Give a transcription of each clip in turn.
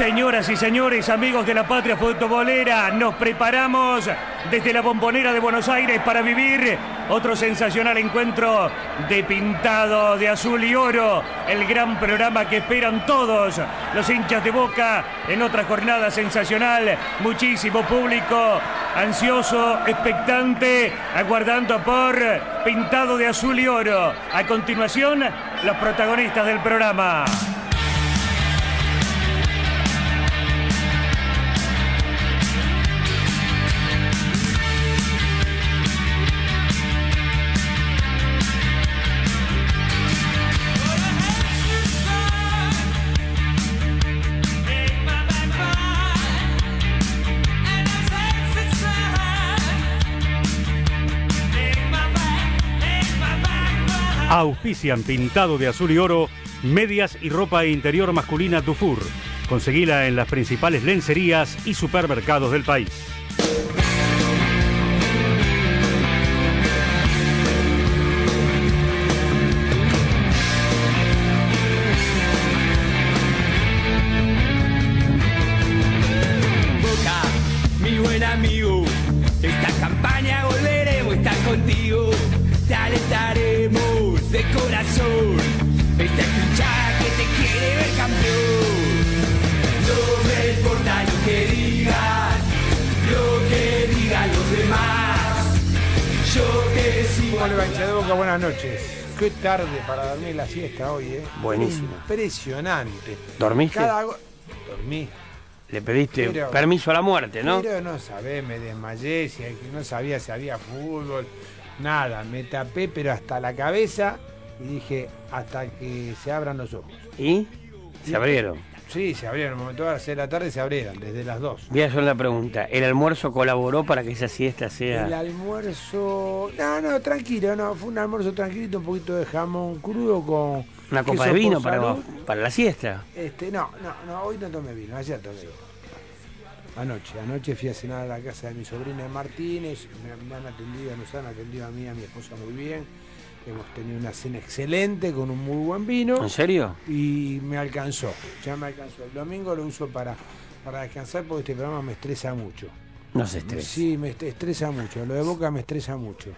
Señoras y señores, amigos de la patria futbolera, nos preparamos desde la bombonera de Buenos Aires para vivir otro sensacional encuentro de pintado de azul y oro. El gran programa que esperan todos los hinchas de boca en otra jornada sensacional. Muchísimo público ansioso, expectante, aguardando por pintado de azul y oro. A continuación, los protagonistas del programa. Auspician pintado de azul y oro, medias y ropa interior masculina Dufour. Conseguila en las principales lencerías y supermercados del país. Qué tarde para dormir la siesta hoy, ¿eh? Buenísimo. Impresionante. ¿Dormiste? Cada Dormí. Le pediste Pero- permiso a la muerte, ¿no? Pero no sabés, me desmayé, si no sabía si había fútbol, nada. Me tapé, pero hasta la cabeza y dije, hasta que se abran los ojos. ¿Y? Se abrieron. Sí, se abrieron. En el momento de las seis de la tarde se abrieron, desde las 2. Voy a hacer la pregunta. ¿El almuerzo colaboró para que esa siesta El sea...? almuerzo. No, no, tranquilo, no. Fue un almuerzo tranquilito, un poquito de jamón crudo con. ¿Una copa de vino para, para la siesta? Este, no, no, no, hoy no tomé vino, ayer tomé vino. Anoche, anoche fui a cenar a la casa de mi sobrina de Martínez, me, me han atendido, nos han atendido a mí y a mi esposa muy bien. Hemos tenido una cena excelente con un muy buen vino ¿En serio? y me alcanzó, ya me alcanzó. El domingo lo uso para, para descansar porque este programa me estresa mucho. No se estresa. Sí, me est- estresa mucho. Lo de Boca me estresa mucho.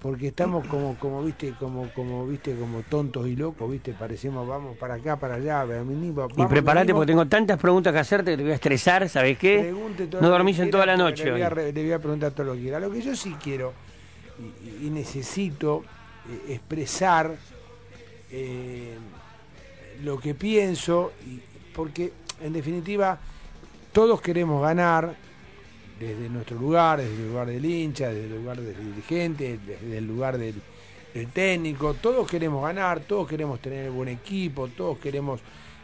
Porque estamos como, como viste, como, como viste, como tontos y locos, viste, parecemos, vamos para acá, para allá, venimos, Y vamos, prepárate venimos. porque tengo tantas preguntas que hacerte que te voy a estresar, ¿sabes qué? No dormís en toda la noche Le voy, a, hoy. re- le voy a preguntar todo lo que quiera. Lo que yo sí quiero y, y necesito eh, expresar eh, lo que pienso, porque en definitiva todos queremos ganar desde nuestro lugar, desde el lugar del hincha, desde el lugar del dirigente, desde el lugar del, técnico, todos queremos ganar, todos queremos tener buen equipo, todos queremos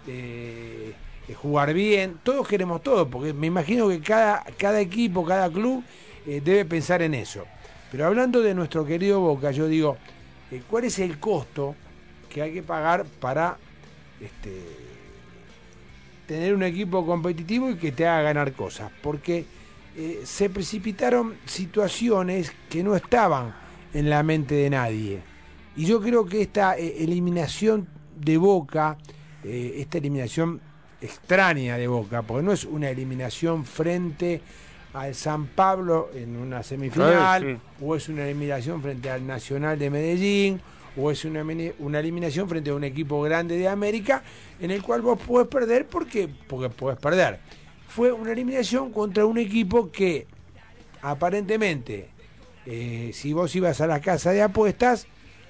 eh, jugar bien, todos queremos todo, porque me imagino que cada, cada equipo, cada club debe pensar en eso. Pero hablando de nuestro querido Boca, yo digo, eh, ¿cuál es el costo que hay que pagar para este, tener un equipo competitivo y que te haga ganar cosas? Porque eh, se precipitaron situaciones que no estaban en la mente de nadie. Y yo creo que esta eh, eliminación de Boca, esta eliminación extraña de Boca, porque no es una eliminación frente al San Pablo en una semifinal, Sí, o es una eliminación frente al Nacional de Medellín, o es una, una eliminación frente a un equipo grande de América, en el cual vos podés perder porque, porque podés perder. Fue una eliminación contra un equipo que aparentemente, eh, si vos ibas a la casa de apuestas,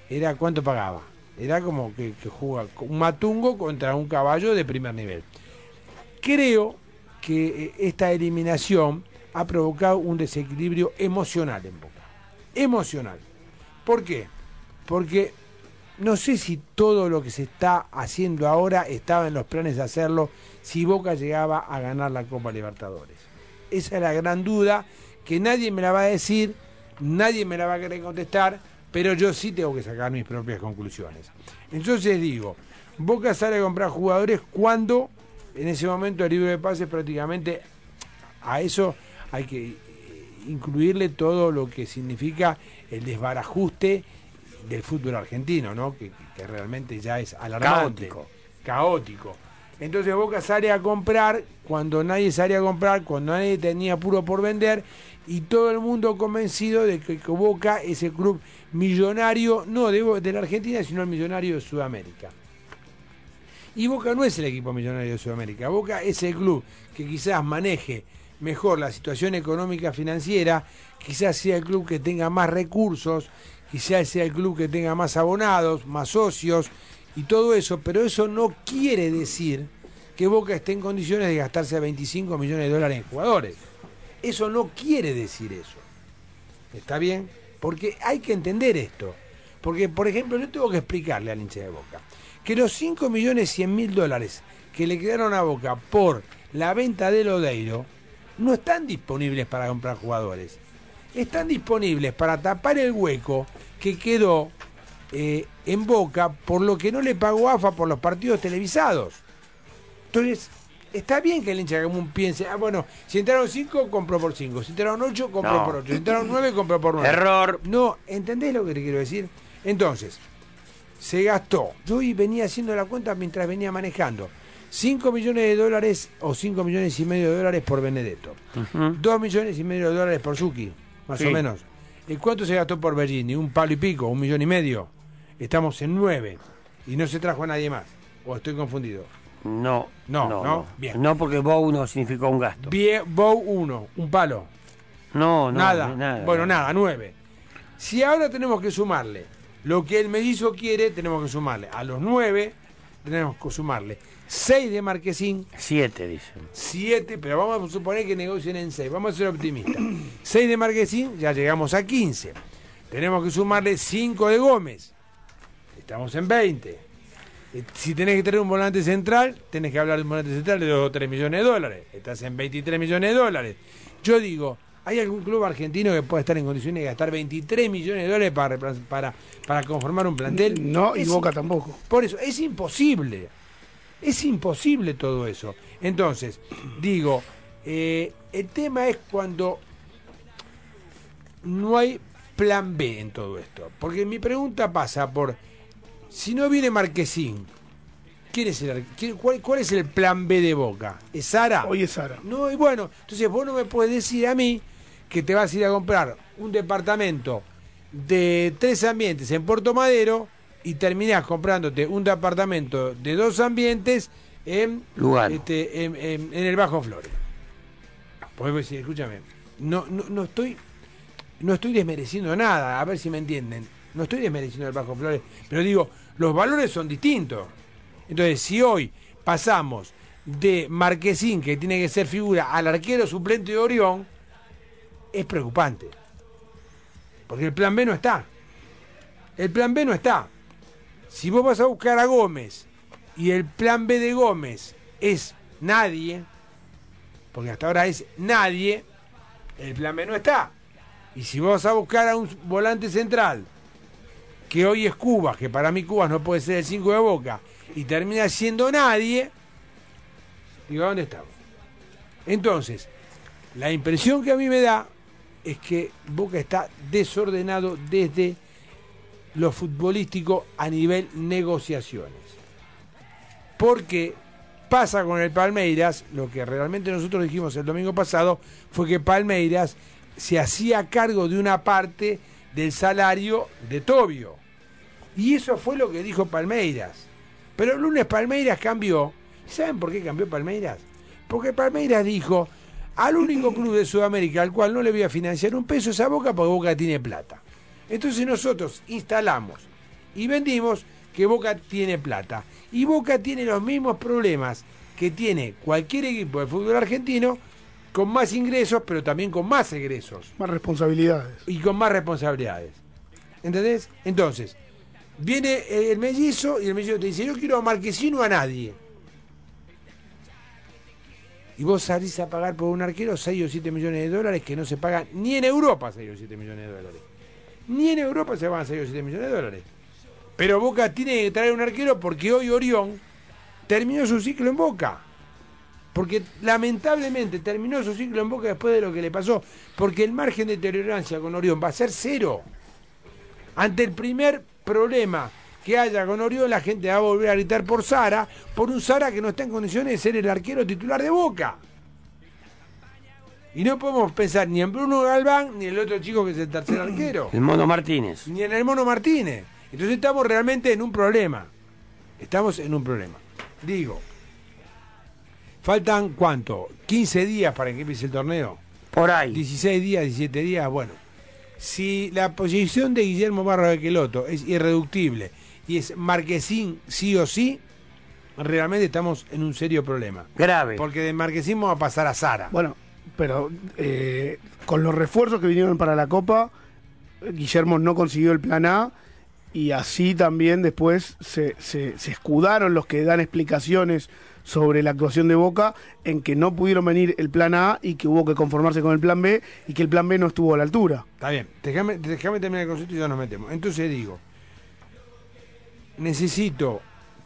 era cuánto pagaba. Era como que, que juega un matungo contra un caballo de primer nivel. Creo que eh, esta eliminación ha provocado un desequilibrio emocional en Boca. Emocional. ¿Por qué? Porque no sé si todo lo que se está haciendo ahora estaba en los planes de hacerlo si Boca llegaba a ganar la Copa Libertadores. Esa es la gran duda que nadie me la va a decir, nadie me la va a querer contestar, pero yo sí tengo que sacar mis propias conclusiones. Entonces digo, Boca sale a comprar jugadores cuando en ese momento el libro de pases prácticamente a eso hay que eh, incluirle todo lo que significa el desbarajuste del fútbol argentino, ¿no? Que, que realmente ya es alarmante. Caótico. Caótico. Entonces Boca sale a comprar cuando nadie salía a comprar, cuando nadie tenía puro por vender y todo el mundo convencido de que Boca es el club millonario, no de, de la Argentina, sino el millonario de Sudamérica. Y Boca no es el equipo millonario de Sudamérica. Boca es el club que quizás maneje mejor la situación económica financiera, quizás sea el club que tenga más recursos, quizás sea el club que tenga más abonados, más socios y todo eso, pero eso no quiere decir que Boca esté en condiciones de gastarse 25 millones de dólares en jugadores. Eso no quiere decir eso. ¿Está bien? Porque hay que entender esto. Porque, por ejemplo, yo tengo que explicarle al hincha de Boca que los 5 millones 100 mil dólares que le quedaron a Boca por la venta de Lodeiro no están disponibles para comprar jugadores. Están disponibles para tapar el hueco que quedó eh, en Boca por lo que no le pagó AFA por los partidos televisados. Entonces, está bien que el hincha común piense, ah, bueno, si entraron 5, compró por 5. Si entraron 8, compró No. por 8. Si entraron 9, compró por 9. Error. No, ¿entendés lo que te quiero decir? Entonces, se gastó. Yo venía haciendo la cuenta mientras venía manejando. 5 millones de dólares o 5 millones y medio de dólares por Benedetto. Ujú. 2 millones y medio de dólares por Suki, más Sí. o menos. ¿Y cuánto se gastó por Bergini? Un palo y pico, un millón y medio. Estamos en 9 y no se trajo a nadie más. ¿O estoy confundido? No, No, no, no, bien. No, porque Bow no significó un gasto. Bien, Bow 1, un palo. No, no, nada. nada. Bueno, nada, 9. Si ahora tenemos que sumarle lo que el mellizo quiere, tenemos que sumarle. A los 9 tenemos que sumarle 6 de Marquesín, Siete, dicen. 7, pero vamos a suponer que negocien en 6, vamos a ser optimistas. 6 de Marquesín, ya llegamos a 15. Tenemos que sumarle 5 de Gómez. Estamos en 20. Eh, Si tenés que tener un volante central, tenés que hablar de un volante central de 2 o 3 millones de dólares. Estás en 23 millones de dólares. Yo digo, ¿hay algún club argentino que pueda estar en condiciones de gastar 23 millones de dólares para, para, para conformar un plantel? No, y Es Boca tampoco. por eso, es imposible. Es imposible todo eso. Entonces, digo, eh, el tema es cuando no hay plan B en todo esto. Porque mi pregunta pasa por, si no viene Marquesín, ¿quién es el, quién- cuál, cuál es el plan B de Boca? ¿Es Sara? Hoy es Sara. No, y bueno, entonces vos no me puedes decir a mí que te vas a ir a comprar un departamento de tres ambientes en Puerto Madero y terminás comprándote un departamento de dos ambientes en, Lugano. este, en, en- en el Bajo Flores. Pues vos decís, escúchame, no, no, no estoy no estoy desmereciendo nada, a ver si me entienden. No estoy desmereciendo el Bajo Flores, pero digo, los valores son distintos. Entonces, si hoy pasamos de Marquesín, que tiene que ser figura, al arquero suplente de Orión, es preocupante. Porque el plan B no está. El plan B no está. Si vos vas a buscar a Gómez y el plan B de Gómez es nadie, porque hasta ahora es nadie, el plan B no está. Y si vos vas a buscar a un volante central, que hoy es Cuba, que para mí Cuba no puede ser el 5 de Boca, y termina siendo nadie, digo, ¿dónde estamos? Entonces, la impresión que a mí me da es que Boca está desordenado desde lo futbolístico a nivel negociaciones. Porque pasa con el Palmeiras, lo que realmente nosotros dijimos el domingo pasado fue que Palmeiras se hacía cargo de una parte del salario de Tobio. Y eso fue lo que dijo Palmeiras. Pero el lunes Palmeiras cambió. ¿Saben por qué cambió Palmeiras? Porque Palmeiras dijo, al único club de Sudamérica al cual no le voy a financiar un peso es a Boca porque Boca tiene plata. Entonces nosotros instalamos y vendimos que Boca tiene plata. Y Boca tiene los mismos problemas que tiene cualquier equipo de fútbol argentino con más ingresos, pero también con más egresos Más responsabilidades. y con más responsabilidades. ¿Entendés? Entonces, viene el mellizo y el mellizo te dice, yo quiero a Marquesino a nadie. Y vos salís a pagar por un arquero 6 o 7 millones de dólares que no se pagan ni en Europa 6 o 7 millones de dólares. Ni en Europa se pagan 6 o 7 millones de dólares. Pero Boca tiene que traer un arquero porque hoy Orión terminó su ciclo en Boca. Porque lamentablemente terminó su ciclo en Boca después de lo que le pasó. Porque el margen de tolerancia con Orión va a ser cero. Ante el primer problema que haya con Orión, la gente va a volver a gritar por Sara, por un Sara que no está en condiciones de ser el arquero titular de Boca. Y no podemos pensar ni en Bruno Galván ni en el otro chico que es el tercer arquero, El Mono Martínez. ni en el Mono Martínez. Entonces estamos realmente en un problema. Estamos en un problema. Digo, faltan cuánto? 15 días para que empiece el torneo. Por ahí. 16 días, 17 días, bueno. Si la posición de Guillermo Barra de Queloto es irreductible y es Marquesín sí o sí, realmente estamos en un serio problema. Grave. Porque de Marquesín vamos a pasar a Sara. Bueno, pero eh, con los refuerzos que vinieron para la Copa, Guillermo no consiguió el plan A y así también después se, escudaron los que dan explicaciones sobre la actuación de Boca en que no pudieron venir el plan A y que hubo que conformarse con el plan B y que el plan B no estuvo a la altura. Está bien, déjame, déjame terminar el concepto y ya nos metemos. Entonces digo, necesito,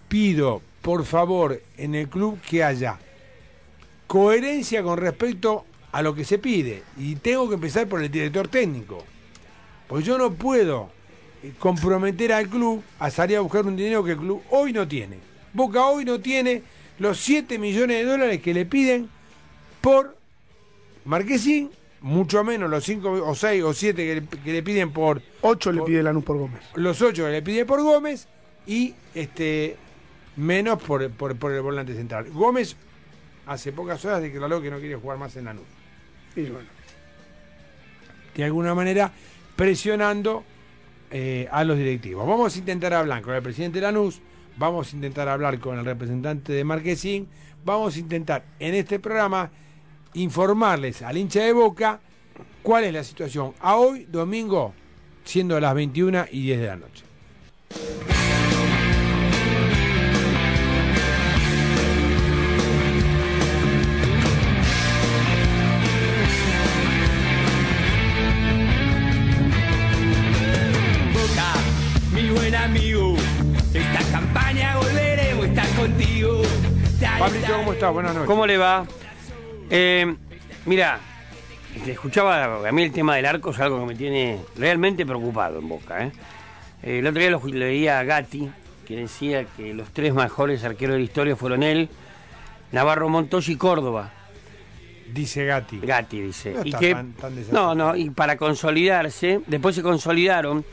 pido, por favor, en el club que haya coherencia con respecto a lo que se pide. Y tengo que empezar por el director técnico. Porque yo no puedo eh, comprometer al club a salir a buscar un dinero que el club hoy no tiene. Boca hoy no tiene los 7 millones de dólares que le piden por Marquesín, mucho menos los 5 o 6 o 7 que le, que le piden por Ocho le Por- pide Lanús por Gómez. los 8 que le piden por Gómez y este menos por, por, por el volante central. Gómez hace pocas horas declaró que no quiere jugar más en la nube. Y bueno, De alguna manera presionando eh, a los directivos. Vamos a intentar hablar con el presidente de Lanús, vamos a intentar hablar con el representante de Marquesín, vamos a intentar en este programa informarles al hincha de Boca cuál es la situación a hoy, domingo, siendo las 21 y 10 de la noche. Pablito. ¿cómo estás? Buenas noches. ¿Cómo le va? Eh, mira, te escuchaba, a mí el tema del arco es algo que me tiene realmente preocupado en Boca. ¿eh? Eh, el otro día lo leía a Gatti, que decía que los tres mejores arqueros de la historia fueron él, Navarro Montoya y Córdoba. Dice Gatti. Gatti dice. No y está que, tan- tan desacertado. no, no, y para consolidarse, después se consolidaron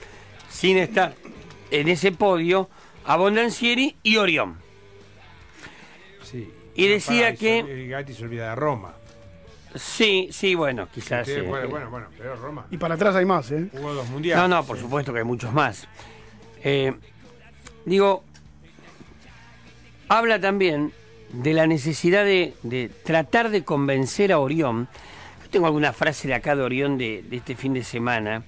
sin estar en ese podio Abondancieri y Orión. Y decía y que- y Gatti se olvida de Roma. Sí, sí, bueno, quizás. Sí, eh, bueno, bueno, bueno, pero Roma y para atrás hay más, ¿eh? jugó dos mundiales. No, no, por supuesto que hay muchos más. Eh, digo, habla también de la necesidad de, de tratar de convencer a Orión. Yo tengo alguna frase de acá de Orión de, de este fin de semana.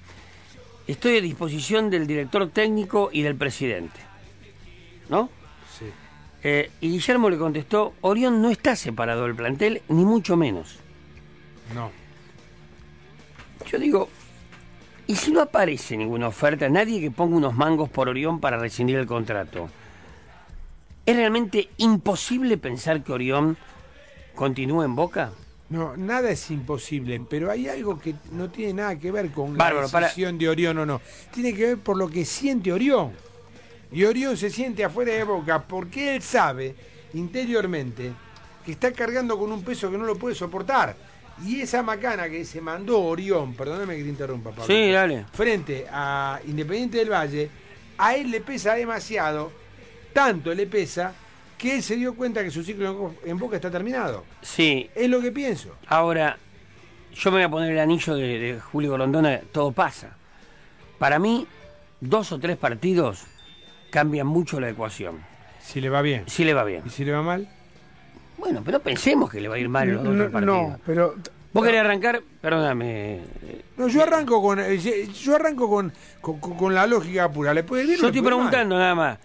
Estoy a disposición del director técnico y del presidente. ¿No? Eh, y Guillermo le contestó, Orión no está separado del plantel, ni mucho menos. No. Yo digo, ¿y si no aparece ninguna oferta, nadie que ponga unos mangos por Orión para rescindir el contrato? ¿Es realmente imposible pensar que Orión continúe en Boca? No, nada es imposible, pero hay algo que no tiene nada que ver con la para- decisión de Orión o no. Tiene que ver por lo que siente Orión. Y Orión se siente afuera de Boca porque él sabe interiormente que está cargando con un peso que no lo puede soportar. Y esa macana que se mandó Orión, perdóname que te interrumpa, Pablo. Sí, dale. frente a Independiente del Valle, a él le pesa demasiado, tanto le pesa, que él se dio cuenta que su ciclo en Boca está terminado. Sí, Es lo que pienso. ahora yo me voy a poner el anillo de, de Julio Gorondona, todo pasa. Para mí, dos o tres partidos cambian mucho la ecuación. Si le va bien. Si le va bien. ¿Y si le va mal? Bueno, pero pensemos que le va a ir mal en los No, partidos. no, pero ¿Vos querés arrancar? Perdóname. eh, No, yo arranco con eh, yo arranco con, con, la lógica pura. ¿Le puede? Yo estoy mal? preguntando nada más.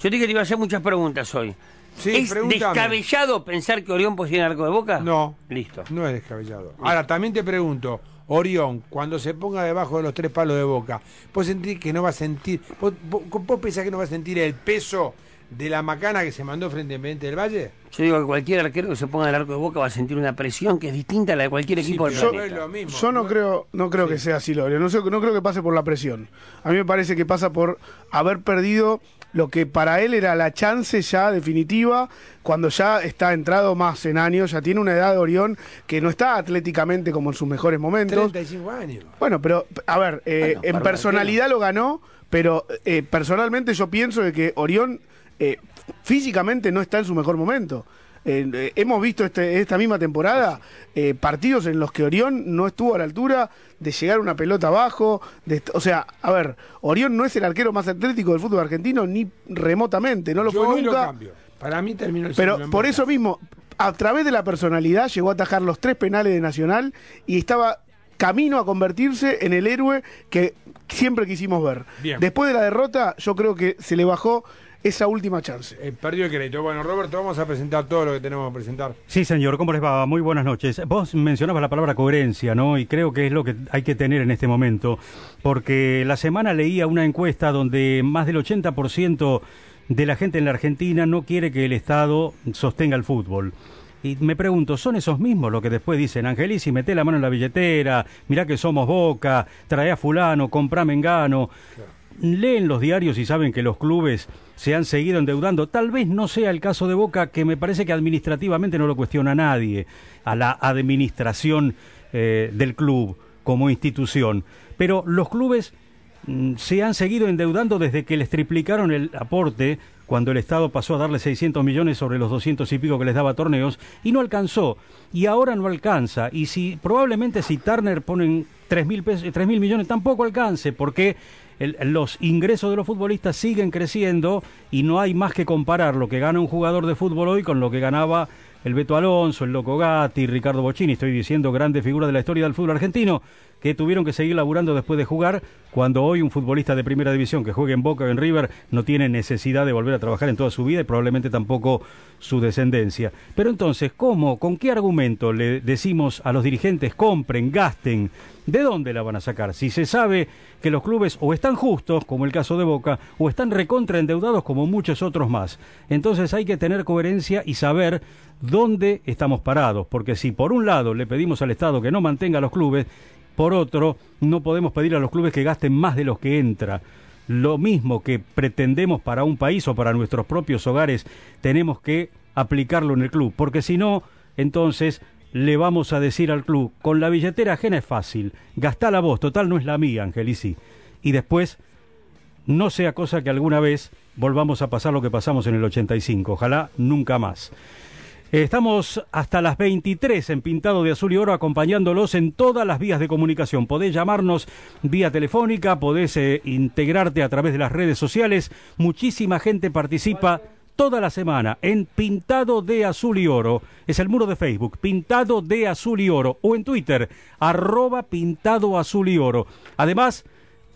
Yo dije que te iba a hacer muchas preguntas hoy. Sí, ¿Es pregúntame. descabellado pensar que Orión puede arco de boca? No. Listo. No es descabellado. Ahora, también te pregunto, Orión, cuando se ponga debajo de los tres palos de boca, ¿vos sentís que no va a sentir, vos, vos, vos pensás que no va a sentir el peso de la macana que se mandó frente a Independiente del Valle? Yo digo que cualquier arquero que se ponga en el arco de boca va a sentir una presión que es distinta a la de cualquier equipo del pero no planeta. es lo mismo. Yo no creo, no creo que sea así, Lorio. No, sé- no creo que pase por la presión. A mí me parece que pasa por haber perdido lo que para él era la chance ya definitiva, cuando ya está entrado más en años, ya tiene una edad de Orión que no está atléticamente como en sus mejores momentos. 35 años. Bueno, pero a ver, eh, Bueno, en personalidad lo ganó, pero eh, personalmente yo pienso de que Orión eh, físicamente no está en su mejor momento. Eh, eh, hemos visto este, esta misma temporada eh, partidos en los que Orión no estuvo a la altura de llegar una pelota abajo. De, o sea, a ver, Orión no es el arquero más atlético del fútbol argentino ni remotamente, no lo Yo fue lo nunca. Para mí terminó el Pero por eso mismo, a través de la personalidad llegó a atajar los tres penales de Nacional y estaba camino a convertirse en el héroe que siempre quisimos ver. Bien. Después de la derrota, yo creo que se le bajó esa última chance. Eh, perdió el crédito. Bueno, Roberto, vamos a presentar todo lo que tenemos que presentar. Sí, señor, ¿cómo les va? Muy buenas noches. Vos mencionabas la palabra coherencia, ¿no? Y creo que es lo que hay que tener en este momento, porque la semana leía una encuesta donde más del 80% de la gente en la Argentina no quiere que el Estado sostenga el fútbol. Y me pregunto, ¿son esos mismos los que después dicen, Angelici, mete la mano en la billetera, mirá que somos boca, trae a fulano, comprá mengano? Leen los diarios y saben que los clubes se han seguido endeudando. Tal vez no sea el caso de Boca, que me parece que administrativamente no lo cuestiona nadie, a la administración eh, del club como institución. Pero los clubes mm, se han seguido endeudando desde que les triplicaron el aporte cuando el Estado pasó a darle 600 millones sobre los 200 y pico que les daba torneos y no alcanzó y ahora no alcanza y si probablemente si Turner ponen 3 mil pesos 3 mil millones tampoco alcance porque el- los ingresos de los futbolistas siguen creciendo y no hay más que comparar lo que gana un jugador de fútbol hoy con lo que ganaba el Beto Alonso, el Loco Gatti, Ricardo Bocini, estoy diciendo grandes figuras de la historia del fútbol argentino, que tuvieron que seguir laburando después de jugar, cuando hoy un futbolista de primera división que juegue en Boca o en River no tiene necesidad de volver a trabajar en toda su vida y probablemente tampoco su descendencia. Pero entonces, ¿cómo, con qué argumento le decimos a los dirigentes compren, gasten? ¿De dónde la van a sacar? Si se sabe que los clubes o están justos, como el caso de Boca, o están recontraendeudados como muchos otros más. Entonces hay que tener coherencia y saber dónde estamos parados, porque si por un lado le pedimos al Estado que no mantenga a los clubes, por otro no podemos pedir a los clubes que gasten más de los que entra. Lo mismo que pretendemos para un país o para nuestros propios hogares, tenemos que aplicarlo en el club, porque si no, entonces le vamos a decir al club, con la billetera ajena es fácil, gastá la voz, total no es la mía, Angelici. Y después, no sea cosa que alguna vez volvamos a pasar lo que pasamos en el 85, ojalá nunca más. Estamos hasta las 23 en Pintado de Azul y Oro acompañándolos en todas las vías de comunicación. Podés llamarnos vía telefónica, podés eh, integrarte a través de las redes sociales. Muchísima gente participa toda la semana en Pintado de Azul y Oro. Es el muro de Facebook, Pintado de Azul y Oro. O en Twitter, arroba Pintado Azul y Oro. Además,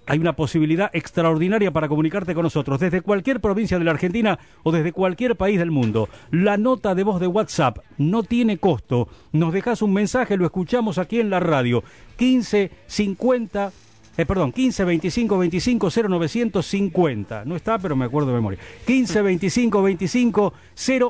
hay una posibilidad extraordinaria para comunicarte con nosotros desde cualquier provincia de la Argentina o desde cualquier país del mundo. La nota de voz de WhatsApp no tiene costo. Nos dejas un mensaje, lo escuchamos aquí en la radio. 15 50 eh, perdón, 15 25 25 0950. No está, pero me acuerdo de memoria. 15 25 25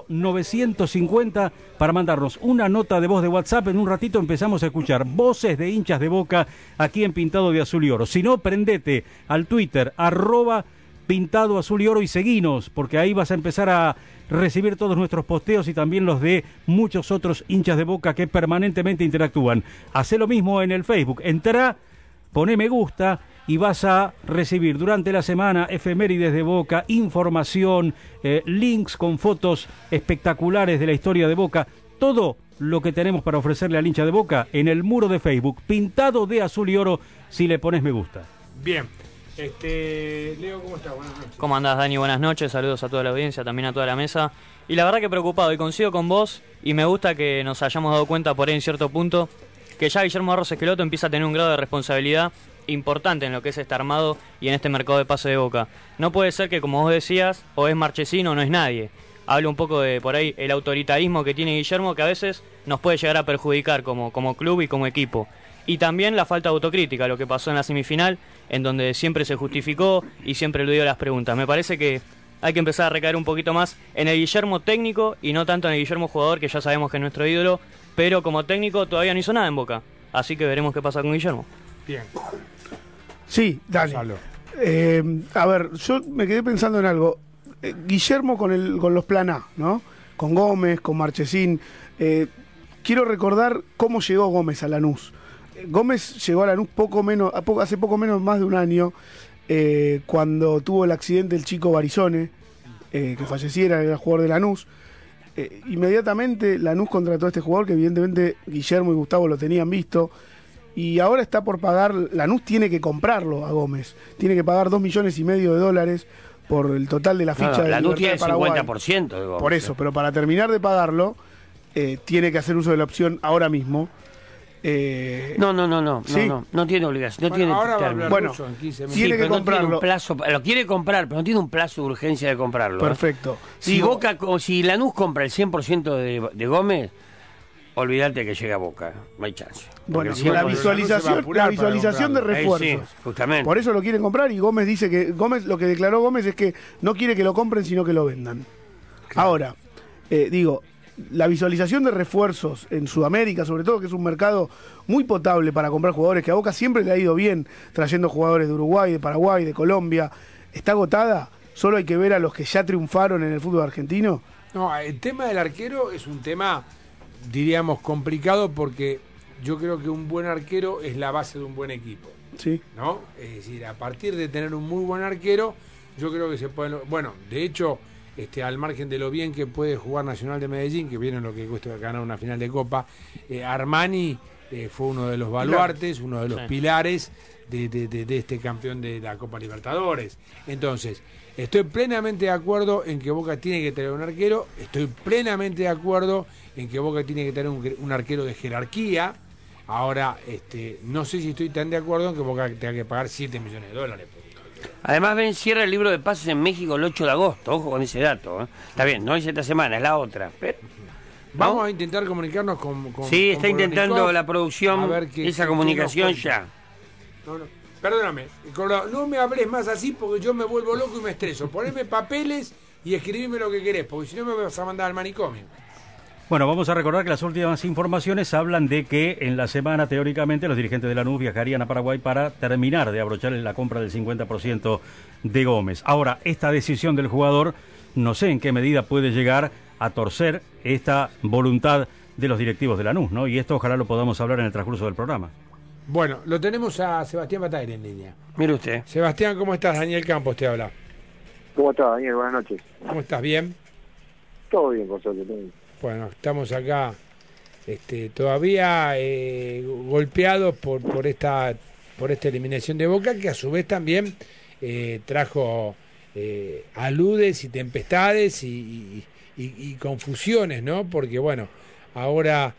0950 para mandarnos una nota de voz de WhatsApp. En un ratito empezamos a escuchar voces de hinchas de boca aquí en Pintado de Azul y Oro. Si no, prendete al Twitter, arroba Pintado Azul y Oro y seguinos, porque ahí vas a empezar a recibir todos nuestros posteos y también los de muchos otros hinchas de boca que permanentemente interactúan. Hacé lo mismo en el Facebook. Entra poné me gusta y vas a recibir durante la semana efemérides de Boca, información, eh, links con fotos espectaculares de la historia de Boca, todo lo que tenemos para ofrecerle al hincha de Boca en el muro de Facebook, pintado de azul y oro, si le pones me gusta. Bien. Este, Leo, ¿cómo estás? Buenas noches. ¿Cómo andás, Dani? Buenas noches. Saludos a toda la audiencia, también a toda la mesa. Y la verdad que preocupado y coincido con vos y me gusta que nos hayamos dado cuenta por ahí en cierto punto que ya Guillermo Arroz Esqueloto empieza a tener un grado de responsabilidad importante en lo que es este armado y en este mercado de pase de boca. No puede ser que, como vos decías, o es Marchesino o no es nadie. Hablo un poco de por ahí el autoritarismo que tiene Guillermo que a veces nos puede llegar a perjudicar como, como club y como equipo. Y también la falta de autocrítica, lo que pasó en la semifinal, en donde siempre se justificó y siempre le dio las preguntas. Me parece que hay que empezar a recaer un poquito más en el Guillermo técnico y no tanto en el Guillermo jugador, que ya sabemos que es nuestro ídolo, pero como técnico todavía no hizo nada en Boca. Así que veremos qué pasa con Guillermo. Bien. Sí, Dani. Gonzalo. Eh, a ver, yo me quedé pensando en algo. eh, Guillermo con, el, con los plan A, ¿no? Con Gómez, con Marchesín. Eh, quiero recordar cómo llegó Gómez a Lanús. Gómez llegó a Lanús poco menos, a poco- hace poco menos más de un año, eh, cuando tuvo el accidente el chico Barizone, eh, que falleciera, era jugador de Lanús. Eh, inmediatamente Lanús contrató a este jugador que evidentemente Guillermo y Gustavo lo tenían visto. Y ahora está por pagar, Lanús tiene que comprarlo a Gómez. Tiene que pagar dos millones y medio de dólares por el total de la ficha no, de la NU Libertad tiene el Paraguay. 50% de Gómez. Por eso, pero para terminar de pagarlo, eh, tiene que hacer uso de la opción ahora mismo. Eh, No, no, no, no, Sí. no, no, no tiene obligación, no Bueno, tiene ahora va a término. hablar Bueno, Russo en 15 sí, minutos. tiene que no comprarlo. tiene un plazo, lo quiere comprar, pero no tiene un plazo de urgencia de comprarlo. ¿eh? perfecto. Si Boca, co- si Lanús compra el 100% de, de Gómez, olvídate que llega a Boca, no hay chance. Bueno, la 100% Lanús se va a visualización, la visualización de comprarlo. Ahí sí, refuerzos. justamente. Por eso lo quieren comprar y Gómez dice que Gómez lo que declaró Gómez es que no quiere que lo compren sino que lo vendan. Ahora, eh, digo, la visualización de refuerzos en Sudamérica, sobre todo que es un mercado muy potable para comprar jugadores, que a Boca siempre le ha ido bien trayendo jugadores de Uruguay, de Paraguay, de Colombia, está agotada. Solo hay que ver a los que ya triunfaron en el fútbol argentino. No, el tema del arquero es un tema, diríamos, complicado porque yo creo que un buen arquero es la base de un buen equipo. Sí. ¿no? Es decir, a partir de tener un muy buen arquero, yo creo que se pueden. Bueno, de hecho, este, al margen de lo bien que puede jugar Nacional de Medellín, que viene lo que cuesta ganar una final de Copa, eh, Armani eh, fue uno de los baluartes, uno de los Sí. pilares de, de- de- de este campeón de la Copa Libertadores. Entonces, estoy plenamente de acuerdo en que Boca tiene que tener un arquero, estoy plenamente de acuerdo en que Boca tiene que tener un, un arquero de jerarquía. Ahora, este, no sé si estoy tan de acuerdo en que Boca tenga que pagar 7 millones de dólares. arquero. Además, Ben cierra el libro de pases en México el 8 de agosto. Ojo con ese dato. ¿eh? Está bien, no es esta semana, es la otra. Pero- Vamos ¿no? a intentar comunicarnos con. con Sí, con está intentando la producción qué- esa qué comunicación ya. No, no, perdóname, no me hables más así porque yo me vuelvo loco y me estreso. Poneme papeles y escribime lo que querés, porque si no me vas a mandar al manicomio. Bueno, vamos a recordar que las últimas informaciones hablan de que en la semana, teóricamente, los dirigentes de Lanús viajarían a Paraguay para terminar de abrocharle la compra del 50% de Gómez. Ahora, esta decisión del jugador, no sé en qué medida puede llegar a torcer esta voluntad de los directivos de Lanús, ¿no? Y esto ojalá lo podamos hablar en el transcurso del programa. Bueno, lo tenemos a Sebastián Bataire en línea. Mire usted. Sebastián, ¿cómo estás? Daniel Campos te habla. ¿Cómo estás, Daniel? Buenas noches. ¿Cómo estás? ¿Bien? Todo bien, por suerte. todo bien. Bueno, estamos acá este, todavía eh, golpeados por, por, esta, por esta eliminación de Boca, que a su vez también eh, trajo eh, aludes y tempestades y, confusiones, ¿no? Porque, bueno, ahora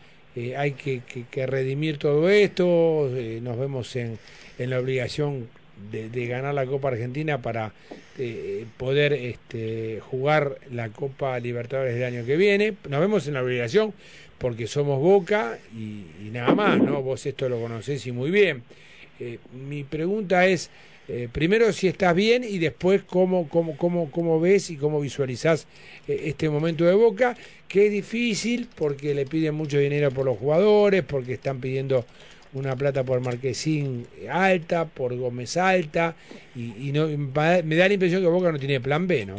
hay que, que- redimir todo esto, nos vemos en, en la obligación de, ganar la Copa Argentina para eh, poder este, jugar la Copa Libertadores del año que viene. Nos vemos en la obligación porque somos Boca y, nada más, ¿no? Vos esto lo conocés y muy bien. Eh, mi pregunta es, eh, primero si estás bien y después cómo, cómo, cómo, cómo ves y cómo visualizás este momento de Boca, que es difícil porque le piden mucho dinero por los jugadores, porque están pidiendo una plata por Marquesín alta, por Gómez alta, y, no, me da la impresión que Boca no tiene plan B, ¿no?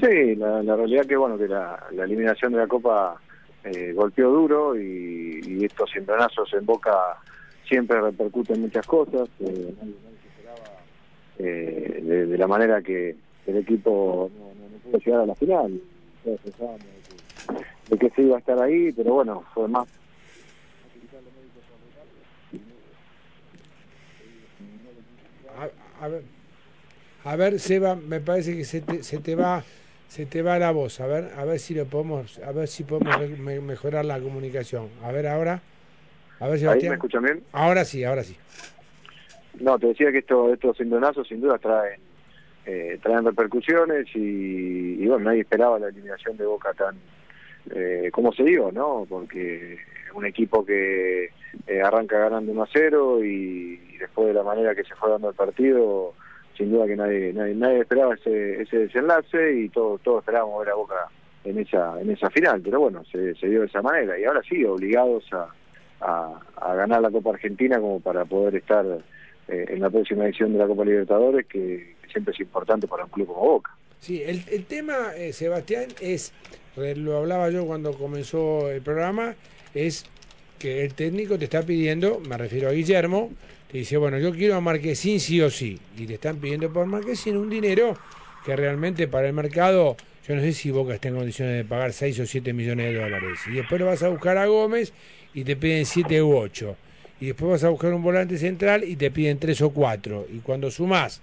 Sí, la, la realidad que bueno que la, eliminación de la Copa eh, golpeó duro y, estos cimbronazos en Boca siempre repercuten muchas cosas. eh, eh, de, de la manera que el equipo no, pudo llegar a la final. Que, de que se iba a estar ahí, pero bueno, fue más A, ver, a ver, Seba, me parece que se te, se te va se te va la voz. A ver, a ver si lo podemos, a ver si podemos me- mejorar la comunicación. A ver ahora. A ver, ahí me Sebastián. escuchan bien. Ahora sí, ahora sí. No, te decía que esto, estos cimbronazos sin duda traen eh, traen repercusiones y, y bueno, nadie esperaba la eliminación de Boca tan eh, como se dio, ¿no? Porque un equipo que eh, arranca ganando 1 a 0 y, después de la manera que se fue dando el partido, sin duda que nadie nadie, nadie esperaba ese, ese desenlace y todos todos esperábamos ver a Boca en esa en esa final, pero bueno, se, dio de esa manera y ahora sí, obligados a, a, ganar la Copa Argentina como para poder estar eh, en la próxima edición de la Copa Libertadores, que, siempre es importante para un club como Boca. Sí, el, el tema, eh, Sebastián, es, lo hablaba yo cuando comenzó el programa, es que el técnico te está pidiendo, me refiero a Guillermo, te dice, bueno, yo quiero a Marquesín sí o sí, y te están pidiendo por Marquesín un dinero que realmente para el mercado, yo no sé si Boca está en condiciones de pagar 6 o 7 millones de dólares, y después lo vas a buscar a Gómez y te piden 7 u 8, y después vas a buscar un volante central y te piden 3 o 4, y cuando sumás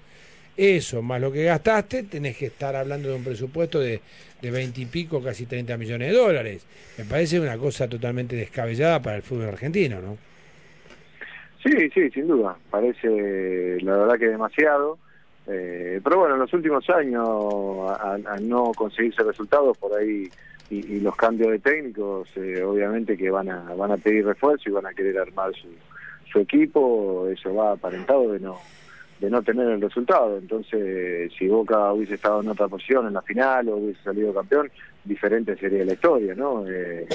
eso más lo que gastaste, tenés que estar hablando de un presupuesto de, de 20 y pico, casi 30 millones de dólares. Me parece una cosa totalmente descabellada para el fútbol argentino, ¿no? Sí, sí, sin duda. Parece, la verdad, que demasiado. Eh, pero bueno, en los últimos años, al no conseguirse resultados por ahí y, los cambios de técnicos, eh, obviamente que van a van a pedir refuerzo y van a querer armar su, su equipo. Eso va aparentado de no de no tener el resultado. Entonces, si Boca hubiese estado en otra posición en la final o hubiese salido campeón, diferente sería la historia, ¿no? Eh,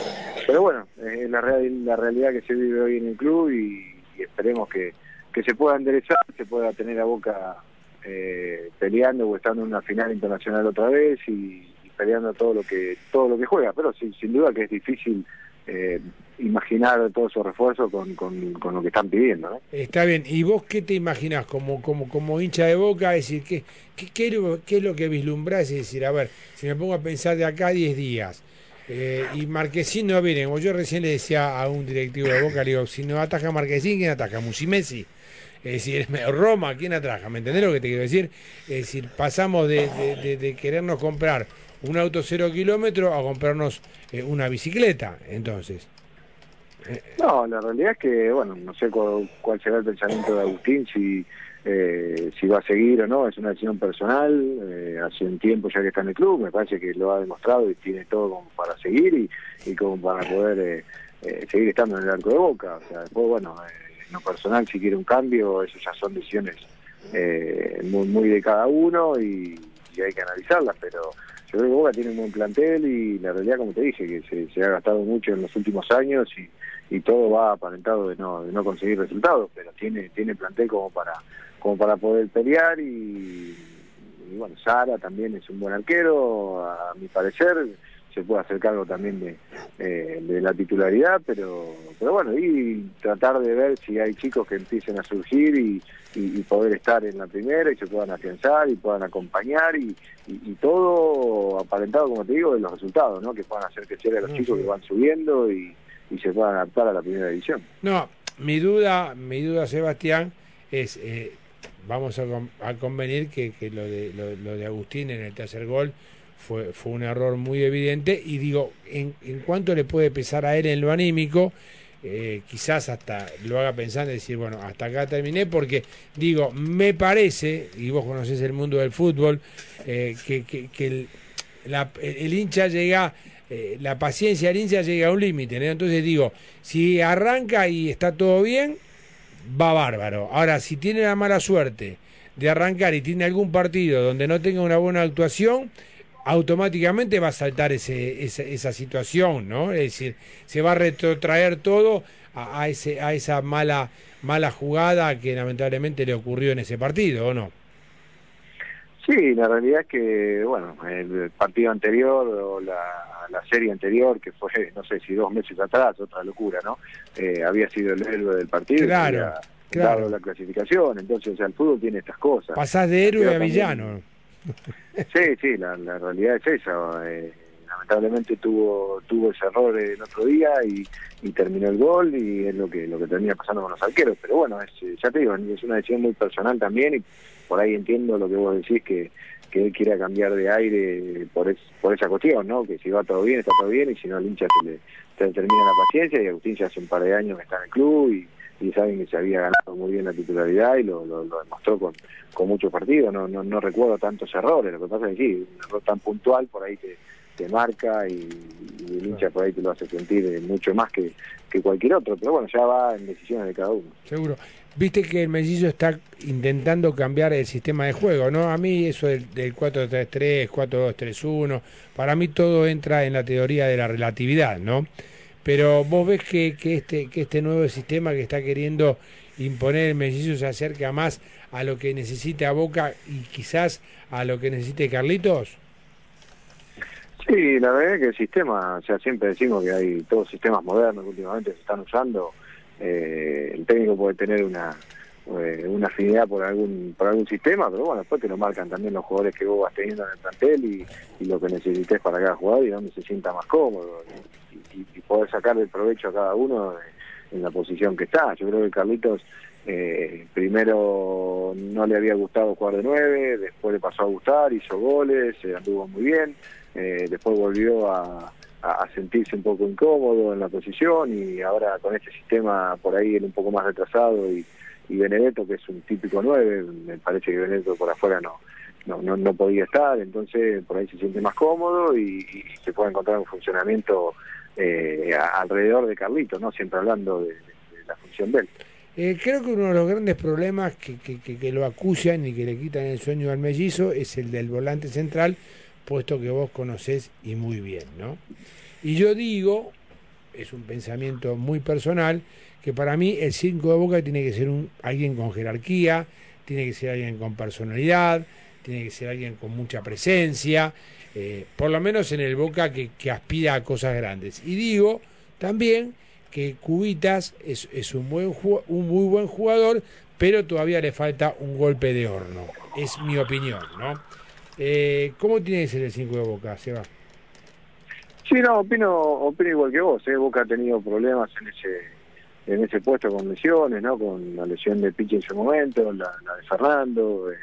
pero bueno, es la, real, la realidad que se vive hoy en el club y, esperemos que, que se pueda enderezar, se pueda tener a Boca eh, peleando o estando en una final internacional otra vez y, peleando todo lo que todo lo que juega. Pero sin, sin duda que es difícil eh, imaginar todos esos refuerzos con, con, con, lo que están pidiendo. ¿no? Está bien, ¿y vos qué te imaginás como, como, como hincha de boca? Es decir, ¿qué, qué, qué, ¿qué es lo que vislumbrás? Es decir, a ver, si me pongo a pensar de acá a 10 días, eh, y Marquesín no viene, yo recién le decía a un directivo de Boca, le digo, si no ataca Marquesín, ¿quién ataca? Musimesi. Es decir, Roma, ¿quién ataca? ¿Me entendés lo que te quiero decir? Es decir, pasamos de, de querernos comprar un auto cero kilómetro a comprarnos eh, una bicicleta, entonces. No, la realidad es que, bueno, no sé cuál, cuál será el pensamiento de Agustín, si eh, si va a seguir o no, es una decisión personal, eh, hace un tiempo ya que está en el club, me parece que lo ha demostrado y tiene todo como para seguir y, y como para poder eh, eh, seguir estando en el arco de boca. O sea, después, bueno, eh, en lo personal, si quiere un cambio, eso ya son decisiones muy, muy de cada uno y hay que analizarlas, pero yo Boca tiene un buen plantel y la realidad, como te dije, que se, ha gastado mucho en los últimos años y, todo va aparentado de no, de no conseguir resultados, pero tiene, tiene plantel como para, como para poder pelear y bueno, Sara también es un buen arquero, a mi parecer, se puede hacer cargo también de, eh, de la titularidad, pero, pero bueno, y tratar de ver si hay chicos que empiecen a surgir y, y, y poder estar en la primera y se puedan afianzar y puedan acompañar y, y, todo aparentado, como te digo, de los resultados, ¿no? Que puedan hacer crecer a los chicos que van subiendo y, y se puedan adaptar a la primera división. No, mi duda, mi duda, Sebastián, es, eh, vamos a, a convenir que, que lo, de, lo, lo de Agustín en el tercer gol fue, fue un error muy evidente y digo, en, en cuánto le puede pesar a él en lo anímico, eh, quizás hasta lo haga pensando y decir, bueno, hasta acá terminé, porque digo, me parece, y vos conocés el mundo del fútbol, eh, que, que, el, la- el hincha llega, eh, la paciencia del hincha llega a un límite. Entonces digo, si arranca y está todo bien, va bárbaro. Ahora, si tiene la mala suerte de arrancar y tiene algún partido donde no tenga una buena actuación, automáticamente va a saltar ese, esa, esa situación, ¿no? Es decir, se va a retrotraer todo a, a ese, a esa mala, mala jugada que lamentablemente le ocurrió en ese partido, ¿o no? Sí, la realidad es que, bueno, el partido anterior o la, la serie anterior, que fue, no sé si dos meses atrás, otra locura, ¿no? Eh, había sido el héroe del partido. Claro, había claro. dado la clasificación. Entonces, o sea, el fútbol tiene estas cosas. Pasás de héroe a villano. Sí, sí, la, la realidad es esa. eh, lamentablemente tuvo tuvo ese error el otro día y, terminó el gol y es lo que lo que termina pasando con los arqueros. Pero bueno, es, eh, ya te digo, es una decisión muy personal también y por ahí entiendo lo que vos decís que que él quiera cambiar de aire por es, por esa cuestión, ¿no? Que si va todo bien, está todo bien y si no, el hincha se le, se termina la paciencia y Agustín ya hace un par de años que está en el club y, y saben que se había ganado muy bien la titularidad y lo, lo, lo demostró con, con muchos partidos. No, no, no recuerdo tantos errores, lo que pasa es que sí, un error tan puntual por ahí te, te marca y, y el hincha por ahí te lo hace sentir eh, mucho más que, que cualquier otro. Pero bueno, ya va en decisiones de cada uno. Seguro. Viste que el mellizzo está intentando cambiar el sistema de juego, ¿no? A mí eso del, del 4-3-3, 4-2-3-1, para mí todo entra en la teoría de la relatividad, ¿no? Pero vos ves que, que, este, que este nuevo sistema que está queriendo imponer el mellizo se acerca más a lo que necesita Boca y quizás a lo que necesite Carlitos? Sí, la verdad es que el sistema, o sea, siempre decimos que hay todos sistemas modernos que últimamente se están usando. Eh, el técnico puede tener una eh, una afinidad por algún por algún sistema, pero bueno, después te lo marcan también los jugadores que vos vas teniendo en el plantel y, lo que necesites para cada jugador y donde se sienta más cómodo y, poder sacar el provecho a cada uno en la posición que está. Yo creo que Carlitos eh, primero no le había gustado jugar de nueve, después le pasó a gustar, hizo goles, se anduvo muy bien, eh, después volvió a, a, sentirse un poco incómodo en la posición y ahora con este sistema por ahí él un poco más retrasado y, y Benedetto que es un típico nueve, me parece que Benedetto por afuera no, no, no, podía estar, entonces por ahí se siente más cómodo y, se puede encontrar un funcionamiento eh, alrededor de Carlitos, ¿no? siempre hablando de, la función de. Eh, creo que uno de los grandes problemas que, que, que, que, lo acusan y que le quitan el sueño al mellizo es el del volante central, puesto que vos conocés y muy bien, ¿no? Y yo digo, es un pensamiento muy personal, que para mí el 5 de Boca tiene que ser un, alguien con jerarquía, tiene que ser alguien con personalidad, tiene que ser alguien con mucha presencia, eh, por lo menos en el Boca que, que aspira a cosas grandes. Y digo también que Cubitas es, un, buen, un muy buen jugador, pero todavía le falta un golpe de horno. Es mi opinión, ¿no? Eh, ¿Cómo tiene que ser el 5 de Boca, Seba? Sí, no, opino, opino igual que vos. ¿eh? Boca ha tenido problemas en ese en ese puesto con lesiones, ¿no? Con la lesión de Piche en su momento, la, la de Fernando. Eh,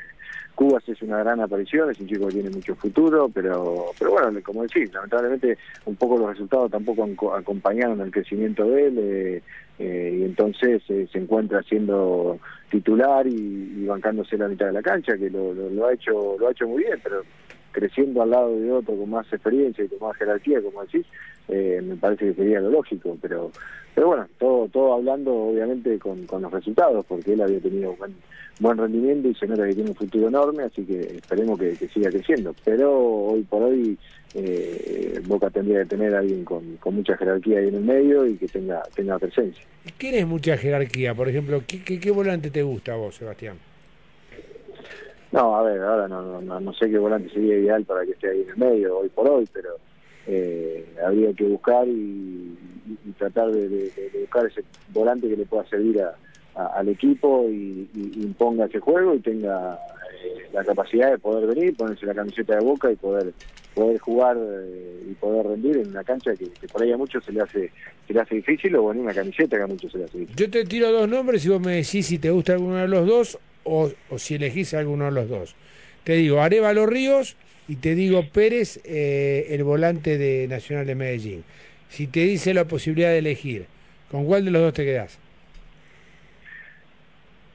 Cubas es una gran aparición, es un chico que tiene mucho futuro, pero pero bueno, como decís, lamentablemente un poco los resultados tampoco acompañaron el crecimiento de él eh, eh, y entonces eh, se encuentra siendo titular y, y, bancándose la mitad de la cancha, que lo, lo, lo, ha hecho lo ha hecho muy bien, pero creciendo al lado de otro con más experiencia y con más jerarquía, como decís, eh, me parece que sería lo lógico, pero pero bueno, todo todo hablando obviamente con, con los resultados, porque él había tenido buen, buen rendimiento y se nota que tiene un futuro enorme, así que esperemos que, que siga creciendo. Pero hoy por hoy eh, Boca tendría que tener a alguien con, con, mucha jerarquía ahí en el medio y que tenga tenga presencia. ¿Quién es mucha jerarquía? Por ejemplo, ¿qué, qué, qué volante te gusta a vos, Sebastián? No, a ver, ahora no, no, no sé qué volante sería ideal para que esté ahí en el medio hoy por hoy, pero eh, habría que buscar y, tratar de, buscar ese volante que le pueda servir a, al equipo y, y, imponga ese juego y tenga eh, la capacidad de poder venir, ponerse la camiseta de boca y poder poder jugar eh, y poder rendir en una cancha que, por ahí a muchos se le hace se le hace difícil o en una camiseta que a muchos se le hace difícil. Yo te tiro dos nombres y vos me decís si te gusta alguno de los dos o, o si elegís alguno de los dos. Te digo Arevalo Ríos y te digo Pérez, eh, el volante de Nacional de Medellín. Si te dice la posibilidad de elegir, ¿con cuál de los dos te quedás?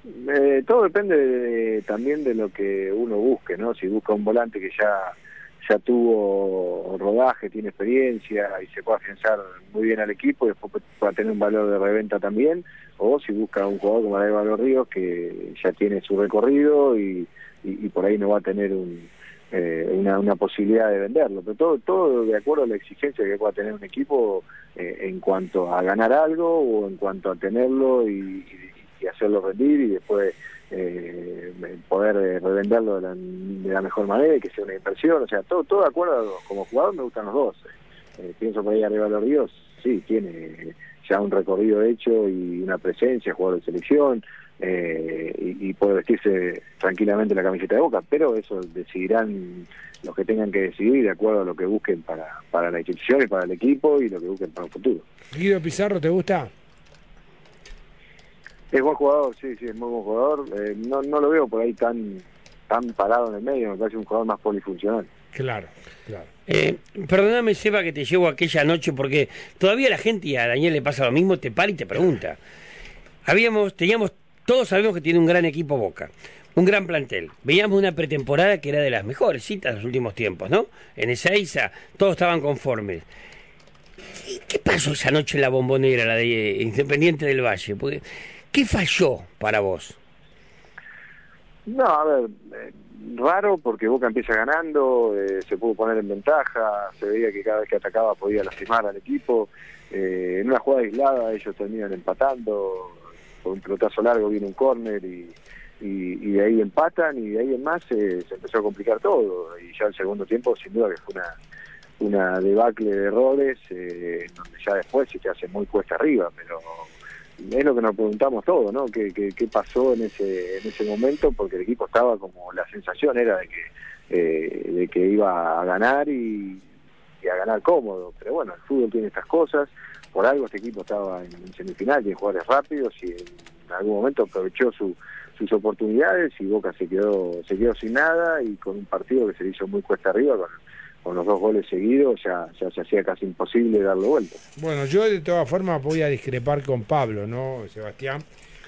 Eh, todo depende de, también de lo que uno busque, ¿no? Si busca un volante que ya ya tuvo rodaje, tiene experiencia y se puede afianzar muy bien al equipo y después pueda tener un valor de reventa también, o si busca un jugador como Valor Ríos que ya tiene su recorrido y, y por ahí no va a tener un, eh, una, una posibilidad de venderlo, pero todo, todo de acuerdo a la exigencia que pueda tener un equipo eh, en cuanto a ganar algo o en cuanto a tenerlo y, hacerlo rendir y después eh, poder eh, revenderlo de la, de la, mejor manera y que sea una inversión, o sea, todo todo de acuerdo, como jugador me gustan los dos. Eh, pienso por ahí arriba los ríos, sí, tiene ya un recorrido hecho y una presencia, jugador de selección, eh, y, y, puede vestirse tranquilamente la camiseta de Boca, pero eso decidirán los que tengan que decidir de acuerdo a lo que busquen para, para la institución y para el equipo y lo que busquen para el futuro. Guido Pizarro, ¿te gusta? Es buen jugador, sí, sí, es muy buen jugador. Eh, no, no lo veo por ahí tan tan parado en el medio, me parece un jugador más polifuncional. Claro, claro. Eh, perdóname, Seba, que te llevo aquella noche, porque todavía la gente, y a Daniel le pasa lo mismo, te para y te pregunta. Habíamos, teníamos, todos sabemos que tiene un gran equipo Boca, un gran plantel. Veíamos una pretemporada que era de las mejores citas de los últimos tiempos, ¿no? En esa ISA todos estaban conformes. ¿Qué pasó esa noche en la bombonera, la de Independiente del Valle? ¿Qué falló para vos? No, a ver, eh, raro porque Boca empieza ganando, eh, se pudo poner en ventaja, se veía que cada vez que atacaba podía lastimar al equipo. Eh, en una jugada aislada ellos terminan empatando por un pelotazo largo viene un córner y, y, de ahí empatan y de ahí en más eh, se empezó a complicar todo y ya el segundo tiempo sin duda que fue una una debacle de errores eh, donde ya después se te hace muy cuesta arriba pero es lo que nos preguntamos todos, ¿no? ¿Qué, qué, qué pasó en ese, en ese momento? Porque el equipo estaba como, la sensación era de que, eh, de que iba a ganar y, y, a ganar cómodo. Pero bueno, el fútbol tiene estas cosas. Por algo este equipo estaba en, semifinal, tiene jugadores rápidos y en algún momento aprovechó su, sus oportunidades y Boca se quedó, se quedó sin nada y con un partido que se le hizo muy cuesta arriba con con los dos goles seguidos ya, ya se hacía casi imposible darle vuelta. Bueno, yo de todas formas voy a discrepar con Pablo, ¿no, Sebastián?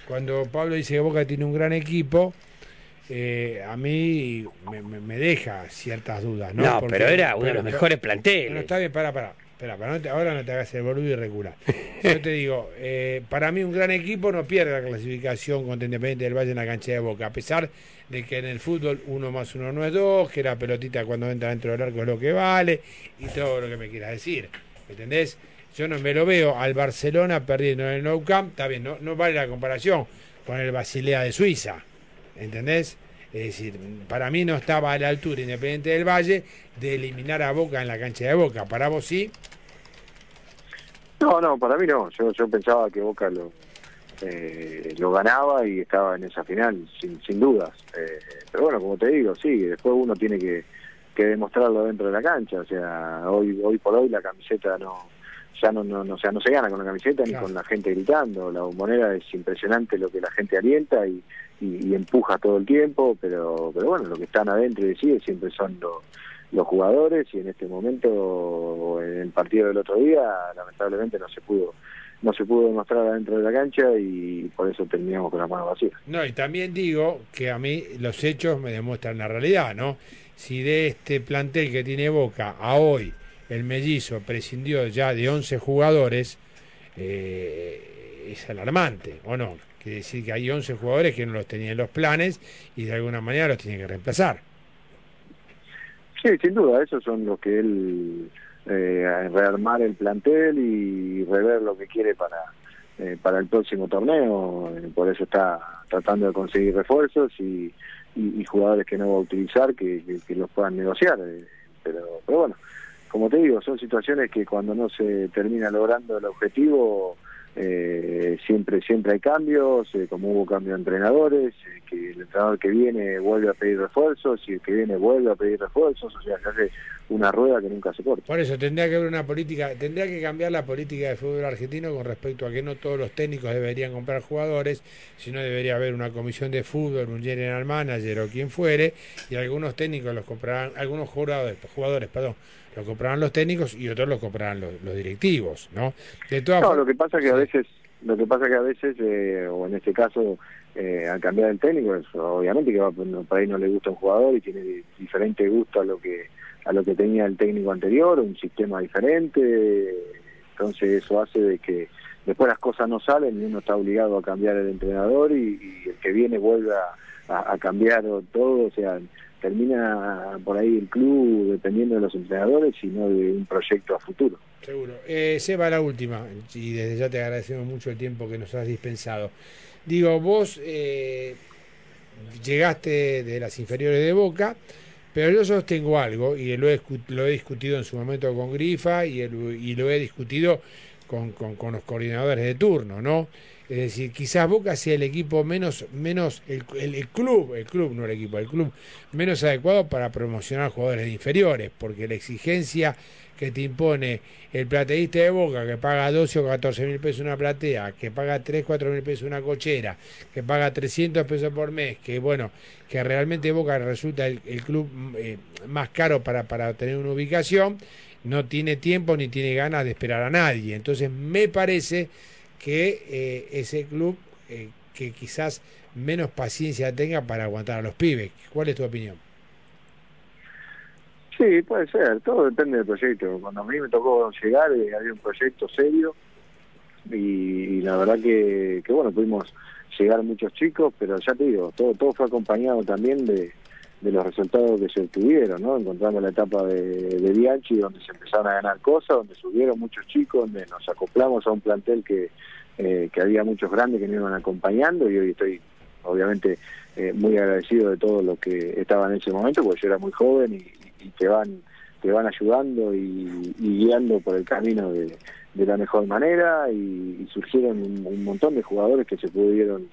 Cuando Pablo dice que Boca tiene un gran equipo, eh, a mí me, me, me, deja ciertas dudas, ¿no? No, Porque, pero era uno de los mejores planteles. No, está bien, para, para. Espera, para no te, ahora no te hagas el boludo irregular. Yo te digo, eh, para mí un gran equipo no pierde la clasificación contra Independiente del Valle en la cancha de Boca, a pesar de que en el fútbol uno más uno no es dos, que la pelotita cuando entra dentro del arco es lo que vale, y todo lo que me quieras decir. ¿Entendés? Yo no me lo veo al Barcelona perdiendo en el Nou Camp, está bien, no, no vale la comparación con el Basilea de Suiza. ¿Entendés? Es decir, para mí no estaba a la altura Independiente del Valle de eliminar a Boca en la cancha de Boca. ¿Para vos sí? No, no, para mí no. Yo, yo pensaba que Boca lo, eh, lo ganaba y estaba en esa final, sin, sin dudas. Eh, pero bueno, como te digo, sí, después uno tiene que, que demostrarlo dentro de la cancha. O sea, hoy hoy por hoy la camiseta no ya no, no, no, o sea, no se gana con la camiseta claro. ni con la gente gritando. La bombonera es impresionante lo que la gente alienta y, y, empuja todo el tiempo, pero pero bueno, lo que están adentro y decide siempre son los, los jugadores y en este momento, en el partido del otro día, lamentablemente no se pudo no se pudo demostrar adentro de la cancha y por eso terminamos con la mano vacía. No, y también digo que a mí los hechos me demuestran la realidad, ¿no? Si de este plantel que tiene Boca a hoy el mellizo prescindió ya de 11 jugadores, eh, es alarmante, ¿o no? Quiere decir que hay 11 jugadores que no los tenían en los planes y de alguna manera los tiene que reemplazar. Sí, sin duda, esos son los que él eh, rearmar el plantel y rever lo que quiere para eh, para el próximo torneo. Eh, por eso está tratando de conseguir refuerzos y, y, jugadores que no va a utilizar que, que, los puedan negociar. Pero, pero bueno, como te digo, son situaciones que cuando no se termina logrando el objetivo, eh, siempre siempre hay cambios, eh, como hubo cambio de entrenadores, eh, que el entrenador que viene vuelve a pedir refuerzos y el que viene vuelve a pedir refuerzos, o sea, se hace una rueda que nunca se corta. Por eso tendría que haber una política, tendría que cambiar la política de fútbol argentino con respecto a que no todos los técnicos deberían comprar jugadores, sino debería haber una comisión de fútbol, un general manager o quien fuere, y algunos técnicos los comprarán, algunos jugadores, jugadores, perdón, lo comprarán los técnicos y otros lo comprarán los, los directivos, ¿no? De todas no, lo que pasa que a veces, lo que pasa que a veces, eh, o en este caso, eh, al cambiar el técnico, es, obviamente que va, por ahí no le gusta un jugador y tiene diferente gusto a lo que a lo que tenía el técnico anterior, un sistema diferente, entonces eso hace de que después las cosas no salen y uno está obligado a cambiar el entrenador y, y el que viene vuelve a, a, a cambiar todo, o sea, termina por ahí el club dependiendo de los entrenadores y no de un proyecto a futuro. Seguro. Eh, Seba, la última, y desde ya te agradecemos mucho el tiempo que nos has dispensado. Digo, vos eh, llegaste de las inferiores de Boca, pero yo sostengo algo, y lo he, lo he discutido en su momento con Grifa y, el, y lo he discutido con, con los coordinadores de turno, ¿no? Es decir, quizás Boca sea el equipo menos, menos el, el, club, el club, no el equipo, el club menos adecuado para promocionar jugadores inferiores, porque la exigencia que te impone el plateísta de Boca, que paga 12 o 14 mil pesos una platea, que paga 3, 4 mil pesos una cochera, que paga 300 pesos por mes, que bueno, que realmente Boca resulta el, el club eh, más caro para, para tener una ubicación, no tiene tiempo ni tiene ganas de esperar a nadie. Entonces me parece que eh, ese club eh, que quizás menos paciencia tenga para aguantar a los pibes. ¿Cuál es tu opinión? Sí, puede ser, todo depende del proyecto. Cuando a mí me tocó llegar, eh, había un proyecto serio y, y la verdad que, que, bueno, pudimos llegar muchos chicos, pero ya te digo, todo, todo fue acompañado también de, de los resultados que se obtuvieron, ¿no? Encontrando la etapa de, Bianchi, donde se empezaron a ganar cosas, donde subieron muchos chicos, donde nos acoplamos a un plantel que, eh, que había muchos grandes que me iban acompañando y hoy estoy obviamente eh, muy agradecido de todo lo que estaba en ese momento, porque yo era muy joven y, y te van te van ayudando y, y guiando por el camino de, de la mejor manera y, y surgieron un, un montón de jugadores que se pudieron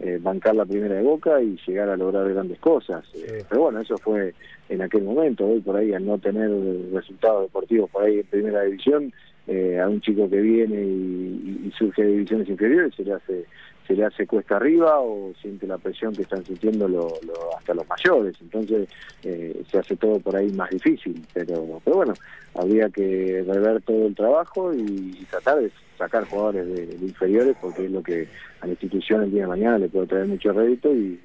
eh, bancar la primera de Boca y llegar a lograr grandes cosas. Eh, pero bueno, eso fue en aquel momento. Hoy por ahí al no tener resultados deportivos por ahí en primera división, eh, a un chico que viene y, y surge de divisiones inferiores se le hace se le hace cuesta arriba o siente la presión que están sintiendo lo, lo- hasta los mayores. Entonces eh, se hace todo por ahí más difícil. Pero, pero bueno, habría que rever todo el trabajo y, tratar de sacar jugadores de, inferiores porque es lo que a la institución el día de mañana le puede traer mucho rédito y,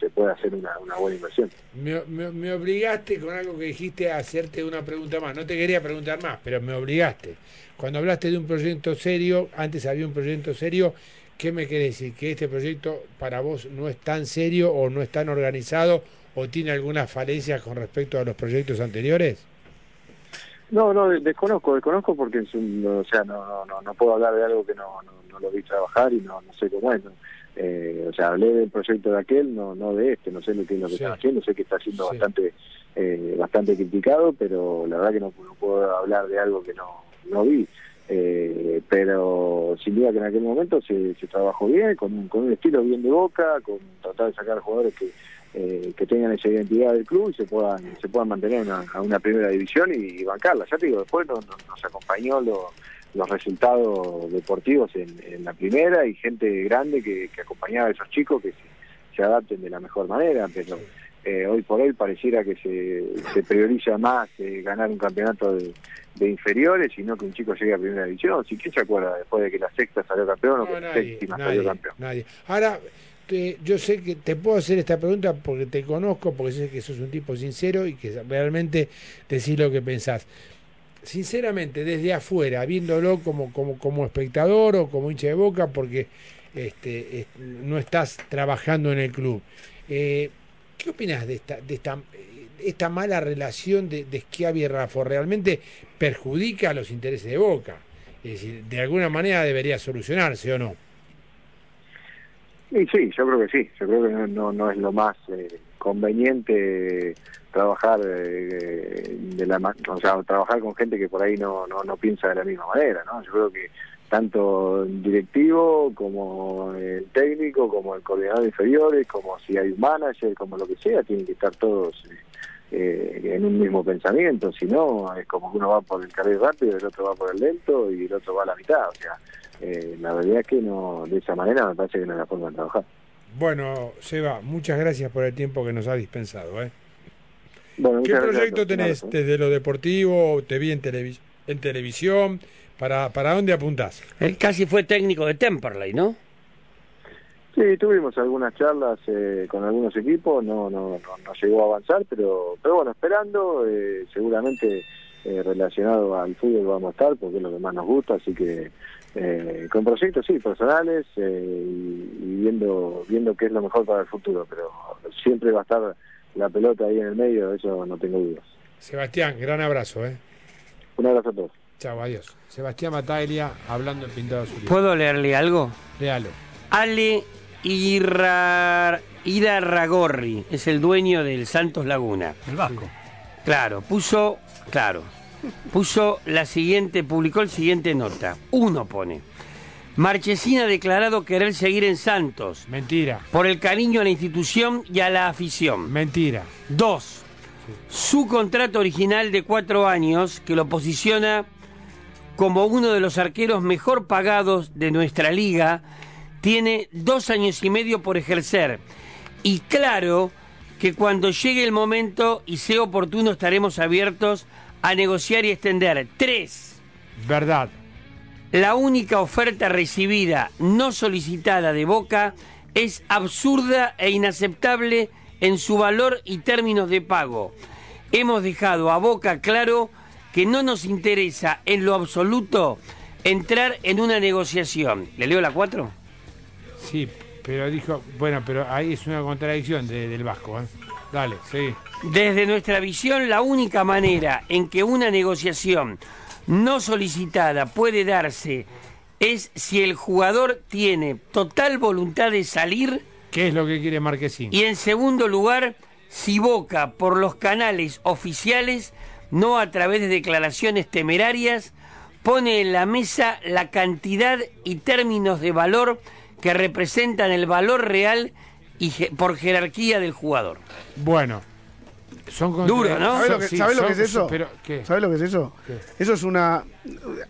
se puede hacer una, buena inversión. Me obligaste con algo que dijiste a hacerte una pregunta más. No te quería preguntar más, pero me obligaste. Cuando hablaste de un proyecto serio, antes había un proyecto serio, ¿qué me querés decir? ¿Que este proyecto para vos no es tan serio o no es tan organizado o tiene algunas falencias con respecto a los proyectos anteriores? No, no, de- desconozco, desconozco porque es un- o sea, no, no, no, no puedo hablar de algo que no, no, no lo vi trabajar y no, no sé cómo es. ¿no? Eh, o sea, hablé del proyecto de aquel, no, no de este, no sé lo que es lo que Sí. están haciendo, sé que está siendo Sí. bastante eh, bastante criticado, pero la verdad que no, no puedo hablar de algo que no, no vi. Eh, pero sin duda que en aquel momento se, se trabajó bien, con con un estilo bien de boca, con tratar de sacar jugadores que, eh, que tengan esa identidad del club y se puedan se puedan mantener en una, a una primera división y, bancarla. Ya te digo, después no- no- nos acompañó lo- los resultados deportivos en, en la primera y gente grande que, que acompañaba a esos chicos que se, se adapten de la mejor manera, pero eh, hoy por hoy pareciera que se, se prioriza más eh, ganar un campeonato de, de inferiores y no que un chico llegue a primera división. Si quién se acuerda después de que la sexta salió campeón o que No, la nadie, séptima nadie, salió campeón. nadie. Ahora, te- yo sé que te puedo hacer esta pregunta porque te conozco, porque sé que sos un tipo sincero y que realmente decís lo que pensás. Sinceramente, desde afuera, viéndolo como, como, como espectador o como hincha de boca, porque este, es- no estás trabajando en el club. Eh, ¿Qué opinas de esta, de esta, eh, esta mala relación de, de y Rafa? ¿Realmente perjudica a los intereses de Boca? Es decir, de alguna manera debería solucionarse o no. Y sí, yo creo que sí. Yo creo que no, no, no es lo más eh, conveniente trabajar eh, de la o sea, trabajar con gente que por ahí no, no, no piensa de la misma manera, ¿no? Yo creo que tanto el directivo como el técnico, como el coordinador de inferiores, como si hay un manager, como lo que sea, tienen que estar todos eh, eh, en un mismo pensamiento, si no es como que uno va por el carril rápido, el otro va por el lento y el otro va a la mitad, o sea, eh, la verdad es que no de esa manera me parece que no es la forma de trabajar. Bueno, Seba, muchas gracias por el tiempo que nos ha dispensado. ¿eh? Bueno, ¿Qué gracias proyecto todos. tenés abrazo. desde lo deportivo? ¿Te vi en, televis- en televisión? ¿Para, ¿Para dónde apuntás? Él casi fue técnico de Temperley, ¿no? Sí, tuvimos algunas charlas eh, con algunos equipos, no, no, no, no llegó a avanzar, pero, pero bueno, esperando, eh, seguramente eh, relacionado al fútbol vamos a estar, porque es lo que más nos gusta, así que eh, con proyectos, sí, personales, eh, y, y viendo, viendo qué es lo mejor para el futuro, pero siempre va a estar la pelota ahí en el medio, eso no tengo dudas. Sebastián, gran abrazo. ¿eh? Un abrazo a todos. Chao, adiós. Sebastián Mataglia hablando en Pintado Azul. ¿Puedo leerle algo? Léalo. Ale Irra... Irarragorri es el dueño del Santos Laguna. El Vasco. Claro, puso, claro, puso la siguiente, publicó el siguiente nota. Uno pone. Marchesín ha declarado querer seguir en Santos Mentira. por el cariño a la institución y a la afición. Mentira. Dos, su contrato original de cuatro años que lo posiciona como uno de los arqueros mejor pagados de nuestra liga, tiene dos años y medio por ejercer. Y claro que cuando llegue el momento y sea oportuno estaremos abiertos a negociar y extender. Tres, Verdad. la única oferta recibida no solicitada de Boca es absurda e inaceptable en su valor y términos de pago. Hemos dejado a Boca claro que no nos interesa en lo absoluto entrar en una negociación. ¿Le leo la 4? Sí, pero dijo, bueno, pero ahí es una contradicción de- del Vasco. ¿eh? Dale, sí. Desde nuestra visión, la única manera en que una negociación no solicitada puede darse es si el jugador tiene total voluntad de salir ¿Qué es lo que quiere Marquesín? y en segundo lugar, si Boca por los canales oficiales, no a través de declaraciones temerarias, pone en la mesa la cantidad y términos de valor que representan el valor real y je- por jerarquía del jugador. Bueno, son contra- Duro, ¿no? ¿Sabes lo que, Sí, sabés lo que es eso? Pero. ¿Sabés lo que es eso? ¿Qué? Eso es una...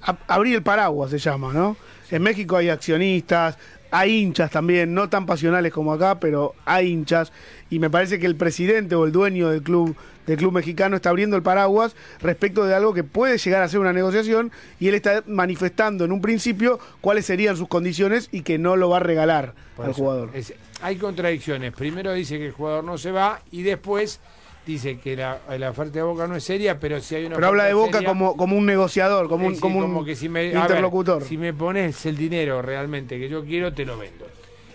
a- abrir el paraguas se llama, ¿no? En México hay accionistas, hay hinchas también, no tan pasionales como acá, pero hay hinchas. Y me parece que el presidente o el dueño del club del club mexicano está abriendo el paraguas respecto de algo que puede llegar a ser una negociación y él está manifestando en un principio cuáles serían sus condiciones y que no lo va a regalar Por al eso, jugador. es- hay contradicciones. Primero dice que el jugador no se va y después dice que la, la oferta de Boca no es seria, pero si hay una Pero habla de Boca seria, como, como un negociador, como un, como un como que si me, a ver, interlocutor. si me pones el dinero realmente que yo quiero, te lo vendo.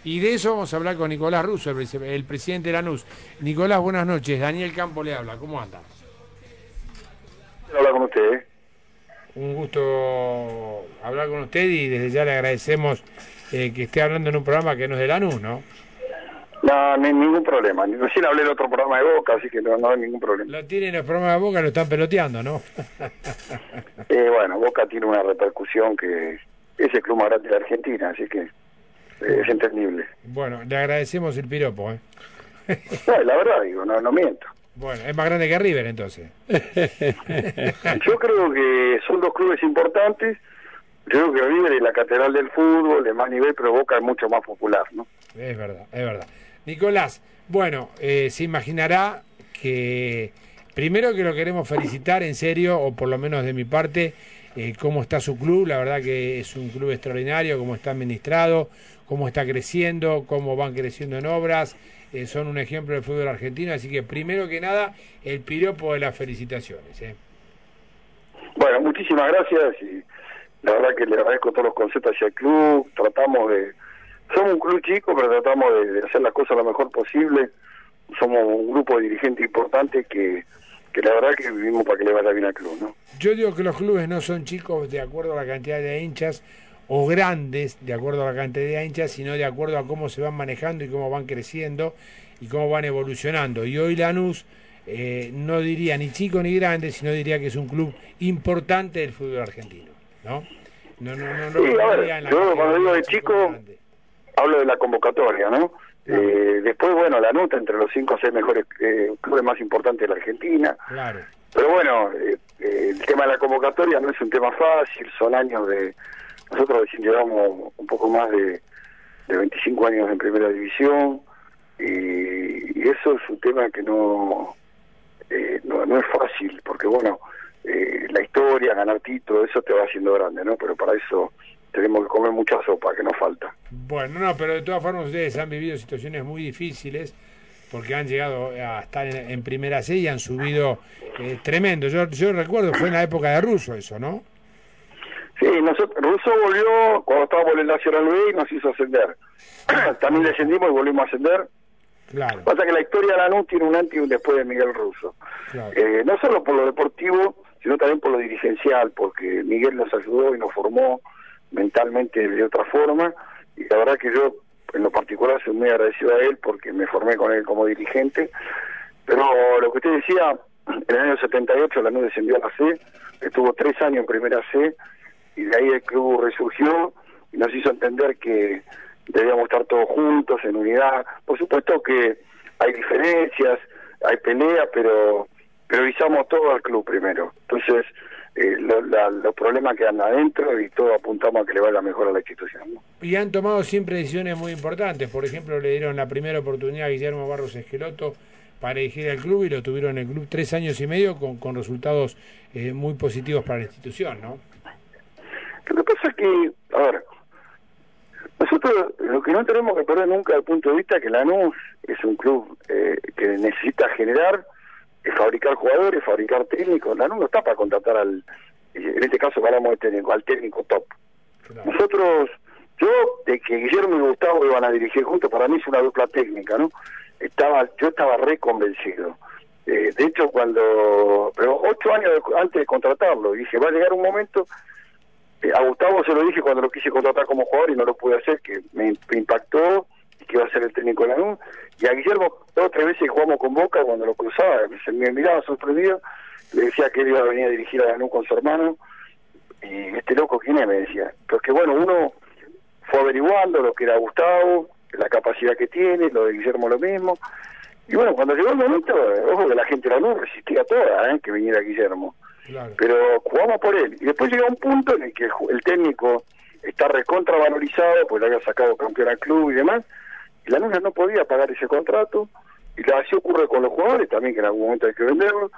Y de eso vamos a hablar con Nicolás Russo, el, presi- el presidente de Lanús. Nicolás, buenas noches. Daniel Campo le habla. ¿Cómo anda? hablar con usted. Un gusto hablar con usted y desde ya le agradecemos eh, que esté hablando en un programa que no es de Lanús, ¿no? No, ni- ningún problema. Recién hablé del otro programa de Boca, así que no, no hay ningún problema. Lo tienen los programas de Boca, lo están peloteando, ¿no? Eh, bueno, Boca tiene una repercusión que es el club más grande de Argentina, así que eh, es entendible. bueno, le agradecemos el piropo, ¿eh? No, la verdad, digo, no, no miento. Bueno, es más grande que River entonces. Yo creo que son dos clubes importantes. Yo creo que River es la catedral del fútbol, de más nivel, pero Boca es mucho más popular, ¿no? Es verdad, es verdad. Nicolás, bueno, eh, se imaginará que primero que lo queremos felicitar en serio, o por lo menos de mi parte, eh, cómo está su club. La verdad que es un club extraordinario, cómo está administrado, cómo está creciendo, cómo van creciendo en obras. eh, son un ejemplo del fútbol argentino, así que primero que nada, el piropo de las felicitaciones. ¿eh? Bueno, muchísimas gracias y la verdad que le agradezco todos los conceptos hacia el club. Tratamos de. Somos un club chico, pero tratamos de, de hacer las cosas lo mejor posible. Somos un grupo de dirigentes importantes que, que la verdad que vivimos para que le vaya bien al club, ¿no? Yo digo que los clubes no son chicos de acuerdo a la cantidad de hinchas o grandes de acuerdo a la cantidad de hinchas, sino de acuerdo a cómo se van manejando y cómo van creciendo y cómo van evolucionando. Y hoy Lanús eh, no diría ni chico ni grande, sino diría que es un club importante del fútbol argentino, ¿no? No, no, no, no Sí, a ver, en la yo cuando digo de chico grande. Hablo de la convocatoria, ¿no? Eh, después, bueno, la nota entre los cinco o seis mejores eh, clubes más importantes de la Argentina. Claro. Pero bueno, eh, eh, el tema de la convocatoria no es un tema fácil, son años de... Nosotros recién llevamos un poco más de, de 25 años en primera división y, y eso es un tema que no, eh, no, no es fácil, porque bueno, eh, la historia, ganar títulos, eso te va haciendo grande, ¿no? Pero para eso tenemos que comer mucha sopa, que nos falta. Bueno, no, pero de todas formas ustedes han vivido situaciones muy difíciles porque han llegado a estar en, en primera C y han subido eh, tremendo. Yo, yo recuerdo, fue en la época de Russo eso, ¿no? Sí, nosotros, Russo volvió cuando estábamos en el Nacional B y nos hizo ascender. También descendimos y volvimos a ascender. Claro, Pasa que la historia de Lanús tiene un antes y un después de Miguel Russo. claro. Eh, no solo por lo deportivo, sino también por lo dirigencial, porque Miguel nos ayudó y nos formó mentalmente de otra forma. Y la verdad que yo, en lo particular, soy muy agradecido a él porque me formé con él como dirigente. Pero lo que usted decía, en el año 78 Lanús descendió a la C, estuvo tres años en primera C, y de ahí el club resurgió y nos hizo entender que debíamos estar todos juntos, en unidad. Por supuesto que hay diferencias, hay peleas, pero priorizamos todo al club primero. Entonces, eh, lo- la- los problemas quedan adentro y todos apuntamos a que le vaya mejor a la institución. ¿no? Y han tomado siempre decisiones muy importantes. Por ejemplo, le dieron la primera oportunidad a Guillermo Barros Esqueloto para dirigir al club y lo tuvieron en el club tres años y medio con, con resultados eh, muy positivos para la institución, ¿no? Lo que pasa es que, a ver, nosotros lo que no tenemos que perder nunca del punto de vista es que Lanús es un club eh, que necesita generar, fabricar jugadores, fabricar técnicos. Lanús no está para contratar al, eh, en este caso hablamos de técnico, al técnico top. Claro. Nosotros, yo, de que Guillermo y Gustavo iban a dirigir juntos, para mí es una dupla técnica, ¿no? Estaba, yo estaba re convencido. Eh, de hecho, cuando, pero ocho años antes de contratarlo, dije, va a llegar un momento Eh, a Gustavo se lo dije cuando lo quise contratar como jugador y no lo pude hacer, que me, impactó que iba a ser el técnico de la NU. Y a Guillermo, dos o tres veces jugamos con Boca cuando lo cruzaba, se me miraba sorprendido, le decía que él iba a venir a dirigir a la NU con su hermano. Y este loco, ¿quién es? Me decía. Pero que bueno, uno fue averiguando lo que era Gustavo, la capacidad que tiene, lo de Guillermo lo mismo. Y bueno, cuando llegó el momento, eh, ojo que la gente de la NU resistía toda, ¿eh? que viniera Guillermo pero jugamos por él. Y después llega un punto en el que el, el técnico está recontra valorizado, pues le había sacado campeón al club y demás, la Lanús no podía pagar ese contrato, y la- así ocurre con los jugadores también, que en algún momento hay que venderlo.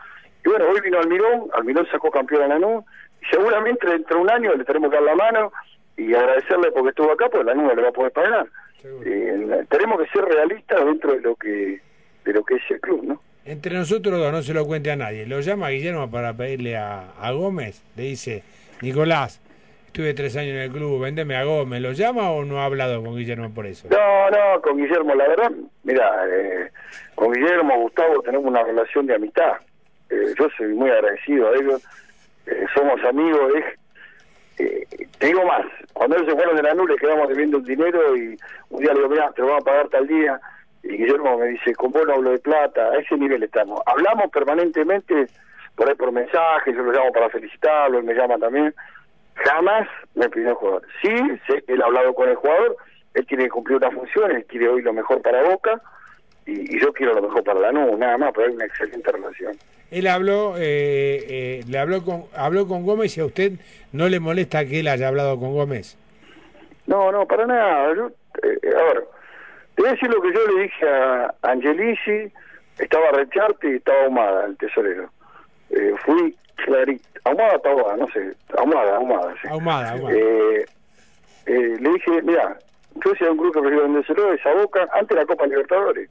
Y bueno, hoy vino Almirón, Almirón sacó campeón a Lanús, y seguramente dentro de un año le tenemos que dar la mano y agradecerle porque estuvo acá, pues Lanús no le va a poder pagar. Eh, tenemos que ser realistas dentro de lo que de lo que es el club, ¿no? Entre nosotros dos, no se lo cuente a nadie. Lo llama Guillermo para pedirle a, a Gómez. Le dice, Nicolás, estuve tres años en el club, vendeme a Gómez. ¿Lo llama o no ha hablado con Guillermo por eso? No, no, con Guillermo, la verdad, mira, eh, con Guillermo, Gustavo, tenemos una relación de amistad. Eh, yo soy muy agradecido a ellos, eh, somos amigos. Eh, te digo más, cuando ellos se fueron de la nube, quedamos debiendo un dinero y un día le digo, mira, te lo van a pagar tal día. Y Guillermo me dice, con vos no hablo de plata, a ese nivel estamos. Hablamos permanentemente, por ahí por mensaje, yo lo llamo para felicitarlo, él me llama también. Jamás me pidió el jugador. Sí, sé que él ha hablado con el jugador, él tiene que cumplir una función, él quiere hoy lo mejor para Boca y, y yo quiero lo mejor para la NU, nada más, pero hay una excelente relación. Él habló, eh, eh, le habló con, habló con Gómez y a usted no le molesta que él haya hablado con Gómez. No, no, para nada. Yo, eh, a ver, te voy a decir lo que yo le dije a Angelici, estaba Recharte y estaba Ahumada, el tesorero. Eh, fui clarito. Ahumada, estaba, no sé, Ahumada, Ahumada, sí. Ahumada, ahumada. Eh, eh, le dije, mira, yo hay un club que prefiero vendérselo es a Boca antes de la Copa Libertadores.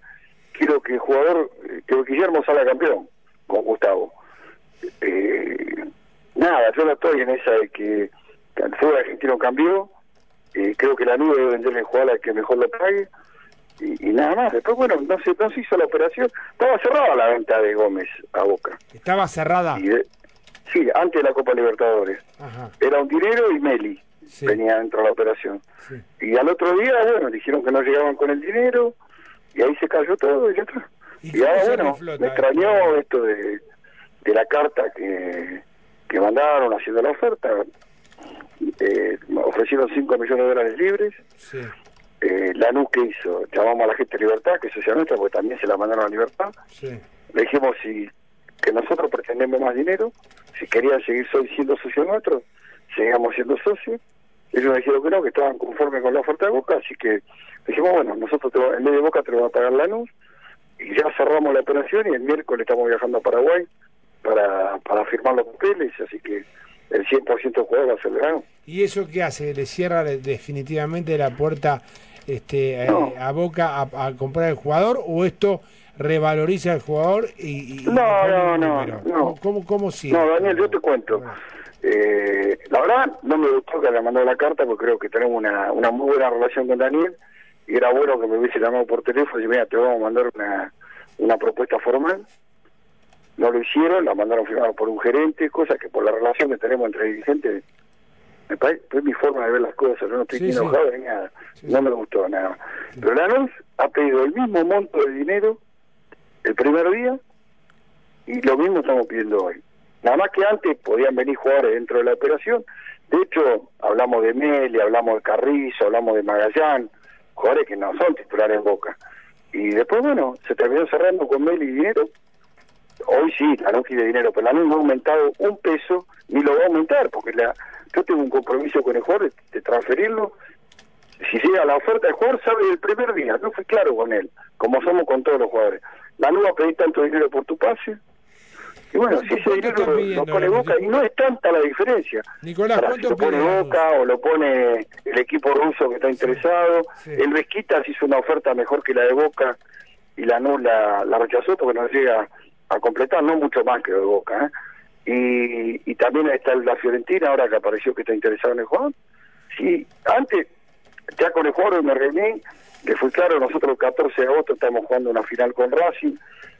Quiero que el jugador, eh, que Guillermo salga campeón con Gustavo. Eh, nada, yo no estoy en esa de que el fútbol argentino cambió. eh, creo que la nube debe venderle el jugador al que mejor lo pague. Y, y nada más. Después, bueno, no se, no se hizo la operación. Estaba cerrada la venta de Gómez a Boca. Estaba cerrada. Y de- sí, antes de la Copa Libertadores. Ajá. Era un dinero y Meli Sí. venía dentro de la operación. Sí. Y al otro día, bueno, dijeron que no llegaban con el dinero y ahí se cayó todo y ya está. ¿Y Y, ahora, bueno, me extrañó esto de, de la carta que, que mandaron haciendo la oferta. Eh, ofrecieron 5 millones de dólares libres. Sí. Eh, la NU que hizo, llamamos a la gente de Libertad, que es socia nuestra, porque también se la mandaron a Libertad. Sí. Le dijimos si que nosotros pretendemos más dinero, si querían seguir siendo socios nuestros, seguíamos siendo socios. Ellos me dijeron que no, que estaban conformes con la oferta de Boca, así que dijimos, bueno, nosotros te en vez de Boca te lo va a pagar Lanús, y ya cerramos la operación y el miércoles estamos viajando a Paraguay para, para firmar los papeles, así que el 100% del jugador va a ser de Lanús. ¿Y eso qué hace? ¿Le cierra definitivamente la puerta este, eh, No. a Boca a, a comprar el jugador o esto revaloriza al jugador y, y- No, no, no, no. ¿Cómo, cómo, sigue? No, Daniel, yo te cuento. Eh, la verdad, no me gustó que le mandó la carta porque creo que tenemos una, una muy buena relación con Daniel y era bueno que me hubiese llamado por teléfono y mira, te vamos a mandar una, una propuesta formal. No lo hicieron, la mandaron firmada por un gerente, cosa que por la relación que tenemos entre dirigentes, me parece, es mi forma de ver las cosas, yo no estoy Sí, ni sí. enojado ni nada, no me gustó nada. Pero Lanús ha pedido el mismo monto de dinero el primer día y lo mismo estamos pidiendo hoy. Nada más que antes podían venir jugadores dentro de la operación. De hecho, hablamos de Meli, hablamos de Carrizo, hablamos de Magallán, jugadores que no son titulares en Boca. Y después, bueno, se terminó cerrando con Meli y dinero. Hoy sí, la no quiere dinero, pero la no ha aumentado un peso ni lo va a aumentar, porque la, yo tengo un compromiso con el jugador de, transferirlo. Si llega la oferta del jugador, sabe el primer día, yo fui claro con él, como somos con todos los jugadores. La no va a pedir tanto dinero por tu pase, y bueno, si ese ¿Cuánto dinero lo, pone? Boca, y no es tanta la diferencia. Nicolás, Ahora, si ¿cuánto lo pone Boca o lo pone el equipo ruso que está interesado, sí. el Vesquitas hizo una oferta mejor que la de Boca y la la, la rechazó porque no llega a completar, no mucho más que lo de Boca. ¿eh? Y, y también está la Fiorentina, ahora que apareció que está interesado en el jugador. Sí, antes, ya con el jugador me reuní, que fue claro, nosotros el 14 de agosto estamos jugando una final con Racing,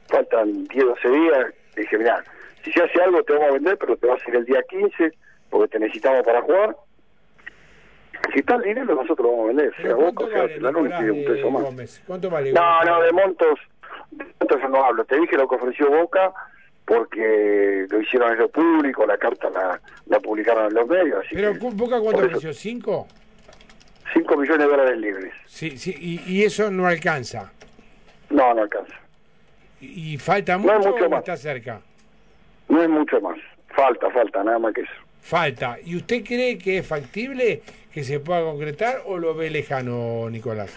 faltan 10, 12 días, le dije, mira, si se hace algo te vamos a vender, pero te va a ser el día 15, porque te necesitamos para jugar, Si está el dinero, nosotros lo vamos a vender, sea Boca ¿Cuánto o sea vale, Lanús, Nicolás, pide un peso de más. Gómez? ¿Cuánto vale No, no, de montos, de montos yo no hablo. Te dije lo que ofreció Boca porque lo hicieron ellos público, la carta la, la publicaron en los medios. Así Pero que ¿cu- ¿Boca cuánto ofreció? ¿Cinco? 5 millones de dólares libres. Sí, sí, y, y eso no alcanza. No, no alcanza. ¿Y, y falta No mucho, es mucho o más. está cerca? No es mucho más. Falta, falta, nada más que eso. Falta. ¿Y usted cree que es factible que se pueda concretar o lo ve lejano, Nicolás?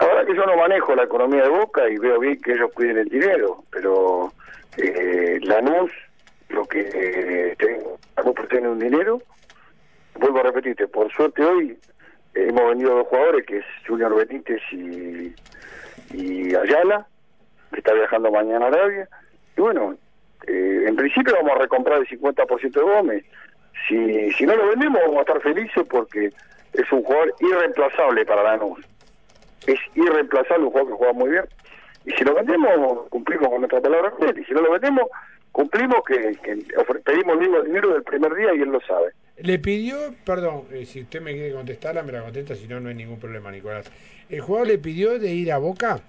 La verdad que yo no manejo la economía de Boca y veo bien que ellos cuiden el dinero, pero eh, Lanús, lo que eh, tengo, Lanús tiene un dinero, vuelvo a repetirte, por suerte hoy eh, hemos vendido dos jugadores, que es Junior Benítez y, y Ayala, que está viajando mañana a Arabia, y bueno, eh, en principio vamos a recomprar el 50% de Gómez, si, si no lo vendemos vamos a estar felices porque es un jugador irreemplazable para Lanús. Es irreemplazable, un jugador que juega muy bien. Y si lo vendemos, cumplimos con nuestra palabra con él. Y si no lo vendemos, cumplimos que, pedimos el mismo dinero del primer día y él lo sabe. Le pidió, perdón, eh, si usted me quiere contestarla, me la contesta, si no, no hay ningún problema, Nicolás. ¿El jugador le pidió de ir a Boca?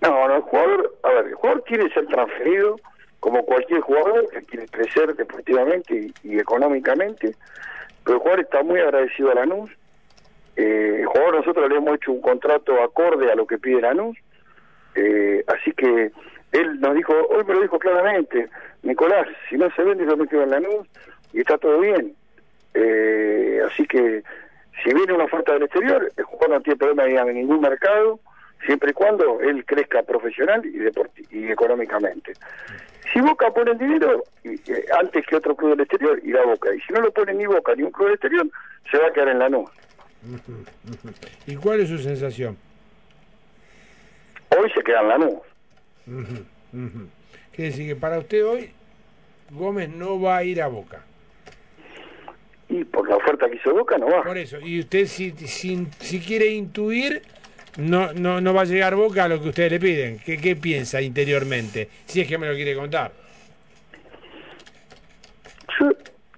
No, no, el jugador, a ver, el jugador quiere ser transferido como cualquier jugador que quiere crecer deportivamente y, y económicamente, pero el jugador está muy agradecido a Lanús. Eh, el jugador nosotros le hemos hecho un contrato acorde a lo que pide Lanús, eh, así que él nos dijo, hoy me lo dijo claramente, Nicolás, si no se vende yo me quedo en Lanús y está todo bien. Eh, así que si viene una oferta del exterior, el jugador no tiene problema a ningún mercado, siempre y cuando él crezca profesional y, y económicamente. Si Boca pone el dinero, eh, antes que otro club del exterior, irá a Boca. Y si no lo pone ni Boca ni un club del exterior, se va a quedar en Lanús. ¿Y cuál es su sensación? Hoy se queda en Lanús. Ujú. Quiere decir que para usted hoy Gómez no va a ir a Boca. Y por la oferta que hizo Boca no va. Por eso, y usted si, si, si quiere intuir, no, no, no va a llegar Boca a lo que ustedes le piden. ¿Qué, ¿Qué piensa interiormente? Si es que me lo quiere contar. Yo,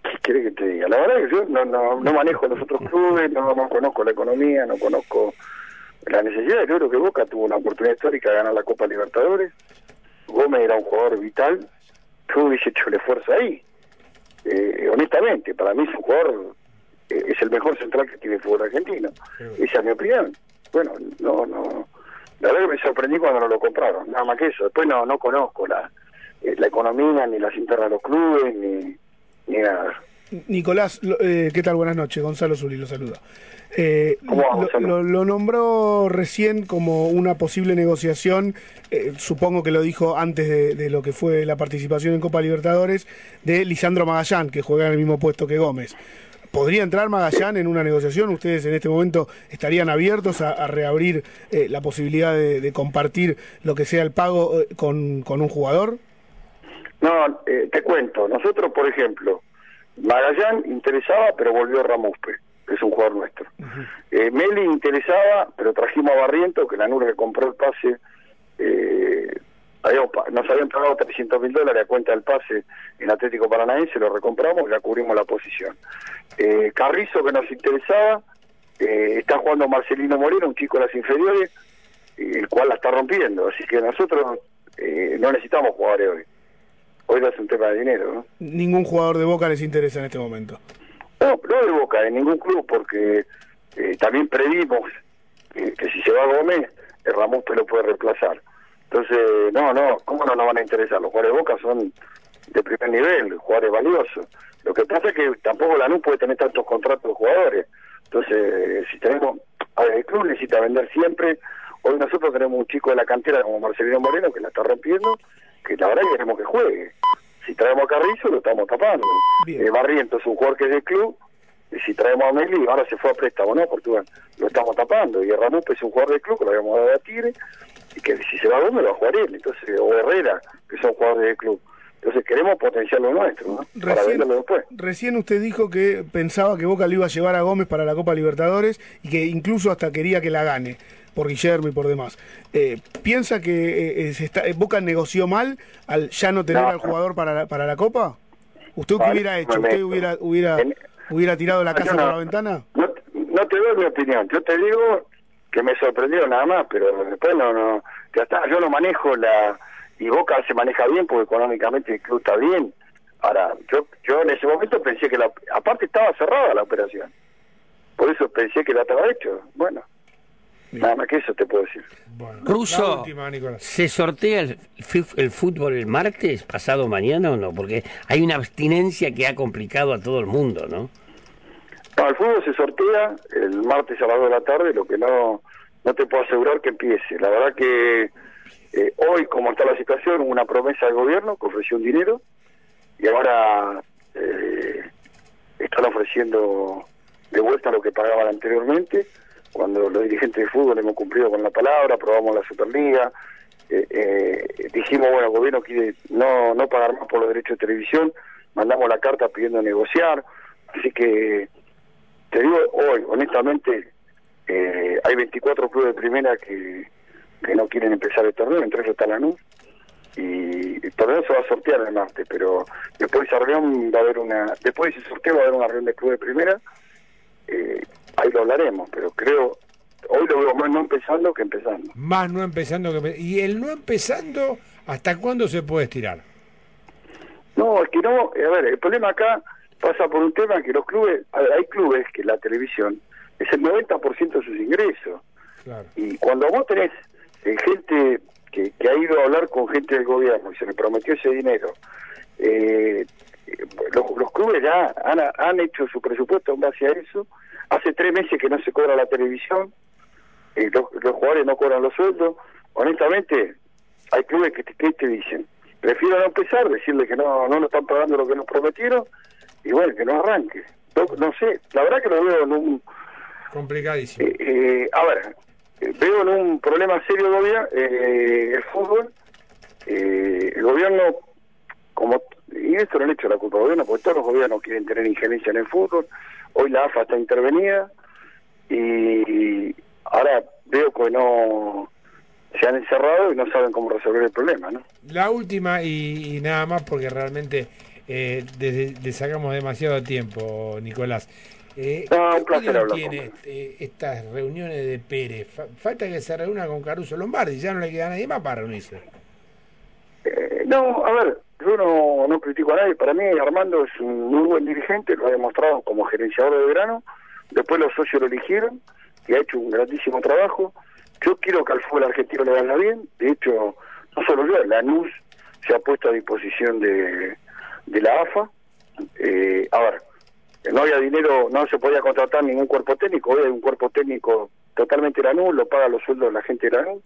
¿qué quiere que te diga? La verdad es que yo no, no, no manejo los otros clubes, no, no conozco la economía, no conozco la necesidad. Yo creo que Boca tuvo una oportunidad histórica de ganar la Copa Libertadores. Gómez era un jugador vital. Yo hubiese hecho el esfuerzo ahí. Eh, honestamente, para mí es un jugador, eh, es el mejor central que tiene el fútbol argentino. Esa es mi opinión. Bueno, no, no. La verdad que me sorprendí cuando no lo compraron, nada más que eso. Después no, no conozco la, eh, la economía, ni las internas de los clubes, ni, ni nada. Nicolás, eh, ¿qué tal? Buenas noches. Gonzalo Zuli lo saluda. Eh, ¿Cómo va, lo, Gonzalo? lo- lo nombró recién como una posible negociación, eh, supongo que lo dijo antes de, de lo que fue la participación en Copa Libertadores, de Lisandro Magallán, que juega en el mismo puesto que Gómez. ¿Podría entrar Magallán en una negociación? ¿Ustedes en este momento estarían abiertos a, a reabrir eh, la posibilidad de, de compartir lo que sea el pago con, con un jugador? No, eh, te cuento. Nosotros, por ejemplo, Magallán interesaba, pero volvió Ramuspe, que es un jugador nuestro. Eh, Meli interesaba, pero trajimos a Barriento, que la nube que compró el pase, eh, nos habían pagado 300 mil dólares a cuenta del pase en Atlético Paranaense, lo recompramos y ya cubrimos la posición. Eh, Carrizo, que nos interesaba, eh, está jugando Marcelino Moreno, un chico de las inferiores, el cual la está rompiendo. Así que nosotros eh, no necesitamos jugadores hoy. Hoy no es un tema de dinero, ¿no? Ningún jugador de Boca les interesa en este momento. No, no de Boca, de ningún club, porque eh, también previmos que, que si se va Gómez, el Ramón lo puede reemplazar. Entonces, no, no, ¿cómo no nos van a interesar? Los jugadores de Boca son de primer nivel, jugadores valiosos. Lo que pasa es que tampoco la NU puede tener tantos contratos de jugadores. Entonces, si tenemos, a ver, el club necesita vender siempre. Hoy nosotros tenemos un chico de la cantera como Marcelino Moreno que la está rompiendo, que la verdad que queremos que juegue. Si traemos a Carrizo, lo estamos tapando. Eh, Barrientos es un jugador que es del club, y si traemos a Meli, ahora se fue a préstamo, ¿no? Portugal, lo estamos tapando. Y Ramón es un jugador del club que lo habíamos dado a Tigre, y que si se va a Gómez, lo va a jugar él. Entonces, o Herrera, que son jugadores del club. Entonces, queremos potenciar lo nuestro, ¿no? Para Recién, venderlo después. recién usted dijo que pensaba que Boca le iba a llevar a Gómez para la Copa Libertadores y que incluso hasta quería que la gane por Guillermo y por demás. Eh, ¿Piensa que eh, eh, se está, eh, Boca negoció mal al ya no tener No, al jugador para la, para la Copa? ¿Usted qué hubiera hecho? ¿Usted hubiera, hubiera hubiera tirado la casa no- por la ventana? No, no te doy mi opinión, yo te digo que me sorprendió nada más, pero después no, no, ya está, yo no manejo la, y Boca se maneja bien porque económicamente el club está bien. Ahora, yo, yo en ese momento pensé que la, aparte estaba cerrada la operación, por eso pensé que la estaba hecho, bueno, nada más que eso te puedo decir. Bueno, Ruso, última. ¿se sortea el, el fútbol el martes, pasado mañana o no? Porque hay una abstinencia que ha complicado a todo el mundo, ¿no? No, el fútbol se sortea el martes a las 2 de la tarde, lo que no, no te puedo asegurar que empiece. La verdad que eh, hoy, como está la situación, hubo una promesa del gobierno que ofreció un dinero y ahora eh, están ofreciendo de vuelta lo que pagaban anteriormente. Cuando los dirigentes de fútbol hemos cumplido con la palabra, aprobamos la Superliga, eh, eh, dijimos, bueno, el gobierno quiere no, no pagar más por los derechos de televisión, mandamos la carta pidiendo negociar, así que te digo hoy, honestamente, eh, hay 24 clubes de primera que, que no quieren empezar el torneo, entre ellos está Lanús, y el torneo se va a sortear el martes, pero después de esa reunión va a haber una, después de ese sorteo va a haber una reunión de clubes de primera, eh, ahí lo hablaremos, pero creo, hoy lo veo más no empezando que empezando. Más no empezando que... empe- Y el no empezando, ¿hasta cuándo se puede estirar? No, es que no, a ver, el problema acá pasa por un tema que los clubes, a ver, hay clubes que la televisión es el 90% de sus ingresos. Claro. Y cuando vos tenés eh, gente que, que ha ido a hablar con gente del gobierno y se le prometió ese dinero, eh, los, los clubes ya han, han hecho su presupuesto en base a eso. Hace tres meses que no se cobra la televisión, eh, los, los jugadores no cobran los sueldos. Honestamente, hay clubes que te, que te dicen, prefiero no empezar, decirle que no, no nos están pagando lo que nos prometieron y bueno, que no arranque. No, no sé, la verdad que lo veo en un, Complicadísimo. eh, eh, a ver, eh, veo en un problema serio todavía eh, el fútbol. Eh, el gobierno, como y esto no le echo la culpa al gobierno, porque todos los gobiernos quieren tener injerencia en el fútbol. Hoy la AFA está intervenida y ahora veo que no se han encerrado y no saben cómo resolver el problema, ¿no? La última y, y nada más porque realmente eh, le sacamos demasiado tiempo, Nicolás. Eh, No, un ¿qué placer opinión hablar tiene eh, estas reuniones de Pérez? Fa- falta que se reúna con Caruso Lombardi, ya no le queda nadie más para reunirse. Eh, no, a ver, yo no, no critico a nadie. Para mí Armando es un muy buen dirigente, lo ha demostrado como gerenciador de verano. Después los socios lo eligieron y ha hecho un grandísimo trabajo. Yo quiero que al fútbol argentino le vaya bien. De hecho, no solo yo, la NUS se ha puesto a disposición de, de la AFA. Eh, a ver, no había dinero, no se podía contratar ningún cuerpo técnico. Hoy hay un cuerpo técnico totalmente Lanús, lo paga los sueldos de la gente de Lanús.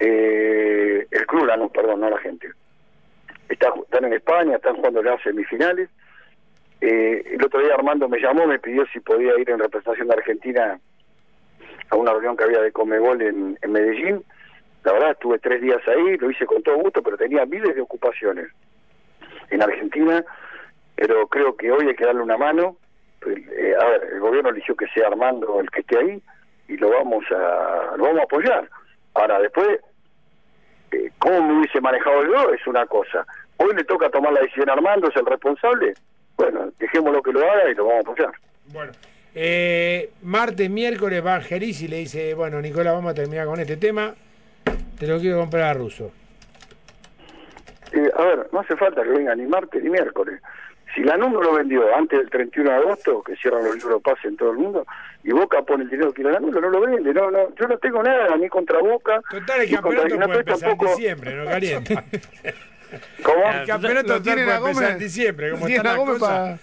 Eh, el club Lanús, perdón, no la gente. Está, están en España, están jugando ya semifinales. Eh, el otro día Armando me llamó, me pidió si podía ir en representación de Argentina a una reunión que había de Comebol en, Medellín. La verdad, estuve tres días ahí, lo hice con todo gusto, pero tenía miles de ocupaciones en Argentina, pero creo que hoy hay que darle una mano. Eh, a ver, el gobierno eligió que sea Armando el que esté ahí y lo vamos a, lo vamos a apoyar. Ahora, después, eh, cómo me hubiese manejado yo es una cosa. Hoy le toca tomar la decisión a Armando, es el responsable. Bueno, dejémoslo que lo haga y lo vamos a apoyar. Bueno, eh, martes, miércoles va Angelis y le dice, bueno, Nicolás, vamos a terminar con este tema. Te lo quiero comprar a Russo. Eh, a ver, no hace falta que venga ni martes ni miércoles. Si la no lo vendió antes del 31 de agosto, que cierran los libros pase en todo el mundo, y Boca pone el dinero que la no lo vende. No, no, yo no tengo nada ni contra Boca. Total, el ni contra campeonato puede Guinapeña empezar en tampoco. diciembre, no calienta. ¿Cómo? El campeonato Lo total tienen puede a Gómez. empezar en diciembre, como a la Gómez cosa. para-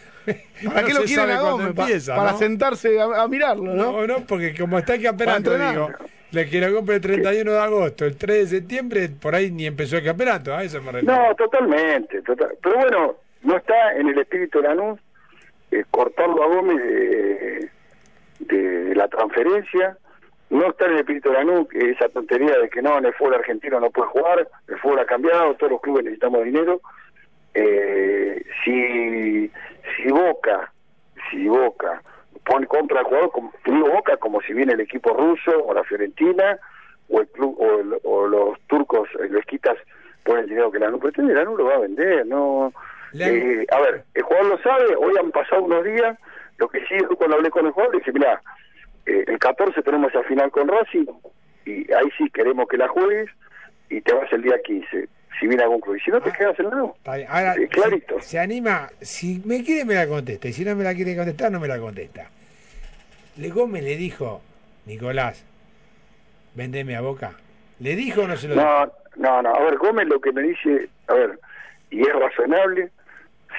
¿Para No qué lo se quieren sabe a cuándo Gómez? Empieza, para ¿no? sentarse a, a mirarlo, ¿no? No, no, porque como está el campeonato, digo, le que lo compre el 31 de agosto, el 3 de septiembre, por ahí ni empezó el campeonato, a eso me refiero. No, totalmente. total- Pero bueno, no está en el espíritu de Lanús eh, cortarlo a Gómez de, de la transferencia. No está en el espíritu de Lanús eh, esa tontería de que no, en el fútbol argentino no puede jugar, el fútbol ha cambiado, todos los clubes necesitamos dinero. Eh, si, si Boca, si Boca pone, compra al jugador, como, digo Boca como si viene el equipo ruso o la Fiorentina o el club o, el- o los turcos, eh, los quitas ponen el dinero que Lanús pretende, Lanús lo va a vender, no Eh, a ver, el jugador lo sabe, hoy han pasado unos días, lo que sí, cuando hablé con el jugador, le dije, mira, eh, el 14 tenemos esa final con Racing, y ahí sí queremos que la juegues, y te vas el día 15 si viene algún club. Y si no te Ah. quedas en el nuevo. Ahora, Eh, clarito. Se, se anima, si me quiere me la contesta, y si no me la quiere contestar, no me la contesta. Le Gómez le dijo, Nicolás, vendeme a Boca. ¿Le dijo o no se lo dijo? No, no, no. A ver, Gómez lo que me dice, a ver, y es razonable,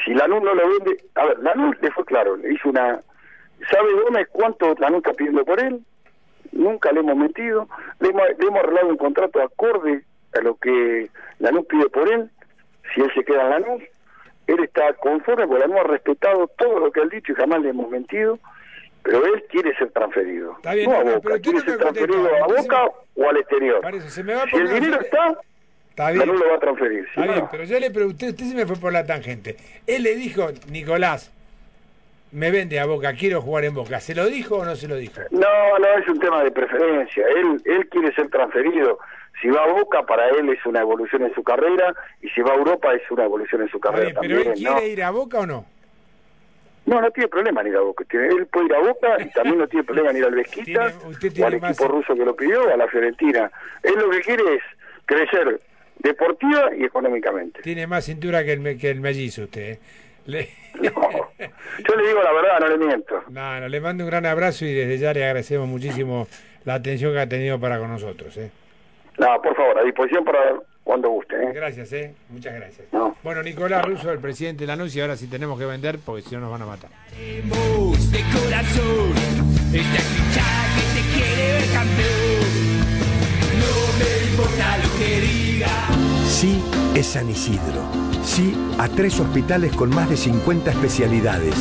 si Lanús no lo vende, a ver, Lanús le fue claro, le hizo una... ¿Sabe Gómez cuánto Lanús está pidiendo por él? Nunca le hemos metido, le hemos, le hemos arreglado un contrato acorde a lo que Lanús pide por él, si él se queda en Lanús, él está conforme, porque Lanús ha respetado todo lo que ha dicho y jamás le hemos mentido, pero él quiere ser transferido. Está bien, no a no, no, Boca, pero quiere no ser transferido a Boca o al exterior. Por eso, se me va Si el dinero la- está, Está bien. Lanús lo va a transferir. Está bien, pero yo le pregunté, usted se me fue por la tangente. Él le dijo, Nicolás, me vende a Boca, quiero jugar en Boca. ¿Se lo dijo o no se lo dijo? No, no es un tema de preferencia. Él, él quiere ser transferido. Si va a Boca, para él es una evolución en su carrera, y si va a Europa es una evolución en su carrera bien, pero también. él ¿no? quiere ir a Boca o no? no, no tiene problema en ir a Boca. Él puede ir a Boca y también no tiene problema en ir al Vesquita o al más- equipo ruso que lo pidió, a la Fiorentina. Él lo que quiere es crecer deportiva y económicamente. Tiene más cintura que el, que el mellizo usted. ¿eh? Le... No. Yo le digo la verdad, no le miento. No, no, le mando un gran abrazo y desde ya le agradecemos muchísimo la atención que ha tenido para con nosotros. ¿eh? No, por favor, a disposición para cuando guste. ¿eh? Gracias, ¿eh? muchas gracias. No. Bueno, Nicolás Russo, el presidente de la y ahora sí tenemos que vender porque si no nos van a matar. Queremos de corazón esta hinchada que te quiere ver campeón. Sí es San Isidro. Sí a tres hospitales con más de 50 especialidades.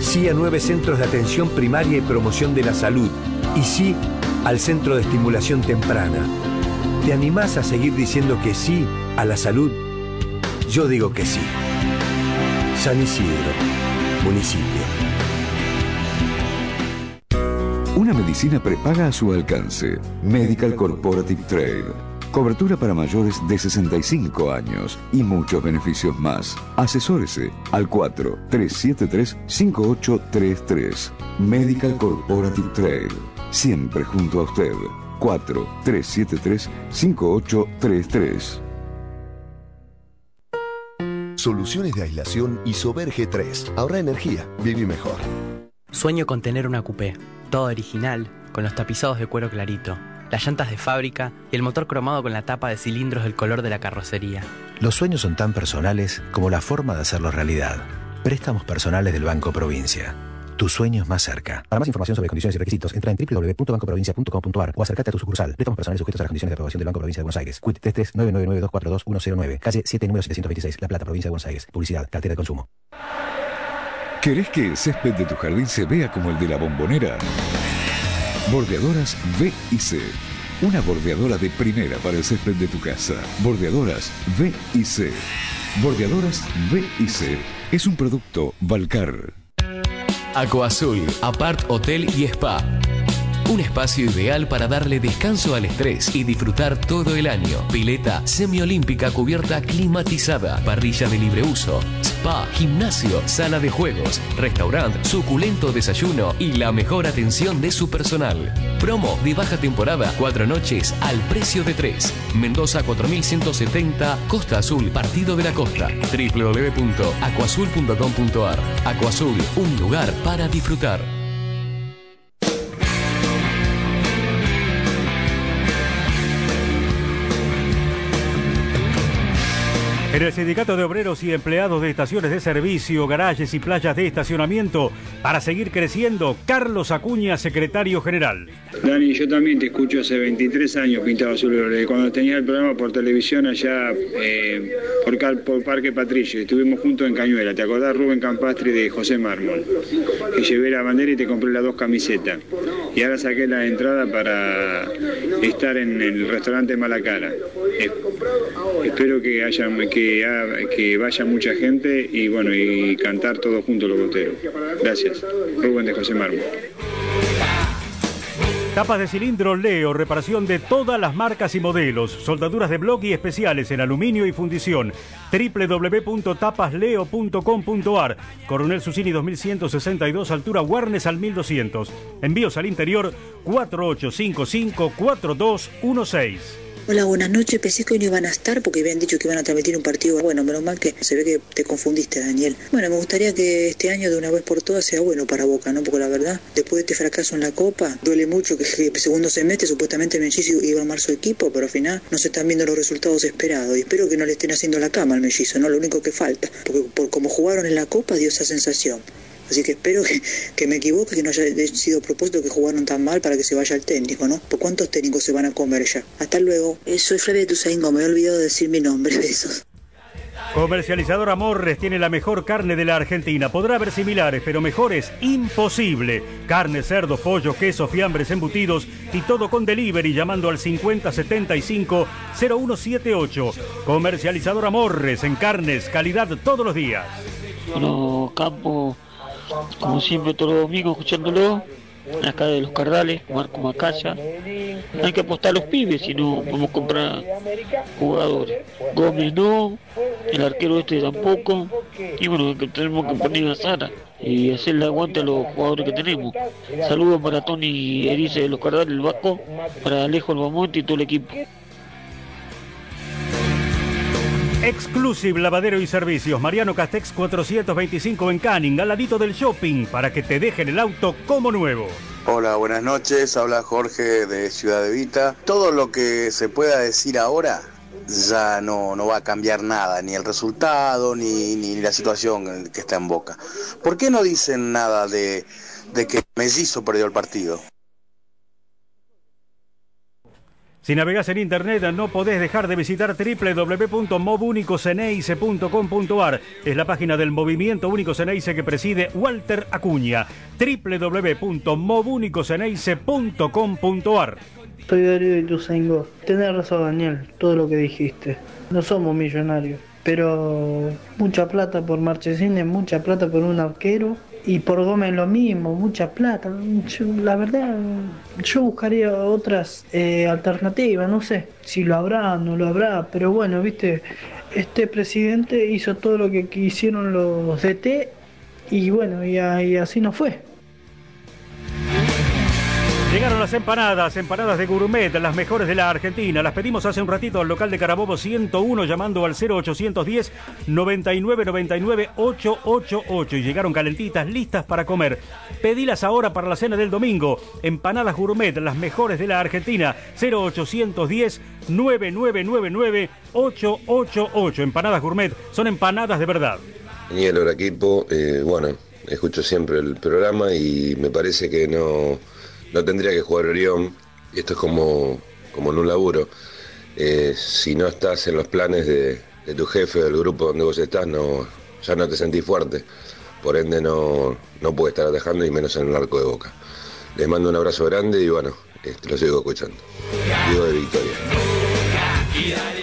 Sí a nueve centros de atención primaria y promoción de la salud. Y sí al Centro de Estimulación Temprana. ¿Te animás a seguir diciendo que sí a la salud? Yo digo que sí. San Isidro, municipio. Una medicina prepaga a su alcance. Medical Corporative Trade. Cobertura para mayores de 65 años y muchos beneficios más. Asesórese al 4-373-5833. Medical Corporative Trade. Siempre junto a usted. 4-373-5833. Soluciones de aislación Isover G3. Ahorra energía, viví mejor. Sueño con tener una coupé, todo original, con los tapizados de cuero clarito, las llantas de fábrica y el motor cromado con la tapa de cilindros del color de la carrocería. Los sueños son tan personales como la forma de hacerlos realidad. Préstamos personales del Banco Provincia. Tu sueño es más cerca. Para más información sobre condiciones y requisitos, entra en www.bancoprovincia.com.ar o acércate a tu sucursal. Préstamos personales sujetos a las condiciones de aprobación del Banco Provincia de Buenos Aires. CUIT 33999242109. Calle 7, número 726. La Plata, Provincia de Buenos Aires. Publicidad. Cartera de consumo. ¿Querés que el césped de tu jardín se vea como el de la bombonera? Bordeadoras B y C. Una bordeadora de primera para el césped de tu casa. Bordeadoras B y C. Bordeadoras B y C. Es un producto Valcar. Aquazul, Apart Hotel y Spa. Un espacio ideal para darle descanso al estrés y disfrutar todo el año. Pileta semiolímpica cubierta climatizada, parrilla de libre uso, spa, gimnasio, sala de juegos, restaurante, suculento desayuno y la mejor atención de su personal. Promo de baja temporada, cuatro noches al precio de tres. Mendoza 4170, Costa Azul, Partido de la Costa. www.aquazul.com.ar. Aquazul, un lugar para disfrutar. En el Sindicato de Obreros y Empleados de Estaciones de Servicio, Garajes y Playas de Estacionamiento, para seguir creciendo, Carlos Acuña, secretario general. Dani, yo también te escucho hace 23 años pintado azul. Cuando tenía el programa por televisión allá eh, por, Parque Patricio, estuvimos juntos en Cañuela. ¿Te acordás Rubén Campastri de José Mármol? Que llevé la bandera y te compré las dos camisetas. Y ahora saqué la entrada para estar en el restaurante Malacara. Eh, espero que haya que, que vaya mucha gente y bueno y cantar todos juntos los boteros. Gracias. Rubén de José Mármol. Tapas de cilindro Leo, reparación de todas las marcas y modelos, soldaduras de bloque y especiales en aluminio y fundición. www.tapasleo.com.ar Coronel Susini 2162, altura Warnes al 1200. Envíos al interior 4855 4216. Hola, buenas noches. Pensé que hoy no iban a estar porque habían dicho que iban a transmitir un partido. Bueno, menos mal que se ve que te confundiste, Daniel. Bueno, me gustaría que este año de una vez por todas sea bueno para Boca, ¿no? Porque la verdad, después de este fracaso en la Copa, duele mucho que el segundo semestre supuestamente Mellizo iba a armar su equipo, pero al final no se están viendo los resultados esperados. Y espero que no le estén haciendo la cama al Mellizo, ¿no? Lo único que falta. Porque por como jugaron en la Copa dio esa sensación. Así que espero que, que, me equivoque, que no haya sido propósito que jugaron tan mal para que se vaya el técnico, ¿no? ¿Por cuántos técnicos se van a comer ya? Hasta luego. Eh, soy Flavia Tusaingo, me he olvidado de decir mi nombre. Besos. Comercializador Amorres tiene la mejor carne de la Argentina. Podrá haber similares, pero mejores imposible. Carne, cerdo, pollo, queso, fiambres, embutidos y todo con delivery llamando al 5075-0178. Comercializador Amorres en carnes, calidad todos los días. Bueno, Campo, como siempre todos los domingos escuchándolo, acá de los Cardales, Marco Macaya. Hay que apostar a los pibes, si no vamos a comprar jugadores. Gómez no, el arquero este tampoco. Y bueno, tenemos que poner a Sara y hacerle aguante a los jugadores que tenemos. Saludos para Tony Erice de los Cardales, el Vasco, para Alejo Albamonte y todo el equipo. Exclusive Lavadero y Servicios, Mariano Castex 425 en Canning, al ladito del shopping, para que te dejen el auto como nuevo. Hola, buenas noches, habla Jorge de Ciudad de Vita. Todo lo que se pueda decir ahora ya no, no va a cambiar nada, ni el resultado, ni, ni la situación que está en boca. ¿Por qué no dicen nada de, de que Mellizo perdió el partido? Si navegas en internet no podés dejar de visitar www.movunicoceneice.com.ar. Es la página del Movimiento Único Ceneice que preside Walter Acuña. www.movunicoceneice.com.ar. Soy Darío de Tusengo. Tenés razón, Daniel, todo lo que dijiste. No somos millonarios, pero mucha plata por Marchesín, mucha plata por un arquero y por Gómez lo mismo, mucha plata. La verdad, yo buscaría otras eh, alternativas, no sé si lo habrá, no lo habrá, pero bueno, viste, este presidente hizo todo lo que hicieron los DT y bueno, y, y así no fue. Llegaron las empanadas, empanadas de gourmet, las mejores de la Argentina. Las pedimos hace un ratito al local de Carabobo 101 llamando al 0810 9999 888 y llegaron calentitas, listas para comer. Pedilas ahora para la cena del domingo. Empanadas gourmet, las mejores de la Argentina. 0810 9999 888. Empanadas gourmet son empanadas de verdad. Daniel Oraquipo, eh, bueno, escucho siempre el programa y me parece que no no tendría que jugar Orión. Esto es como, como en un laburo. Eh, si no estás en los planes de, de, tu jefe del grupo donde vos estás, no, ya no te sentís fuerte. Por ende no, no puede estar atajando y menos en el arco de boca. Les mando un abrazo grande y bueno, este, lo sigo escuchando. Digo de Victoria.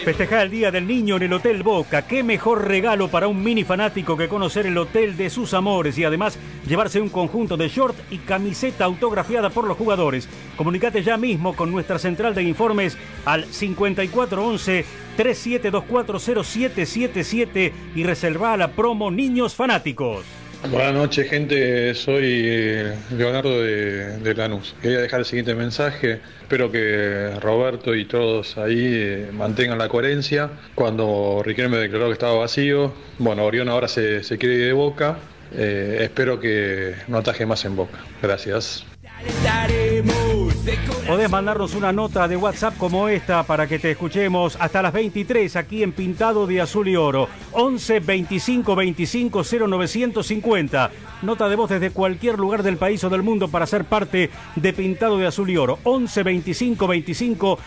Festejar el Día del Niño en el Hotel Boca. Qué mejor regalo para un mini fanático que conocer el hotel de sus amores y además llevarse un conjunto de short y camiseta autografiada por los jugadores. Comunicate ya mismo con nuestra central de informes al 5411 37240777 y reserva la promo Niños Fanáticos. Buenas noches, gente. Soy eh, Leonardo de, de, Lanús. Quería dejar el siguiente mensaje. Espero que Roberto y todos ahí eh, mantengan la coherencia. Cuando Riquelme declaró que estaba vacío, bueno, Orión ahora se, se quiere ir de boca. Eh, espero que no ataje más en boca. Gracias. Podés mandarnos una nota de WhatsApp como esta para que te escuchemos hasta las 23 aquí en Pintado de Azul y Oro. 11 25 25 0950. Nota de voz desde cualquier lugar del país o del mundo para ser parte de Pintado de Azul y Oro. 11 25 25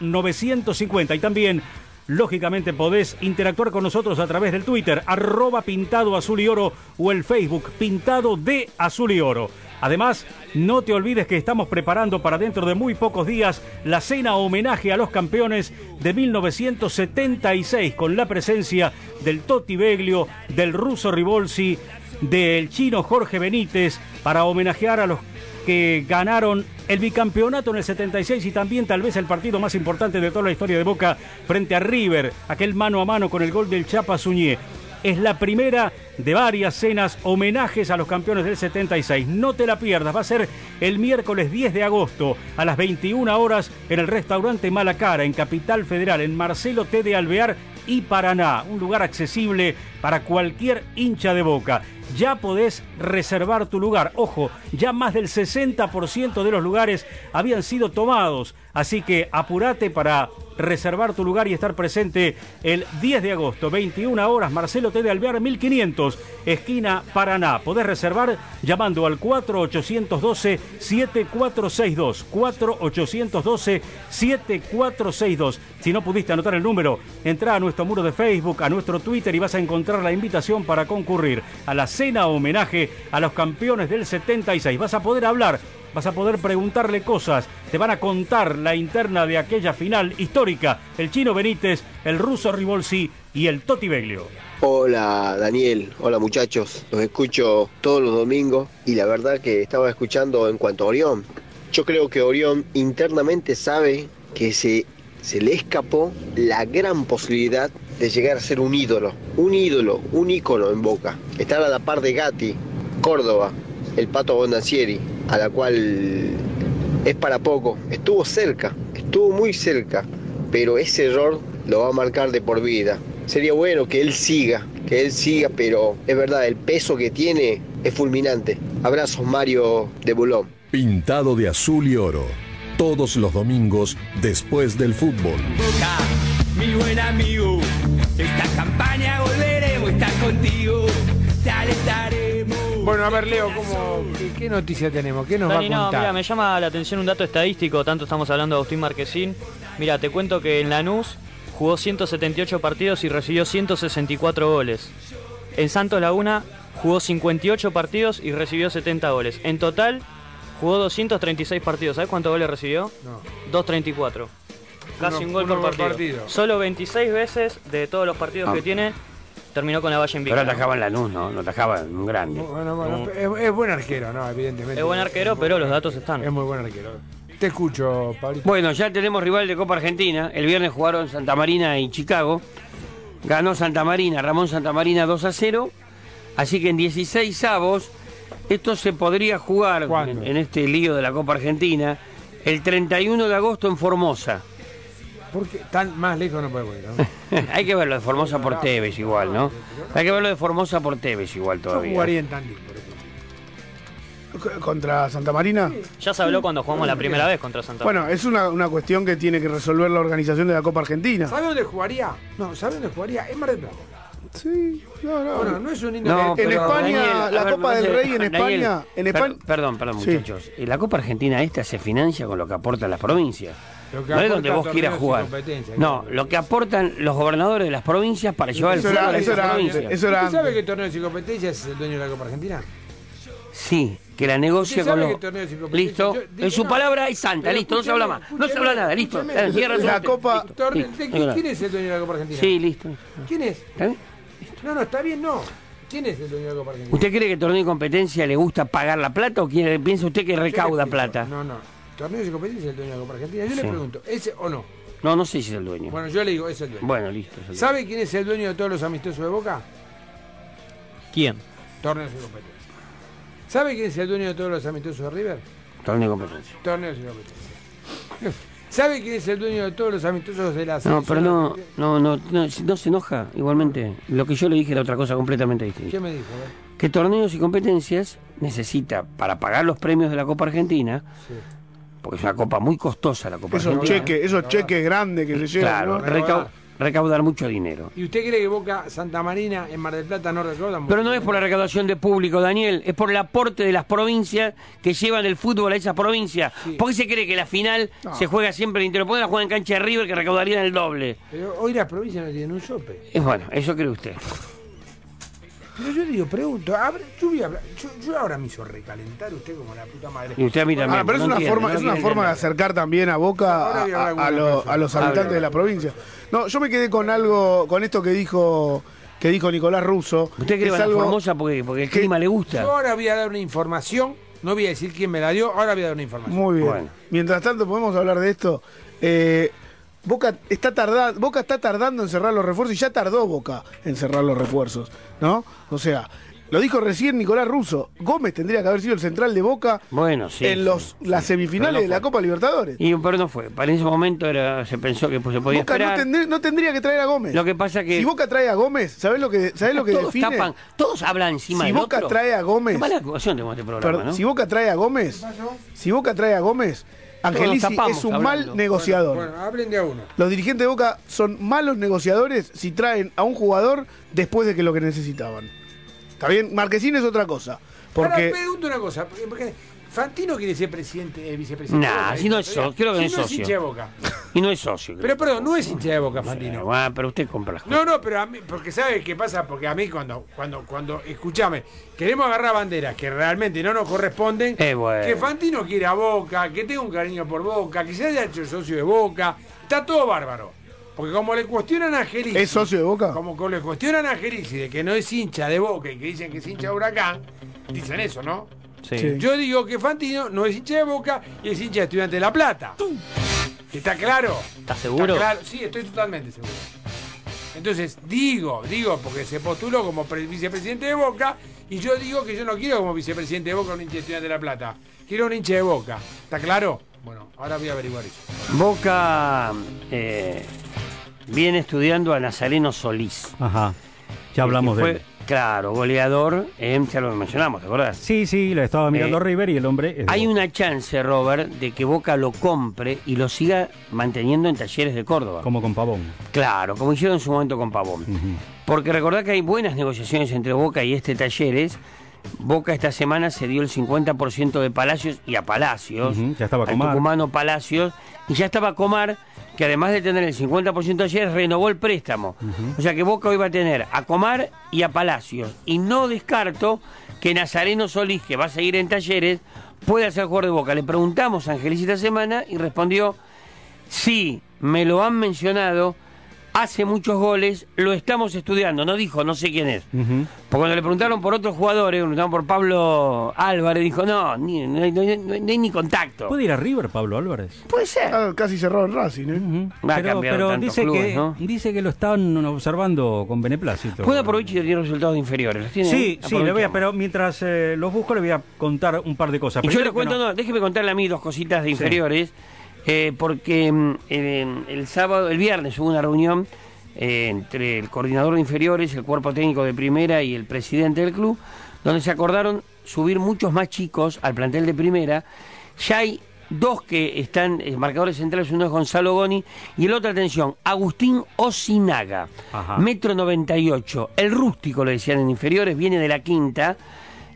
0950. Y también Lógicamente podés interactuar con nosotros a través del Twitter, arroba pintado azul y oro o el Facebook pintado de azul y oro. Además, no te olvides que estamos preparando para dentro de muy pocos días la cena homenaje a los campeones de 1976 con la presencia del Totti Beglio, del ruso Rivolsi, del chino Jorge Benítez para homenajear a los que ganaron el bicampeonato en el 76 y también tal vez el partido más importante de toda la historia de Boca frente a River, aquel mano a mano con el gol del Chapa Suñé. Es la primera de varias cenas, homenajes a los campeones del 76. No te la pierdas, va a ser el miércoles 10 de agosto a las 21 horas en el restaurante Malacara, en Capital Federal, en Marcelo T. de Alvear y Paraná. Un lugar accesible para cualquier hincha de boca. Ya podés reservar tu lugar. Ojo, ya más del 60% de los lugares habían sido tomados. Así que apúrate para reservar tu lugar y estar presente el 10 de agosto, 21 horas, Marcelo T. de Alvear, 1500, esquina Paraná. Podés reservar llamando al 4812-7462. 4812-7462. Si no pudiste anotar el número, entra a nuestro muro de Facebook, a nuestro Twitter y vas a encontrar la invitación para concurrir a la cena homenaje a los campeones del 76. Vas a poder hablar vas a poder preguntarle cosas, te van a contar la interna de aquella final histórica, el chino Benítez, el ruso Rivolsi y el Toti Beglio. Hola Daniel, hola muchachos, los escucho todos los domingos y la verdad que estaba escuchando en cuanto a Orión. Yo creo que Orión internamente sabe que se, se le escapó la gran posibilidad de llegar a ser un ídolo, un ídolo, un ícono en Boca. Estar a la par de Gatti, Córdoba, el Pato Bonancieri, a la cual es para poco. Estuvo cerca, estuvo muy cerca, pero ese error lo va a marcar de por vida. Sería bueno que él siga, que él siga, pero es verdad, el peso que tiene es fulminante. Abrazos Mario de Bulón. Pintado de azul y oro. Todos los domingos después del fútbol. Boca, mi buen amigo, esta campaña volveremos a estar contigo, te alentaremos. Bueno, a ver, Leo, ¿cómo, qué, qué noticia tenemos? ¿Qué nos Dani, va a no, contar? mira, me llama la atención un dato estadístico, tanto estamos hablando de Agustín Marquesín. Mira, te cuento que en Lanús jugó 178 partidos y recibió 164 goles. En Santos Laguna jugó 58 partidos y recibió 70 goles. En total jugó 236 partidos. ¿Sabes cuántos goles recibió? No. 234. Casi Uno- un gol por por partido. partido. Solo 26 veces de todos los partidos Ah. que tiene terminó con la valla Pero invicta. atajaba en la luz, ¿no? No atajaba en un grande. Bueno, bueno, es, es buen arquero, ¿no? Evidentemente. Es buen arquero, pero los datos están. Es muy buen arquero. Te escucho, Pablito. Bueno, ya tenemos rival de Copa Argentina. El viernes jugaron Santa Marina y Chicago. Ganó Santa Marina, Ramón Santa Marina 2 a 0. Así que en 16 avos, esto se podría jugar en, en este lío de la Copa Argentina el 31 de agosto en Formosa. Porque tan más lejos no puede ir, ¿no? Hay que verlo de Formosa por Tevez igual, ¿no? Hay que verlo de Formosa por Tevez igual Yo todavía. jugaría en Tandil, por ejemplo. ¿Contra Santa Marina? Ya se habló cuando jugamos la primera vez contra Santa Bueno, es una, una cuestión que tiene que resolver la organización de la Copa Argentina. ¿Sabe dónde jugaría? No, ¿sabe dónde jugaría? En Mar del Plata. Sí, no, no. Bueno, no es un No, en España, Daniel, la ver, Copa del Rey en Daniel, España, en per- España. perdón, perdón, Sí. muchachos. Eh, La Copa Argentina esta se financia con lo que aportan las provincias. No es donde vos quieras y jugar. competencias, No, lo que aportan los gobernadores de las provincias para llevar el fútbol a eso esas era antes, provincias. eso era ¿Usted sabe que Torneos y Competencias es el dueño de la Copa Argentina? Sí, que la negocia ¿Usted con los... y Listo, yo en su no, palabra es santa, listo, no se habla más. No se habla nada, listo. La usted. Copa- Listo, Torne- listo, ¿de no qui- hay nada. ¿Quién es el dueño de la Copa Argentina? Sí, listo. ¿Quién es? ¿Está bien? No, no, está bien, no. ¿Quién es el dueño de la Copa Argentina? ¿Usted cree que el torneo de competencia le gusta pagar la plata o quiere, piensa usted que recauda plata? No, no. Torneos y Competencias es el dueño de la Copa Argentina. Yo Sí. le pregunto, ¿ese o no? No, no sé si es el dueño. Bueno, yo le digo, es el dueño. Bueno, listo. dueño. ¿Sabe quién es el dueño de todos los amistosos de Boca? ¿Quién? Torneos y Competencias. ¿Sabe quién es el dueño de todos los amistosos de River? Torneo de competencia. Torneos y Competencias. ¿Sabe quién es el dueño de todos los amistosos de la No, selección pero no, argentina? no, no, no, no se enoja igualmente. Lo que yo le dije era otra cosa completamente distinta. ¿Qué me dijo? Que torneos y competencias necesita para pagar los premios de la Copa Argentina, Sí. porque es una copa muy costosa la Copa Esos Argentina. cheques, esos cheques grandes que se llevan. Claro, ¿no? Recau- recaudar mucho dinero. ¿Y usted cree que Boca Santa Marina en Mar del Plata no recaudan? Pero no es por la recaudación de público, Daniel, es por el aporte de las provincias que llevan el fútbol a esas provincias. ¿Por qué se cree que la final No. se juega siempre en qué la juegan en cancha de River que recaudarían el doble? Pero hoy las provincias no tienen un sope. Es bueno, eso cree usted. Pero yo digo, pregunto, ver, yo, voy a hablar- yo, yo ahora me hizo recalentar usted como la puta madre. Y usted a mí también. Ah, pero es no una entiende, forma, no es una forma de acercar también a Boca a, lo- los habitantes de la provincia. No, yo me quedé con algo, con esto que dijo que dijo Nicolás Russo. ¿Usted cree que es algo- Formosa porque, porque el que- clima le gusta? Yo ahora voy a dar una información No voy a decir quién me la dio, ahora voy a dar una información. Muy bien. Mientras tanto, podemos hablar de esto. Eh, Boca está tardando, Boca está tardando en cerrar los refuerzos y ya tardó Boca en cerrar los refuerzos, ¿no? O sea, lo dijo recién Nicolás Russo. Gómez tendría que haber sido el central de Boca Bueno, sí. en los las semifinales no de la. Copa Libertadores. Y pero no fue. Para ese momento era, se pensó que pues, se podía Boca no, tendría, no tendría que traer a Gómez. Lo que pasa que Si Boca trae a Gómez, ¿sabés lo que, ¿sabés lo que todos define? tapan, todos hablan encima si del Boca otro. trae a Gómez. Qué mala actuación tenemos en este programa, Perdón, ¿no? Si Boca trae a Gómez, si Boca trae a Gómez, Angelici tapamos es un hablando. mal negociador. Bueno, hablen de a uno. Los dirigentes de Boca son malos negociadores si traen a un jugador después de que lo que necesitaban. ¿Está bien? Marquesín es otra cosa. Porque Ahora pregunto una cosa, porque- porque Fantino quiere ser presidente, eh, vicepresidente. de Nah, si no es socio, creo que Si no es no socio. hincha de Boca. Y no es socio. creo. Pero perdón, no es hincha de Boca, Fantino. Bueno, pero usted compra las cosas. No, no, pero a mí, porque ¿sabe qué pasa? Porque a mí cuando, cuando, cuando, escúchame, queremos agarrar banderas que realmente no nos corresponden, Eh, bueno. que Fantino quiere a Boca, que tenga un cariño por Boca, que se haya hecho socio de Boca, está todo bárbaro. Porque como le cuestionan a Angelici, ¿Es socio de Boca? Como que le cuestionan a Angelici de que no es hincha de Boca y que dicen que es hincha de Huracán, dicen eso, ¿no? Sí. Yo digo que Fantino no es hincha de Boca y es hincha de Estudiante de La Plata. ¿Está claro? ¿Estás seguro? Está claro. Sí, estoy totalmente seguro. Entonces, digo, digo, porque se postuló como pre- vicepresidente de Boca, y yo digo que yo no quiero como vicepresidente de Boca un hincha de Estudiante de La Plata. Quiero un hincha de Boca. ¿Está claro? Bueno, ahora voy a averiguar eso. Boca eh, viene estudiando a Nazareno Solís. Ajá. Ya hablamos de él. Claro, goleador, eh, ya lo mencionamos, ¿te acordás? Sí, sí, lo estaba mirando Eh, River y el hombre. es Hay una chance, Robert, de que Boca lo compre y lo siga manteniendo en talleres de Córdoba. Como con Pavón. Claro, como hicieron en su momento con Pavón. Porque recordad que hay buenas negociaciones entre Boca y este Talleres. Boca esta semana se dio el 50% de Palacios y a Palacios. Ya estaba Comar. Tucumano Palacios. Y ya estaba Comar, que además de tener el 50% de Talleres, renovó el préstamo. O sea que Boca hoy va a tener a Comar y a Palacios. Y no descarto que Nazareno Solís, que va a seguir en Talleres, pueda ser jugador de Boca. Le preguntamos a Angelici esta semana y respondió Sí, me lo han mencionado, hace muchos goles, lo estamos estudiando. No dijo, no sé quién es. Ujú. Porque cuando le preguntaron por otros jugadores, preguntaron por Pablo Álvarez, dijo, no, ni, no, hay- no hay- no hay- no hay ni contacto. ¿Puede ir a River, Pablo Álvarez? Puede ser. Ah, casi cerró en Racing, ¿eh? Va a Pero, dice, clubes, que, ¿no? dice que lo están observando con beneplácito. Puede aprovechar y tener resultados inferiores. ¿Los tiene? Sí, sí, le voy a, pero mientras eh, los busco le voy a contar un par de cosas. Y yo le cuento, no- no, déjeme contarle a mí dos cositas de inferiores, eh, porque mm, el, sábado, el viernes hubo una reunión eh, entre el coordinador de inferiores, el cuerpo técnico de primera y el presidente del club, donde se acordaron subir muchos más chicos al plantel de primera. Ya hay dos que están eh, marcadores centrales, uno es Gonzalo Goni y el otro, atención, Agustín Osinaga, Ajá. metro 98, el rústico le decían en inferiores, viene de la quinta,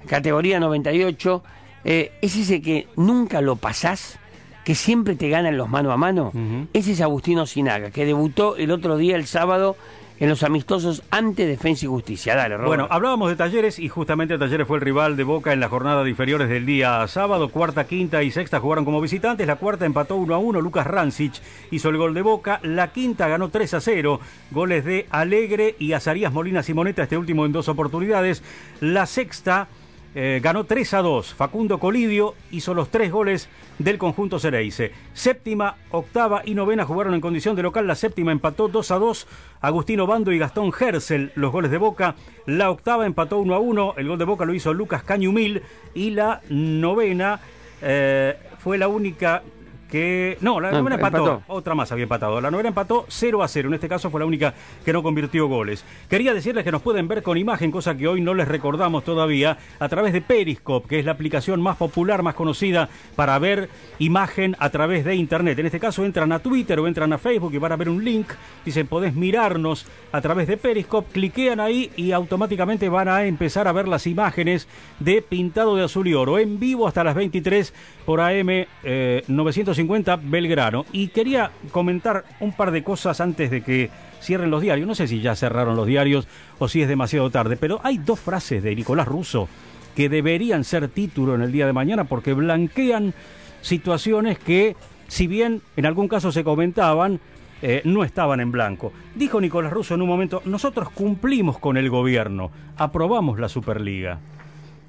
categoría 98, eh, es ese que nunca lo pasás, que siempre te ganan los mano a mano. Ese es Agustino Sinaga, que debutó el otro día, el sábado, en los amistosos ante Defensa y Justicia. Dale, Robert. Bueno, hablábamos de Talleres y justamente Talleres fue el rival de Boca en la jornada de inferiores del día sábado. Cuarta, quinta y sexta jugaron como visitantes. La cuarta empató 1 a 1. Lucas Rancic hizo el gol de Boca. La quinta ganó 3 a 0. Goles de Alegre y Azarías Molina Simoneta, este último en dos oportunidades. La sexta eh, ganó 3 a 2. Facundo Colidio hizo los tres goles del conjunto Cereice. Séptima, octava y novena jugaron en condición de local. La séptima empató 2 a 2. Agustino Bando y Gastón Gersel los goles de Boca. La octava empató 1 a 1. El gol de Boca lo hizo Lucas Cañumil. Y la novena eh, fue la única que... No, la Ah, novena empató. empató. Otra más había empatado. La novena empató 0 a 0. En este caso fue la única que no convirtió goles. Quería decirles que nos pueden ver con imagen, cosa que hoy no les recordamos todavía, a través de Periscope, que es la aplicación más popular, más conocida para ver imagen a través de Internet. En este caso entran a Twitter o entran a Facebook y van a ver un link. Dicen, podés mirarnos a través de Periscope. Cliquean ahí y automáticamente van a empezar a ver las imágenes de Pintado de Azul y Oro en vivo hasta las 23 por AM eh, 950 Belgrano. Y quería comentar un par de cosas antes de que cierren los diarios. No sé si ya cerraron los diarios o si es demasiado tarde, pero hay dos frases de Nicolás Russo que deberían ser título en el día de mañana porque blanquean situaciones que, si bien en algún caso se comentaban, eh, no estaban en blanco. Dijo Nicolás Russo en un momento, nosotros cumplimos con el gobierno, aprobamos la Superliga.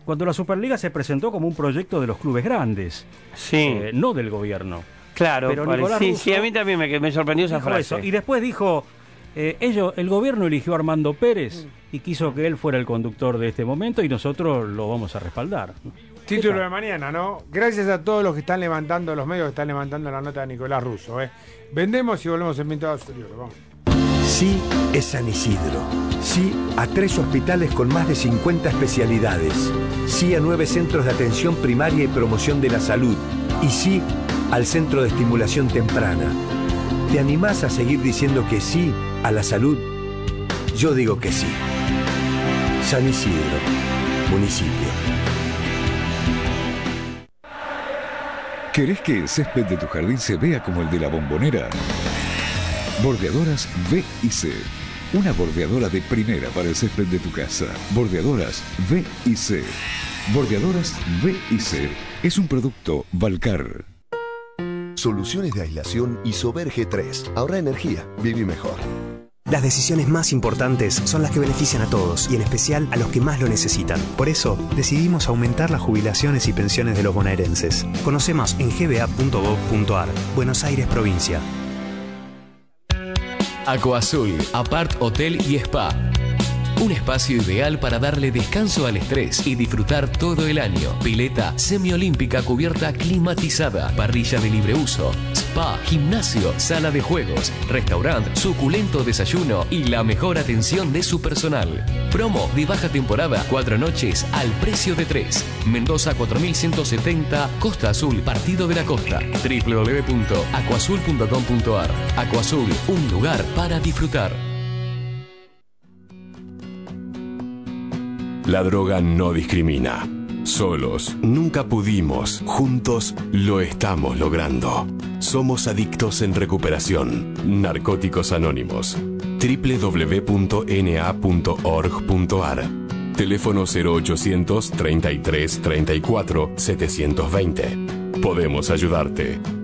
Cuando la Superliga se presentó como un proyecto de los clubes grandes, Sí. eh, no del gobierno. Claro, Pero Nicolás sí, Russo sí, a mí también me, me sorprendió esa frase. eso. Y después dijo, eh, ellos, el gobierno eligió a Armando Pérez y quiso que él fuera el conductor de este momento y nosotros lo vamos a respaldar. Título de mañana, ¿no? Gracias a todos los que están levantando, los medios que están levantando la nota de Nicolás Russo. ¿eh? Vendemos y volvemos en Oro. Vamos. Sí es San Isidro. Sí a tres hospitales con más de 50 especialidades. Sí a nueve centros de atención primaria y promoción de la salud. Y sí al Centro de Estimulación Temprana. ¿Te animás a seguir diciendo que sí a la salud? Yo digo que sí. San Isidro, municipio. ¿Querés que el césped de tu jardín se vea como el de la bombonera? Bordeadoras B y C. Una bordeadora de primera para el césped de tu casa. Bordeadoras B y C. Bordeadoras B y C. Es un producto Valcar. Soluciones de aislación Isover G3. Ahorra energía, viví mejor. Las decisiones más importantes son las que benefician a todos y en especial a los que más lo necesitan. Por eso, decidimos aumentar las jubilaciones y pensiones de los bonaerenses. Conoce más en gba.gov.ar. Buenos Aires, provincia. Aquazul, Apart Hotel y Spa. Un espacio ideal para darle descanso al estrés y disfrutar todo el año. Pileta semiolímpica cubierta climatizada, parrilla de libre uso, spa, gimnasio, sala de juegos, restaurante, suculento desayuno y la mejor atención de su personal. Promo de baja temporada, cuatro noches al precio de tres. Mendoza 4170, Costa Azul, Partido de la Costa. www.aquazul.com.ar. Aquazul, un lugar para disfrutar. La droga no discrimina. Solos nunca pudimos, juntos lo estamos logrando. Somos adictos en recuperación. Narcóticos Anónimos. www.na.org.ar. Teléfono 0800 33 34 720. Podemos ayudarte.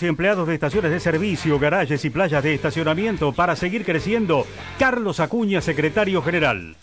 Y Empleados de Estaciones de Servicio, Garajes y Playas de Estacionamiento para seguir creciendo, Carlos Acuña, secretario general.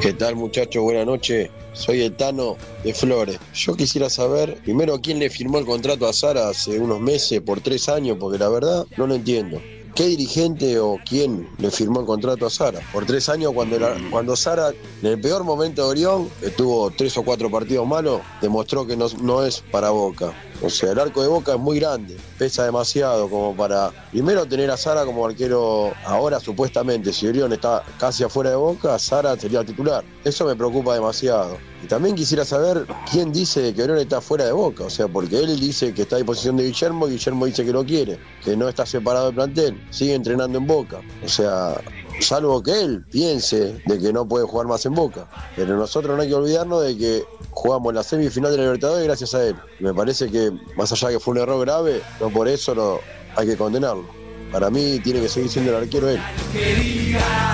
¿Qué tal muchachos? Buenas noches. Soy el Tano de Flores. Yo quisiera saber, primero, quién le firmó el contrato a Sara hace unos meses por tres años, porque la verdad no lo entiendo. ¿Qué dirigente o quién le firmó el contrato a Sara? Por tres años, cuando, era- cuando Sara, en el peor momento de Orión, que tuvo tres o cuatro partidos malos, demostró que no, no es para Boca. O sea, el arco de Boca es muy grande, pesa demasiado como para, primero, tener a Sara como arquero ahora, supuestamente. Si Orión está casi afuera de Boca, Sara sería titular. Eso me preocupa demasiado. Y también quisiera saber quién dice que Orión está fuera de Boca. O sea, porque él dice que está a disposición de Guillermo Guillermo dice que lo quiere, que no está separado del plantel, sigue entrenando en Boca. O sea, salvo que él piense de que no puede jugar más en Boca. Pero nosotros no hay que olvidarnos de que jugamos la semifinal de la Libertadores gracias a él. Me parece que, más allá de que fue un error grave, no por eso hay que condenarlo. Para mí tiene que seguir siendo el arquero él.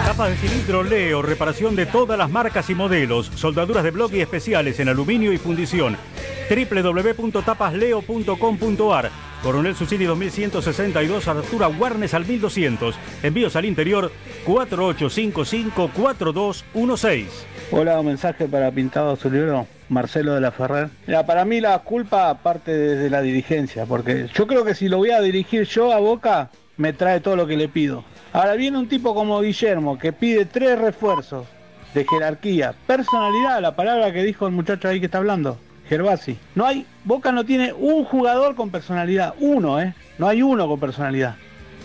Tapas de cilindro Leo, reparación de todas las marcas y modelos, soldaduras de bloque y especiales en aluminio y fundición. www.tapasleo.com.ar Coronel Susini 2162, altura Warnes al 1200. Envíos al interior 4855-4216. Hola, un mensaje para Pintado Azulero, Marcelo de la Ferrer. Mira, para mí la culpa parte desde la dirigencia, porque yo creo que si lo voy a dirigir yo a Boca, me trae todo lo que le pido. Ahora viene un tipo como Guillermo, que pide tres refuerzos de jerarquía, personalidad, la palabra que dijo el muchacho ahí que está hablando, Gervasi. No hay, Boca no tiene un jugador con personalidad, uno, ¿eh? No hay uno con personalidad.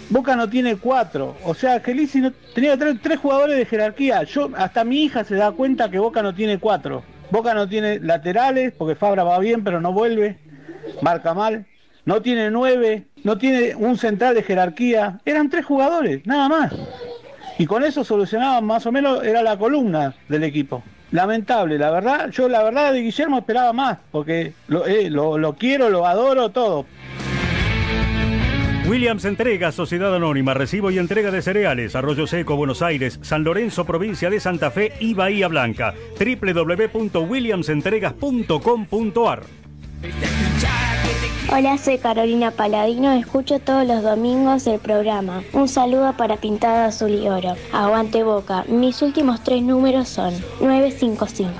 Boca no tiene cuatro. O sea, que Lisi no, tenía que tener tres jugadores de jerarquía. Yo, hasta mi hija se da cuenta que Boca no tiene cuatro. Boca no tiene laterales, porque Fabra va bien, pero no vuelve, marca mal. No tiene nueve, no tiene un central de jerarquía. Eran tres jugadores, nada más. Y con eso solucionaban más o menos, era la columna del equipo. Lamentable, la verdad, yo la verdad de Guillermo esperaba más, porque lo, eh, lo, lo quiero, lo adoro, todo. Williams Entrega, Sociedad Anónima, recibo y entrega de cereales, Arroyo Seco, Buenos Aires, San Lorenzo, provincia de Santa Fe y Bahía Blanca. www.williamsentregas.com.ar Hola, soy Carolina Paladino, escucho todos los domingos el programa. Un saludo para Pintada Azul y Oro. Aguante Boca. Mis últimos tres números son 955.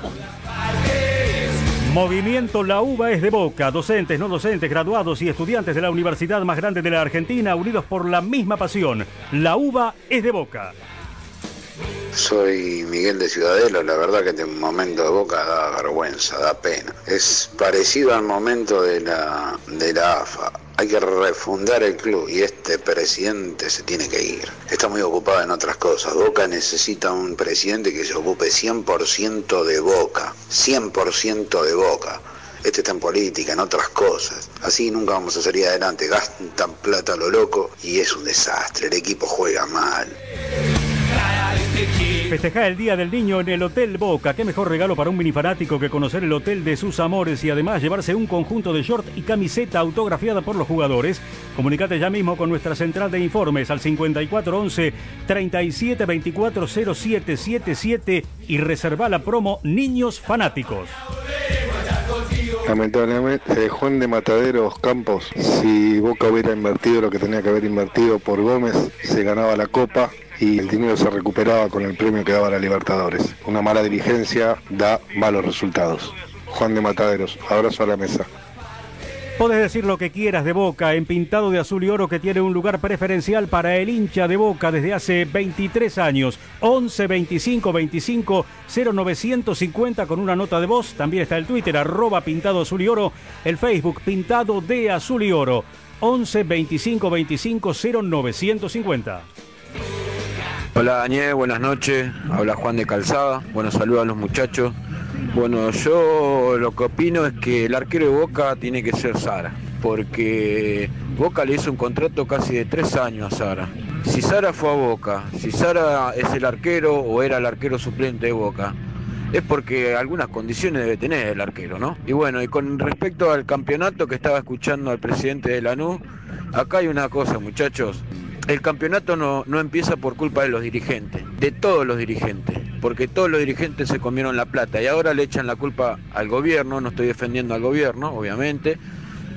Movimiento La Uva es de Boca, docentes, no docentes, graduados y estudiantes de la universidad más grande de la Argentina, unidos por la misma pasión. La Uva es de Boca. Soy Miguel de Ciudadelo, la verdad que este momento de Boca da vergüenza, da pena. Es parecido al momento de la, de la AFA. Hay que refundar el club y este presidente se tiene que ir. Está muy ocupado en otras cosas. Boca necesita un presidente que se ocupe 100% de Boca. 100% de Boca. Este está en política, en otras cosas. Así nunca vamos a salir adelante. Gastan plata a lo loco y es un desastre. El equipo juega mal. Festejar el Día del Niño en el Hotel Boca. Qué mejor regalo para un mini fanático que conocer el hotel de sus amores y además llevarse un conjunto de short y camiseta autografiada por los jugadores. Comunicate ya mismo con nuestra central de informes al 5411 37240777 y reserva la promo Niños Fanáticos. Lamentablemente, eh, Juan de Mataderos Campos, si Boca hubiera invertido lo que tenía que haber invertido por Gómez, se ganaba la copa y el dinero se recuperaba con el premio que daba la Libertadores. Una mala dirigencia da malos resultados. Juan de Mataderos, abrazo a la mesa. Podés decir lo que quieras de Boca en Pintado de Azul y Oro que tiene un lugar preferencial para el hincha de Boca desde hace 23 años. 11 25 25 0950 con una nota de voz. También está el Twitter arroba Pintado Azul y Oro. El Facebook Pintado de Azul y Oro. 11 25 25 0950. Hola Daniel, buenas noches. Habla Juan de Calzada. Bueno, saludos a los muchachos. Bueno, yo lo que opino es que el arquero de Boca tiene que ser Sara, porque Boca le hizo un contrato casi de tres años a Sara. Si Sara fue a Boca, si Sara es el arquero o era el arquero suplente de Boca, es porque algunas condiciones debe tener el arquero, ¿no? Y bueno, y con respecto al campeonato que estaba escuchando al presidente de Lanús, acá hay una cosa, muchachos. El campeonato no, no empieza por culpa de los dirigentes, de todos los dirigentes, porque todos los dirigentes se comieron la plata y ahora le echan la culpa al gobierno, no estoy defendiendo al gobierno, obviamente,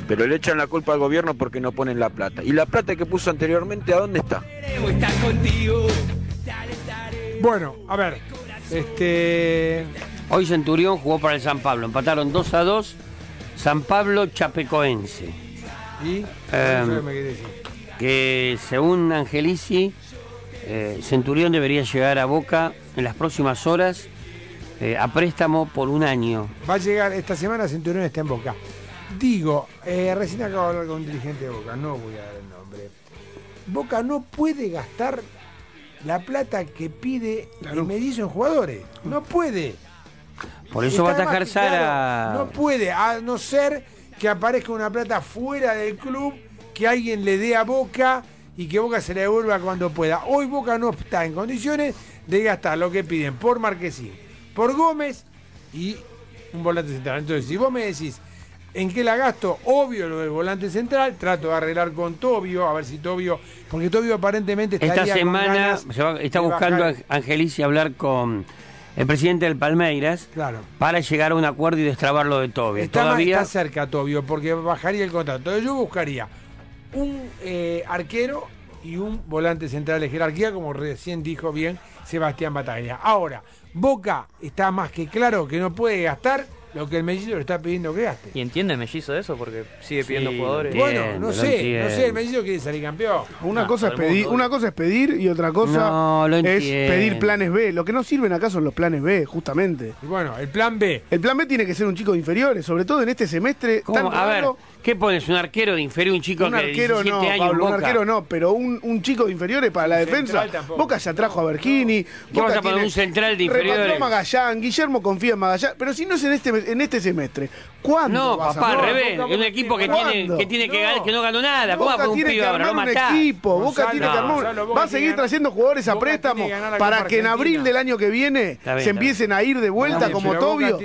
pero le echan la culpa al gobierno porque no ponen la plata. Y la plata que puso anteriormente, ¿a dónde está? Bueno, a ver, este... Hoy Centurión jugó para el San Pablo, empataron 2 a 2, San Pablo Chapecoense. ¿Y? Em, Que según Angelici, eh, Centurión debería llegar a Boca en las próximas horas eh, a préstamo por un año. Va a llegar esta semana Centurión está en Boca. Digo, eh, recién acabo de hablar con un dirigente de Boca, no voy a dar el nombre. Boca no puede gastar la plata que pide el Mellizo en jugadores. No puede. Por eso va a atajar claro, Sara. No puede, a no ser que aparezca una plata fuera del club, que alguien le dé a Boca y que Boca se la devuelva cuando pueda. Hoy Boca no está en condiciones de gastar lo que piden por Marquesín, por Gómez y un volante central. Entonces, si vos me decís, ¿en qué la gasto? Obvio lo del volante central, trato de arreglar con Tobio, a ver si Tobio, porque Tobio aparentemente Esta semana se va- está buscando bajar. a Angelici hablar con el presidente del Palmeiras Claro. para llegar a un acuerdo y destrabar lo de Tobio. Está, Todavía está cerca Tobio porque bajaría el contrato. Entonces yo buscaría un eh, arquero y un volante central de jerarquía, como recién dijo bien Sebastián Bataglia. Ahora, Boca está más que claro que no puede gastar lo que el mellizo le está pidiendo que gaste. ¿Y entiende el mellizo eso? Porque sigue pidiendo Sí, jugadores. Bueno, no sé, no sé, el mellizo quiere salir campeón. Una, No, cosa es pedir, una cosa es pedir y otra cosa No, es pedir planes B. Lo que no sirven acá son los planes B, justamente. Y bueno, el plan B. El plan B tiene que ser un chico de inferiores, sobre todo en este semestre ¿Cómo? tan A ver, ¿Qué pones? ¿Un arquero de inferior, un chico Un que de arquero 17 no, años un Boca? arquero no, pero un, un chico de inferiores para la defensa. Boca ya trajo a Bergini. ¿Qué Boca vas a poner tiene- un central de inferiores? Magallán, Guillermo confía en Magallán, pero si no es en este, en este semestre, ¿cuándo? No, vas a- papá, al No, revés. Boca- un equipo que ¿Cuándo? tiene, que tiene que ganar, que no ganó nada. ¿Cómo va a Boca un tiene que armar un equipo, Boca tiene que armar va a seguir trayendo jugadores a préstamo para que en abril del año que viene se empiecen a ir de vuelta como Tobio.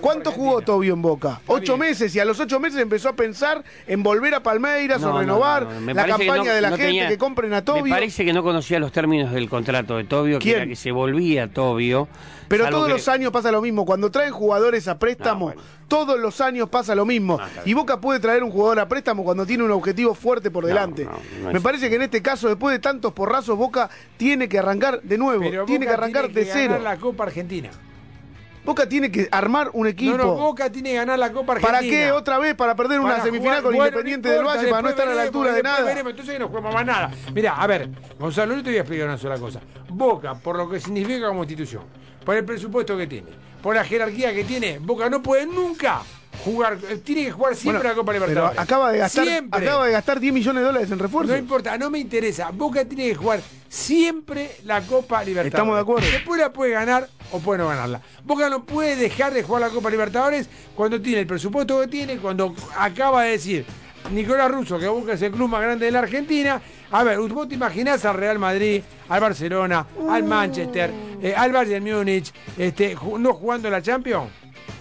¿Cuánto jugó Tobio en Boca? Ocho meses y a los ocho meses empezó a pensar en volver a Palmeiras No, o no, renovar no, no, me la que campaña no- de la no gente tenía- que compren a Me Tobio. parece que no conocía los términos del contrato de Tobio, que ¿Quién? era que se volvía Tobio. Pero todos que- los años pasa lo mismo. Cuando traen jugadores a préstamo, todos los años pasa lo mismo. y Boca puede traer un jugador a préstamo cuando tiene un objetivo fuerte por delante. no Me parece que en este caso, después de tantos porrazos, Boca tiene que arrancar de nuevo. Pero tiene que arrancar tiene de que cero. ganar la Copa Argentina. Boca tiene que armar un equipo. No, no, Boca tiene que ganar la Copa Argentina. ¿Para qué otra vez? ¿Para perder una semifinal jugar- con bueno, Independiente no del Valle para no estar a la altura de nada? veremos, entonces no jugamos más nada. Mira, a ver, Gonzalo, yo te voy a explicar una sola cosa. Boca, por lo que significa como institución, por el presupuesto que tiene, por la jerarquía que tiene, Boca no puede nunca jugar, eh, tiene que jugar siempre Bueno, la Copa pero Libertadores. acaba de gastar, Siempre. acaba de gastar 10 millones de dólares en refuerzo. No importa, no me interesa. Boca tiene que jugar siempre la Copa Libertadores. Estamos de acuerdo. Después la puede ganar o puede no ganarla. Boca no puede dejar de jugar la Copa Libertadores cuando tiene el presupuesto que tiene, cuando acaba de decir Nicolás Russo que Boca es el club más grande de la Argentina. A ver, vos te imaginás al Real Madrid, al Barcelona, al Manchester, eh, al Bayern Múnich, este, no jugando la Champions.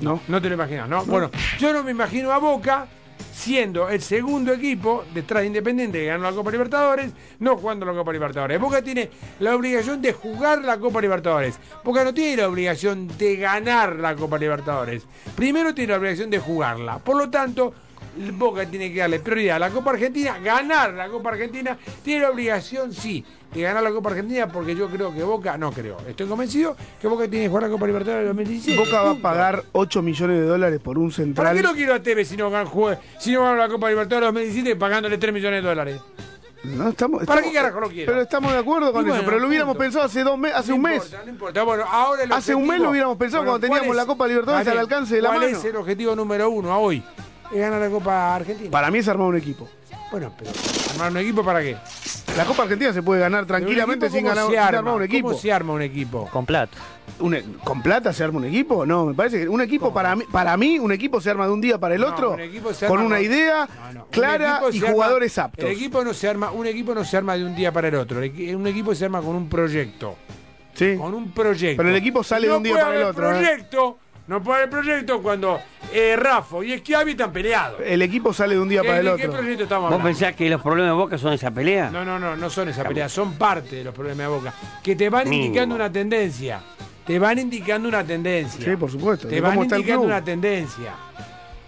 No. No te lo imaginas, ¿no? Bueno, yo no me imagino a Boca siendo el segundo equipo detrás de Independiente que ganó la Copa Libertadores, no jugando la Copa Libertadores. Boca tiene la obligación de jugar la Copa Libertadores. Boca no tiene la obligación de ganar la Copa Libertadores. Primero tiene la obligación de jugarla. Por lo tanto, Boca tiene que darle prioridad a la Copa Argentina, ganar la Copa Argentina. Tiene la obligación, sí, de ganar la Copa Argentina porque yo creo que Boca, no creo, estoy convencido que Boca tiene que jugar la Copa Libertadores 2017. Boca va a pagar 8 millones de dólares por un ¿Para central. qué no quiero a Tevez si no gana, si no la Copa Libertadores 2017 pagándole 3 millones de dólares? No, estamos, ¿Para estamos- qué carajo lo quiero? Pero estamos de acuerdo con Y bueno, eso. Pero lo hubiéramos punto. pensado hace dos meses, hace No un mes. importa, No importa, bueno, ahora Hace un mes lo hubiéramos pensado cuando ¿cuál teníamos la Copa Libertadores al alcance de la ¿Cuál mano? es el objetivo número uno a hoy? Es ganar la Copa Argentina. Para mí es armar un equipo. Bueno, pero ¿armar un equipo para qué? La Copa Argentina se puede ganar tranquilamente equipo, sin, ¿cómo ganar, se sin arma? armar un equipo. ¿Cómo se arma un equipo? Con plata. Un e- ¿Con plata se arma un equipo? No, me parece que un equipo para mí, para mí, un equipo se arma de un día para el No, otro un con una idea clara y arma- jugadores aptos. El equipo no se arma, un equipo no se arma de un día para el otro. Un equipo se arma con un proyecto. Sí. Con un proyecto. Pero el equipo sale de un día para el otro, ¿eh? No puede haber proyecto cuando eh, Rafa y Schiavi están peleados. El equipo sale de un día ¿Qué- para el de qué otro. proyecto estamos ¿Vos hablando? pensás que los problemas de Boca son esa pelea? No, no, no, no son esa pelea, son parte de los problemas de Boca. Que te van Mínimo. indicando una tendencia. Te van indicando una tendencia. Sí, por supuesto. Te van el indicando una tendencia.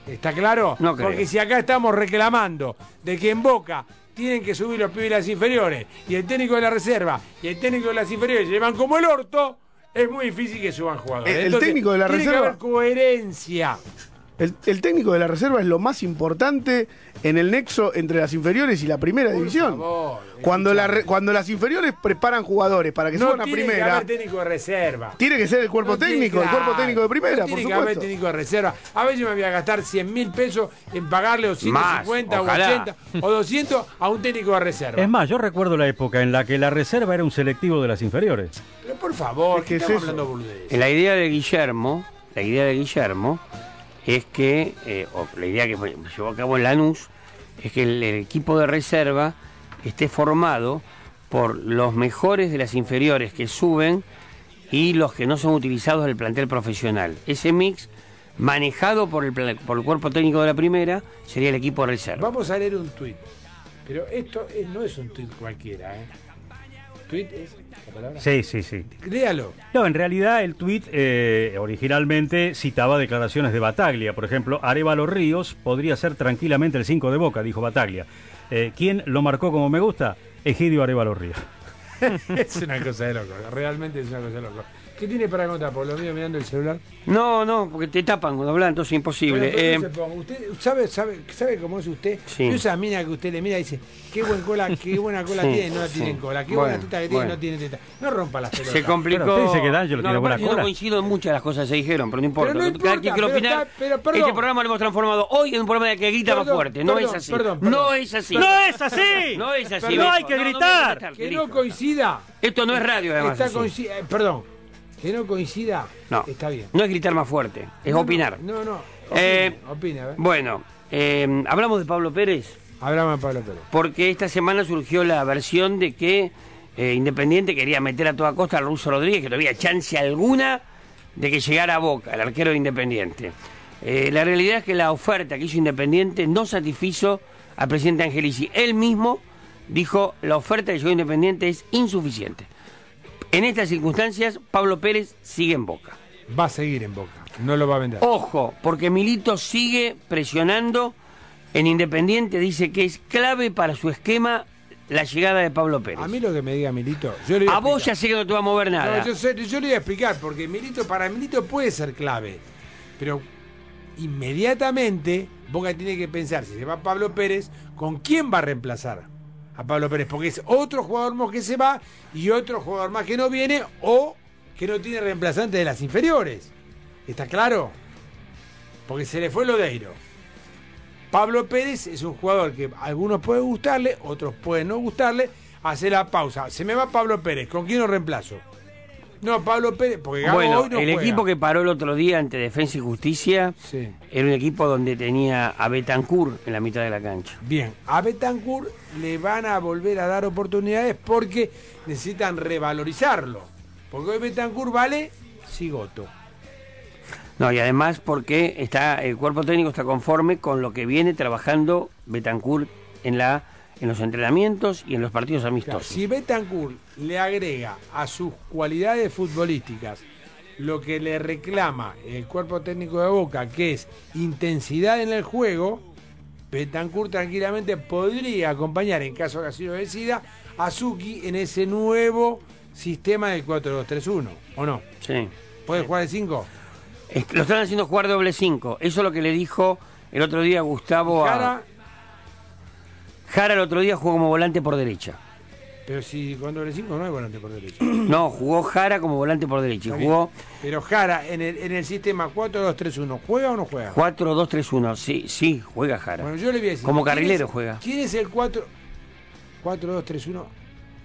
¿Está claro? No creo. Porque si acá estamos reclamando de que en Boca tienen que subir los pibes de las inferiores y el técnico de la reserva y el técnico de las inferiores llevan como el orto, es muy difícil que suban jugadores. El- el Entonces, técnico de la tiene reserva- que haber coherencia. El, el técnico de la reserva es lo más importante en el nexo entre las inferiores y la primera división. favor, cuando, la re- cuando las inferiores preparan jugadores para que no suban a tiene que primera, haber técnico de reserva. tiene que ser el cuerpo No tiene- técnico, el cuerpo técnico de primera, no por tiene que haber técnico de reserva. A ver, yo me voy a gastar 100 mil pesos en pagarle o 150 o ojalá. 80 o 200 a un técnico de reserva. Es más, yo recuerdo la época en la que la reserva era un selectivo de las inferiores. Pero por favor, ¿Qué ¿qué es estamos eso? hablando boludeces? La idea de Guillermo, la idea de Guillermo es que, eh, o la idea que llevó a cabo Lanús, es que el, equipo de reserva esté formado por los mejores de las inferiores que suben y los que no son utilizados del plantel profesional. Ese mix, manejado por el, por el cuerpo técnico de la primera, sería el equipo de reserva. Vamos a leer un tuit. Pero esto es- no es un tuit cualquiera, ¿eh? ¿Tuit es la palabra? Sí, sí, sí. Léalo. No, en realidad el tuit eh, originalmente citaba declaraciones de Bataglia. Por ejemplo, Arevalo Ríos podría ser tranquilamente el 5 de Boca, dijo Bataglia. Eh, ¿Quién lo marcó como me gusta? Egidio Arevalo Ríos. es una cosa de loco, realmente es una cosa de loco. ¿Qué tiene para contar? Por lo mío mirando el celular. No, no, porque te tapan cuando hablan, entonces es imposible. Pero, ¿por qué Eh? ¿Usted sabe, sabe, sabe cómo es usted? Sí. Yo esa mina que usted le mira y dice, qué buen cola, qué buena cola Sí, tiene, no la sí. tiene en cola, qué Bueno, buena teta que tiene, bueno. no tiene teta. No rompa las pelotas. se complicó. Pero usted dice que D'Angelo no, tiene lo buena es que yo cola. no coincido en muchas de las cosas que se dijeron, pero no importa. Pero no cada quien quiere pero opinar. está- pero perdón. este programa lo hemos transformado hoy en un programa de que grita más fuerte. No perdón, es así. perdón, perdón. No es así. ¡No es así! No es así. Perdón, viejo. hay que No, no gritar. Que no coincida. Esto no es radio, además. Así. eh, perdón, que no coincida, No. está bien. No es gritar más fuerte, es No, opinar. No, no, Eh, opine, a ver. Bueno, eh, hablamos de Pablo Pérez. Hablamos de Pablo Pérez. porque esta semana surgió la versión de que eh, Independiente quería meter a toda costa al Ruso Rodríguez, que no había chance alguna de que llegara a Boca, el arquero de Independiente. Eh, la realidad es que la oferta que hizo Independiente no satisfizo al presidente Angelici. Él mismo dijo la oferta que llegó Independiente es insuficiente. En estas circunstancias, Pablo Pérez sigue en Boca. Va a seguir en Boca, no lo va a vender. Ojo, porque Milito sigue presionando en Independiente, dice que es clave para su esquema la llegada de Pablo Pérez. A mí lo que me diga Milito, yo le voy A vos ya sé que no te va a mover nada. No, yo, sé, yo le voy a explicar, porque Milito, para Milito puede ser clave, pero inmediatamente Boca tiene que pensar, si se va Pablo Pérez, ¿con quién va a reemplazar a Pablo Pérez? Porque es otro jugador más que se va y otro jugador más que no viene o que no tiene reemplazante de las inferiores. ¿Está claro? Porque se le fue Lodeiro. Pablo Pérez es un jugador que algunos puede gustarle, otros pueden no gustarle. Hace la pausa. Se me va Pablo Pérez. ¿Con quién lo reemplazo? No, Pablo Pérez, porque Gago bueno, hoy no el juega. equipo que paró el otro día ante Defensa y Justicia Sí. era un equipo donde tenía a Betancourt en la mitad de la cancha. Bien, a Betancourt le van a volver a dar oportunidades porque necesitan revalorizarlo. Porque hoy Betancourt vale Sigoto. No, y además porque está el cuerpo técnico está conforme con lo que viene trabajando Betancourt en la en los entrenamientos y en los partidos Claro, amistosos. si Betancourt le agrega a sus cualidades futbolísticas lo que le reclama el cuerpo técnico de Boca, que es intensidad en el juego, Betancourt tranquilamente podría acompañar, en caso que así lo decida, a Suki en ese nuevo sistema del 4-2-3-1, ¿o no? Sí. ¿Puede jugar el 5? Es que Lo están haciendo jugar doble 5. Eso es lo que le dijo el otro día Gustavo a... Jara, el otro día jugó como volante por derecha. pero si con doble 5 no hay volante por derecha. No, jugó Jara como volante por derecha. Jugó. Pero Jara, en el, en el sistema 4-2-3-1, ¿juega o no juega? 4-2-3-1. Sí, sí, juega Jara. Bueno, yo le voy a decir. Como ¿quién carrilero es- juega. ¿Quién es el 4 4-2-3-1?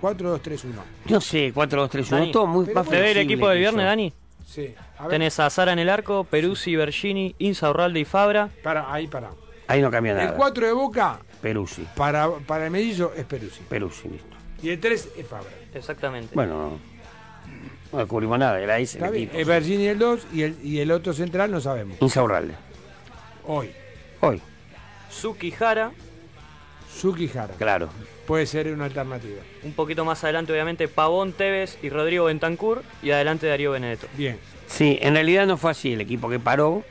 4-2-3-1. No sé, 4-2-3-1. Dani, Todo muy pero más ¿Te ve el flexible equipo del viernes. Dani? Sí. A ver, Tenés a Sara en el arco, Peruzzi, Bergini, Insa, Urralde y Fabra. para, ahí para. Ahí no cambia El nada. 4 de Boca, Peruzzi. para, para el mellizo, es Peruzzi. Peruzzi, listo. Y el 3 es Fabra. Exactamente. Bueno, no, no descubrimos nada. Era ese el Está bien. equipo. El 2 y el, y el otro central no sabemos. Insaurralde. Hoy. Hoy, Suki Jara, Suki Jara. claro. Puede ser una alternativa. un poquito más adelante obviamente Pavón, Tevez y Rodrigo Bentancur y adelante Darío Benedetto. Bien. Sí, en realidad no fue así. El equipo que paró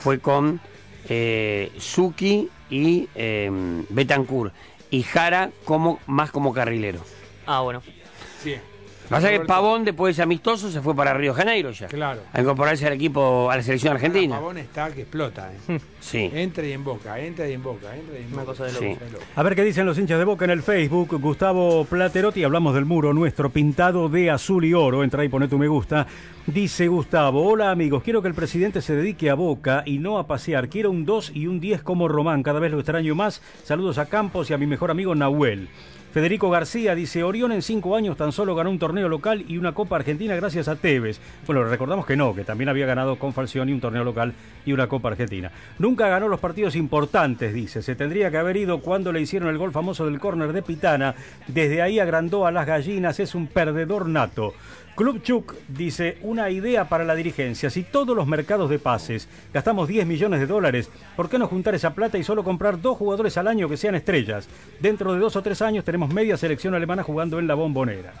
fue con eh, Suki y eh, Betancourt. Y Jara como, más como carrilero. Ah, bueno. Sí. Pasa que. Pavón, después de ese amistoso, se fue para Río de Janeiro ya. Claro. A incorporarse al equipo, a la selección argentina. Pavón está que explota. ¿eh? Sí. Entra y en boca, entra y en boca, entra y en boca. cosa de Sí. A ver qué dicen los hinchas de Boca en el Facebook. Gustavo Platerotti, hablamos del muro nuestro pintado de azul y oro. Entra y pone tu me gusta. Dice Gustavo, hola amigos, quiero que el presidente se dedique a Boca y no a pasear. Quiero un 2 y un 10 como Román, cada vez lo extraño más. Saludos a Campos y a mi mejor amigo Nahuel. Federico García dice, Orión en cinco años tan solo ganó un torneo local y una Copa Argentina gracias a Tevez. Bueno, recordamos que no, que también había ganado con Falcioni un torneo local y una Copa Argentina. Nunca ganó los partidos importantes, dice. Se tendría que haber ido cuando le hicieron el gol famoso del córner de Pitana. Desde ahí agrandó a las gallinas, es un perdedor nato. Club Chuk dice, una idea para la dirigencia. Si todos los mercados de pases gastamos 10 millones de dólares, ¿por qué no juntar esa plata y solo comprar dos jugadores al año que sean estrellas? Dentro de dos o tres años tenemos media selección alemana jugando en la bombonera.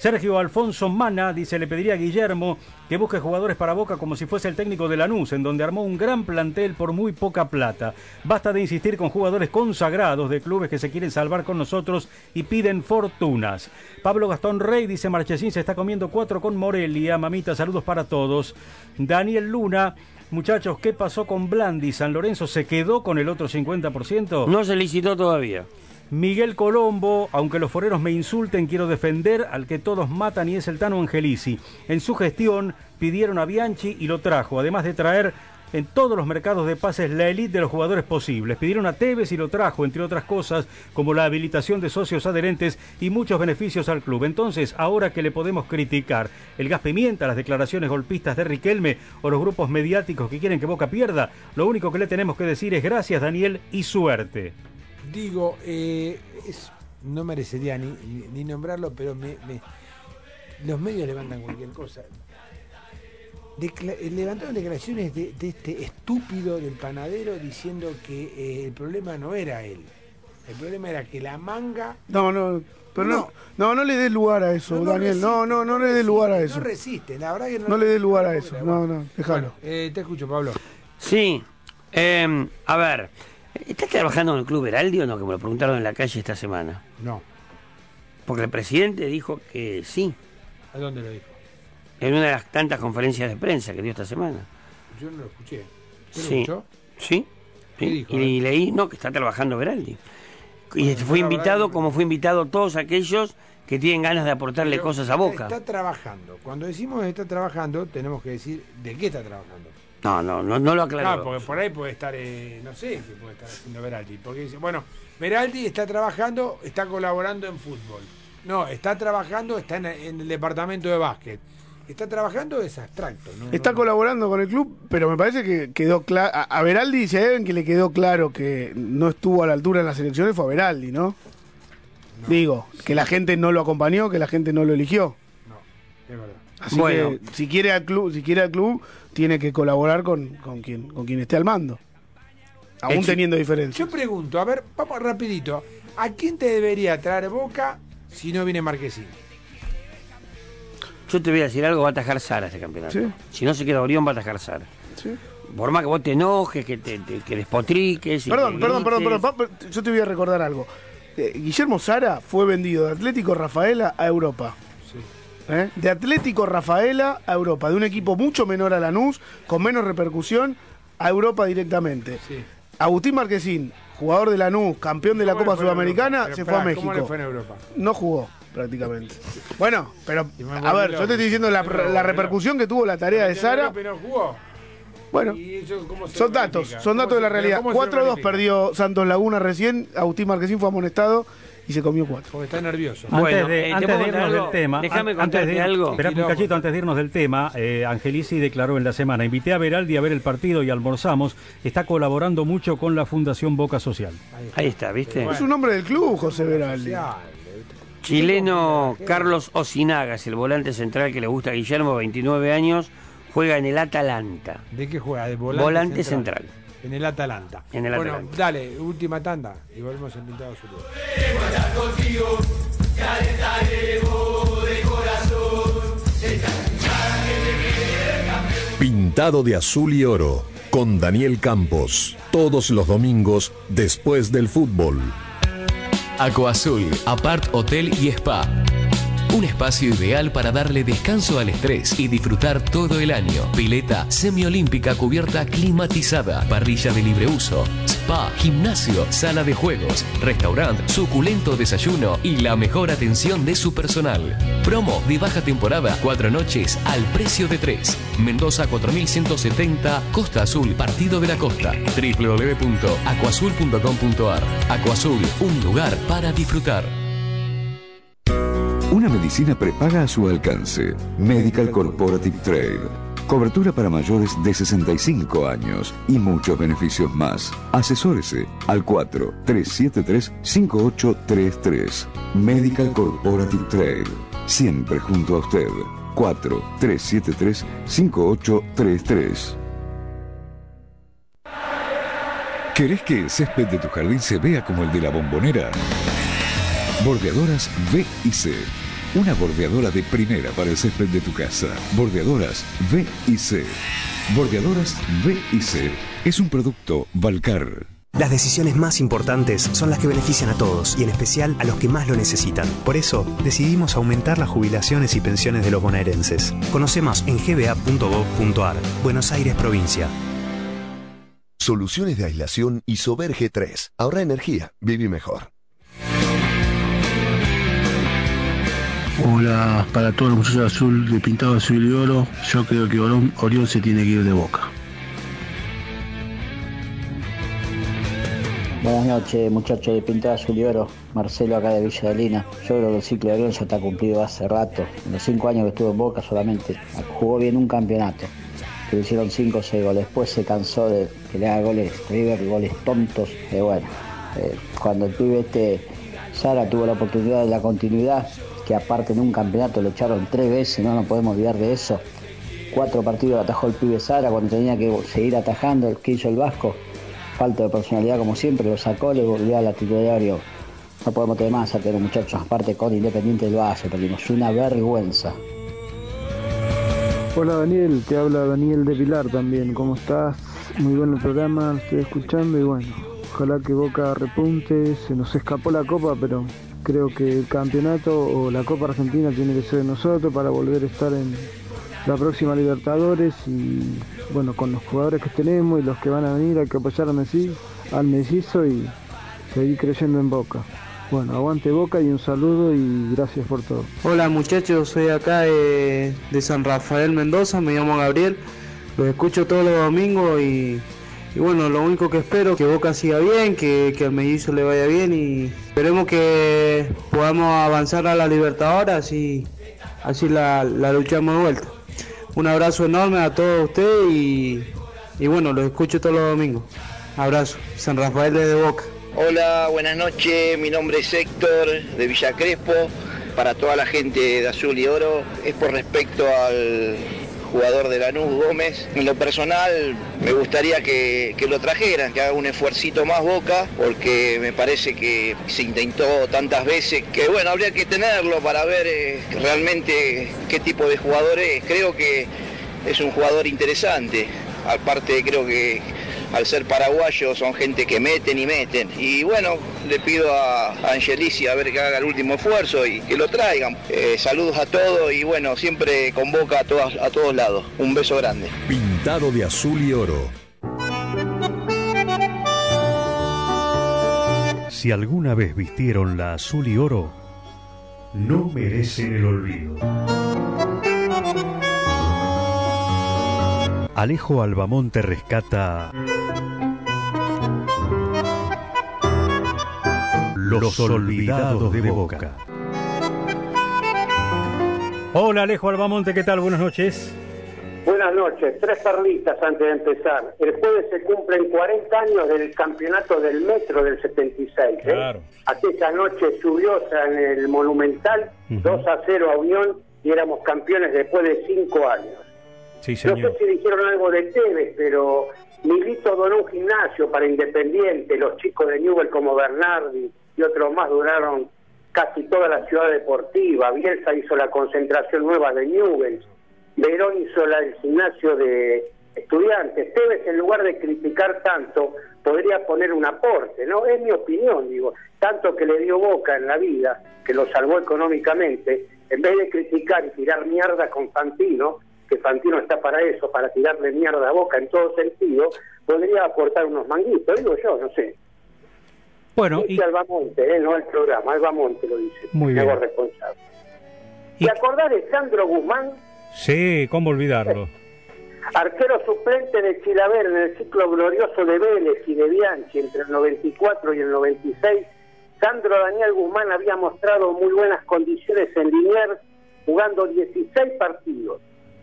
Sergio Alfonso Mana dice, le pediría a Guillermo que busque jugadores para Boca como si fuese el técnico de Lanús, en donde armó un gran plantel por muy poca plata. Basta de insistir con jugadores consagrados de clubes que se quieren salvar con nosotros y piden fortunas. Pablo Gastón Rey dice, Marchesín se está comiendo cuatro con Morelia. Mamita, saludos para todos. Daniel Luna. Muchachos, ¿qué pasó con Blandi? ¿San Lorenzo se quedó con el otro 50%? No se licitó todavía. Miguel Colombo, aunque los foreros me insulten, quiero defender al que todos matan y es el Tano Angelici. En su gestión pidieron a Bianchi y lo trajo, además de traer en todos los mercados de pases la élite de los jugadores posibles. Pidieron a Tevez y lo trajo, entre otras cosas, como la habilitación de socios adherentes y muchos beneficios al club. Entonces, ahora que le podemos criticar el gas pimienta, las declaraciones golpistas de Riquelme o los grupos mediáticos que quieren que Boca pierda, lo único que le tenemos que decir es gracias Daniel y suerte. Digo, eh, es- no merecería ni, ni- ni nombrarlo, pero me, me- los medios levantan cualquier cosa. Decla- eh, levantaron declaraciones de, de este estúpido del panadero diciendo que eh, el problema no era él. El problema era que la manga No, no, pero no, no, no le des lugar a eso, No, no Daniel. no, resiste, no, no le des lugar a eso. no resiste. La verdad que no, No le des lugar a eso. No, no, déjalo. Eh, te escucho, Pablo. Sí. eh, a ver, ¿estás trabajando en el Club Heraldi o no? Que me lo preguntaron en la calle esta semana. No. Porque el presidente dijo que sí, ¿A dónde lo dijo? en una de las tantas conferencias de prensa que dio esta semana. Yo no lo escuché. ¿Usted lo Sí. escuchó? Sí. ¿Qué sí. dijo, y leí, no, que está trabajando Veraldi. Y Bueno, fue la verdad invitado como fue invitado todos aquellos que tienen ganas de aportarle Pero cosas a Boca. Está trabajando. Cuando decimos está trabajando, tenemos que decir de qué está trabajando. No, no, no, no lo aclaró. Claro, porque por ahí puede estar, eh, no sé qué puede estar haciendo Veraldi. Porque dice, bueno, Veraldi está trabajando, está colaborando en fútbol. No, está trabajando, está en, en el departamento de básquet. Está trabajando es abstracto. ¿no? Está colaborando con el club, pero me parece que quedó claro. A, a Veraldi, si hay alguien que le quedó claro que no estuvo a la altura en las elecciones, fue a Veraldi, ¿no? Digo, que la gente no lo acompañó, que la gente no lo eligió. Es verdad. Así Bueno. que si quiere al club, si quiere al club, tiene que colaborar con, con quien, con quien esté al mando. Aún teniendo diferencias. Yo pregunto, a ver, vamos rapidito. ¿A quién te debería traer Boca si no viene Marquesín? Yo te voy a decir algo, va a atajar Sara este campeonato. Sí. Si no se queda Orión, va a atajar Sara. Sí. Por más que vos te enojes, que, te, te- que despotriques. Perdón, que perdón, perdón, perdón, pa- Yo te voy a recordar algo. Eh, Guillermo Sara fue vendido de Atlético Rafaela a Europa. ¿Eh? De Atlético Rafaela a Europa. De un equipo mucho menor a Lanús, con menos repercusión, a Europa directamente. Agustín Marquesín, jugador de Lanús, campeón de la ¿Cómo le Copa Sudamericana, se fue a México. ¿Cómo le fue en Europa? No jugó, prácticamente. Bueno, pero a ver, yo te estoy diciendo la, repercusión que tuvo la tarea de Sara. Pero no jugó. Bueno, ¿Y eso cómo se son datos, son ¿Cómo datos de la realidad. cómo se 4-2 verifica? perdió Santos Laguna recién, Agustín Marquesín fue amonestado y se comió 4. Porque está nervioso. Antes Bueno, de, eh, ¿te antes de irnos algo? del tema, Déjame an- antes de, algo. Espera un cachito antes de irnos del tema. Eh, Angelici declaró en la semana: Invité a Veraldi a ver el partido y almorzamos. Está colaborando mucho con la Fundación Boca Social. Ahí está, ¿viste? Es un hombre del club, José Veraldi. Chileno Carlos Osinaga es el volante central que le gusta a Guillermo, 29 años, juega en el Atalanta. ¿De qué juega? ¿De volante, Volante central. En el Atalanta. En el bueno, Atalanta. dale, última tanda y volvemos al pintado azul. Pintado de azul y oro con Daniel Campos. Todos los domingos después del fútbol. Aquazul, Apart Hotel y Spa. Un espacio ideal para darle descanso al estrés y disfrutar todo el año. Pileta semiolímpica cubierta climatizada, parrilla de libre uso, spa, gimnasio, sala de juegos, restaurante, suculento desayuno y la mejor atención de su personal. Promo de baja temporada, cuatro noches al precio de tres. Mendoza 4170, Costa Azul, Partido de la Costa. www.aquazul.com.ar. Aquazul, un lugar para disfrutar. Una medicina prepaga a su alcance. Medical Corporative Trade. Cobertura para mayores de 65 años y muchos beneficios más. Asesórese al 4-373-5833. Medical Corporative Trade. Siempre junto a usted. 4-373-5833. ¿Querés que el césped de tu jardín se vea como el de la bombonera? Bordeadoras B y C. Una bordeadora de primera para el césped de tu casa. Bordeadoras B y C. Bordeadoras B y C es un producto Valcar. Las decisiones más importantes son las que benefician a todos y en especial a los que más lo necesitan. Por eso, decidimos aumentar las jubilaciones y pensiones de los bonaerenses. Conocemos en gba.gov.ar. Buenos Aires, provincia. Soluciones de aislación Isover 3 Ahorra energía, viví mejor. Hola, para todos los muchachos azul de pintado azul y oro, yo creo que Orión, se tiene que ir de boca. Buenas noches, muchachos de Pintado Azul y Oro. Marcelo acá de Villa de Lina. Yo creo que el ciclo de Orión ya está cumplido hace rato. En los cinco años que estuvo en Boca solamente jugó bien un campeonato. Que le hicieron cinco o seis goles. Después se cansó de que le haga goles River, goles tontos. Y bueno, eh, cuando el pibe este Sara tuvo la oportunidad de la continuidad, que aparte en un campeonato lo echaron tres veces, no nos podemos olvidar de eso. Cuatro partidos atajó el pibe Sara cuando tenía que seguir atajando el que hizo el Vasco falta de personalidad como siempre, lo sacó, le volvió a la titularidad. No podemos tener más a tener muchachos, aparte con Independiente del Valle, perdimos una vergüenza. Hola Daniel, te habla Daniel de Pilar también, ¿cómo estás? Muy bueno el programa, estoy escuchando y bueno, ojalá que Boca repunte, se nos escapó la copa, pero creo que el campeonato o la Copa Argentina tiene que ser de nosotros para volver a estar en la próxima Libertadores y bueno, con los jugadores que tenemos y los que van a venir hay que apoyar al Messi, al Mesizo y seguir creyendo en Boca. Bueno, aguante Boca y un saludo y gracias por todo. Hola muchachos, soy acá de, de San Rafael Mendoza, me llamo Gabriel, los escucho todos los domingos y, y bueno, lo único que espero es que Boca siga bien, que, que al mellizo le vaya bien y esperemos que podamos avanzar a la Libertadores así, así la, la luchamos de vuelta. Un abrazo enorme a todos ustedes y, y bueno, los escucho todos los domingos. Abrazo, San Rafael desde Boca. Hola, buenas noches. Mi nombre es Héctor de Villa Crespo. Para toda la gente de Azul y Oro, es por respecto al jugador de Lanús Gómez. En lo personal, me gustaría que, que lo trajeran, que haga un esfuercito más Boca, porque me parece que se intentó tantas veces que, bueno, habría que tenerlo para ver eh, realmente qué tipo de jugador es. Creo que es un jugador interesante. Aparte, creo que al ser paraguayos son gente que meten y meten. Y bueno, le pido a Angelici a ver que haga el último esfuerzo y que lo traigan. Eh, saludos a todos y bueno, siempre convoca a, todas, a todos lados. Un beso grande. Pintado de azul y oro. Si alguna vez vistieron la azul y oro, no merecen el olvido. Alejo Albamonte rescata Los olvidados de Boca. Hola Alejo Albamonte, ¿qué tal? Buenas noches. Buenas noches, tres perlitas antes de empezar. El jueves se cumplen 40 años del campeonato del Metro del 76. ¿eh? Claro. Aquella noche lluviosa en el Monumental, 2 a 0 a Unión y éramos campeones después de 5 años. Sí, No sé si dijeron algo de Tevez, pero Milito donó un gimnasio para Independiente, los chicos de Newell como Bernardi y otros más duraron casi toda la ciudad deportiva, Bielsa hizo la concentración nueva de Newell, Verón hizo la, el gimnasio de estudiantes, Tevez en lugar de criticar tanto podría poner un aporte, ¿no? Es mi opinión, digo, tanto que le dio boca en la vida, que lo salvó económicamente, en vez de criticar y tirar mierda con Fantino, que Fantino está para eso, para tirarle mierda a boca en todo sentido, podría aportar unos manguitos, digo yo, no sé. Bueno, dice Albamonte, ¿eh? no el programa, Albamonte lo dice. Muy bien. hago responsable. ¿Te acordás de Sandro Guzmán, Sí, ¿cómo olvidarlo? arquero suplente de Chilaver en el ciclo glorioso de Vélez y de Bianchi entre el 94 y el 96? Sandro Daniel Guzmán había mostrado muy buenas condiciones en Liniers, jugando 16 partidos.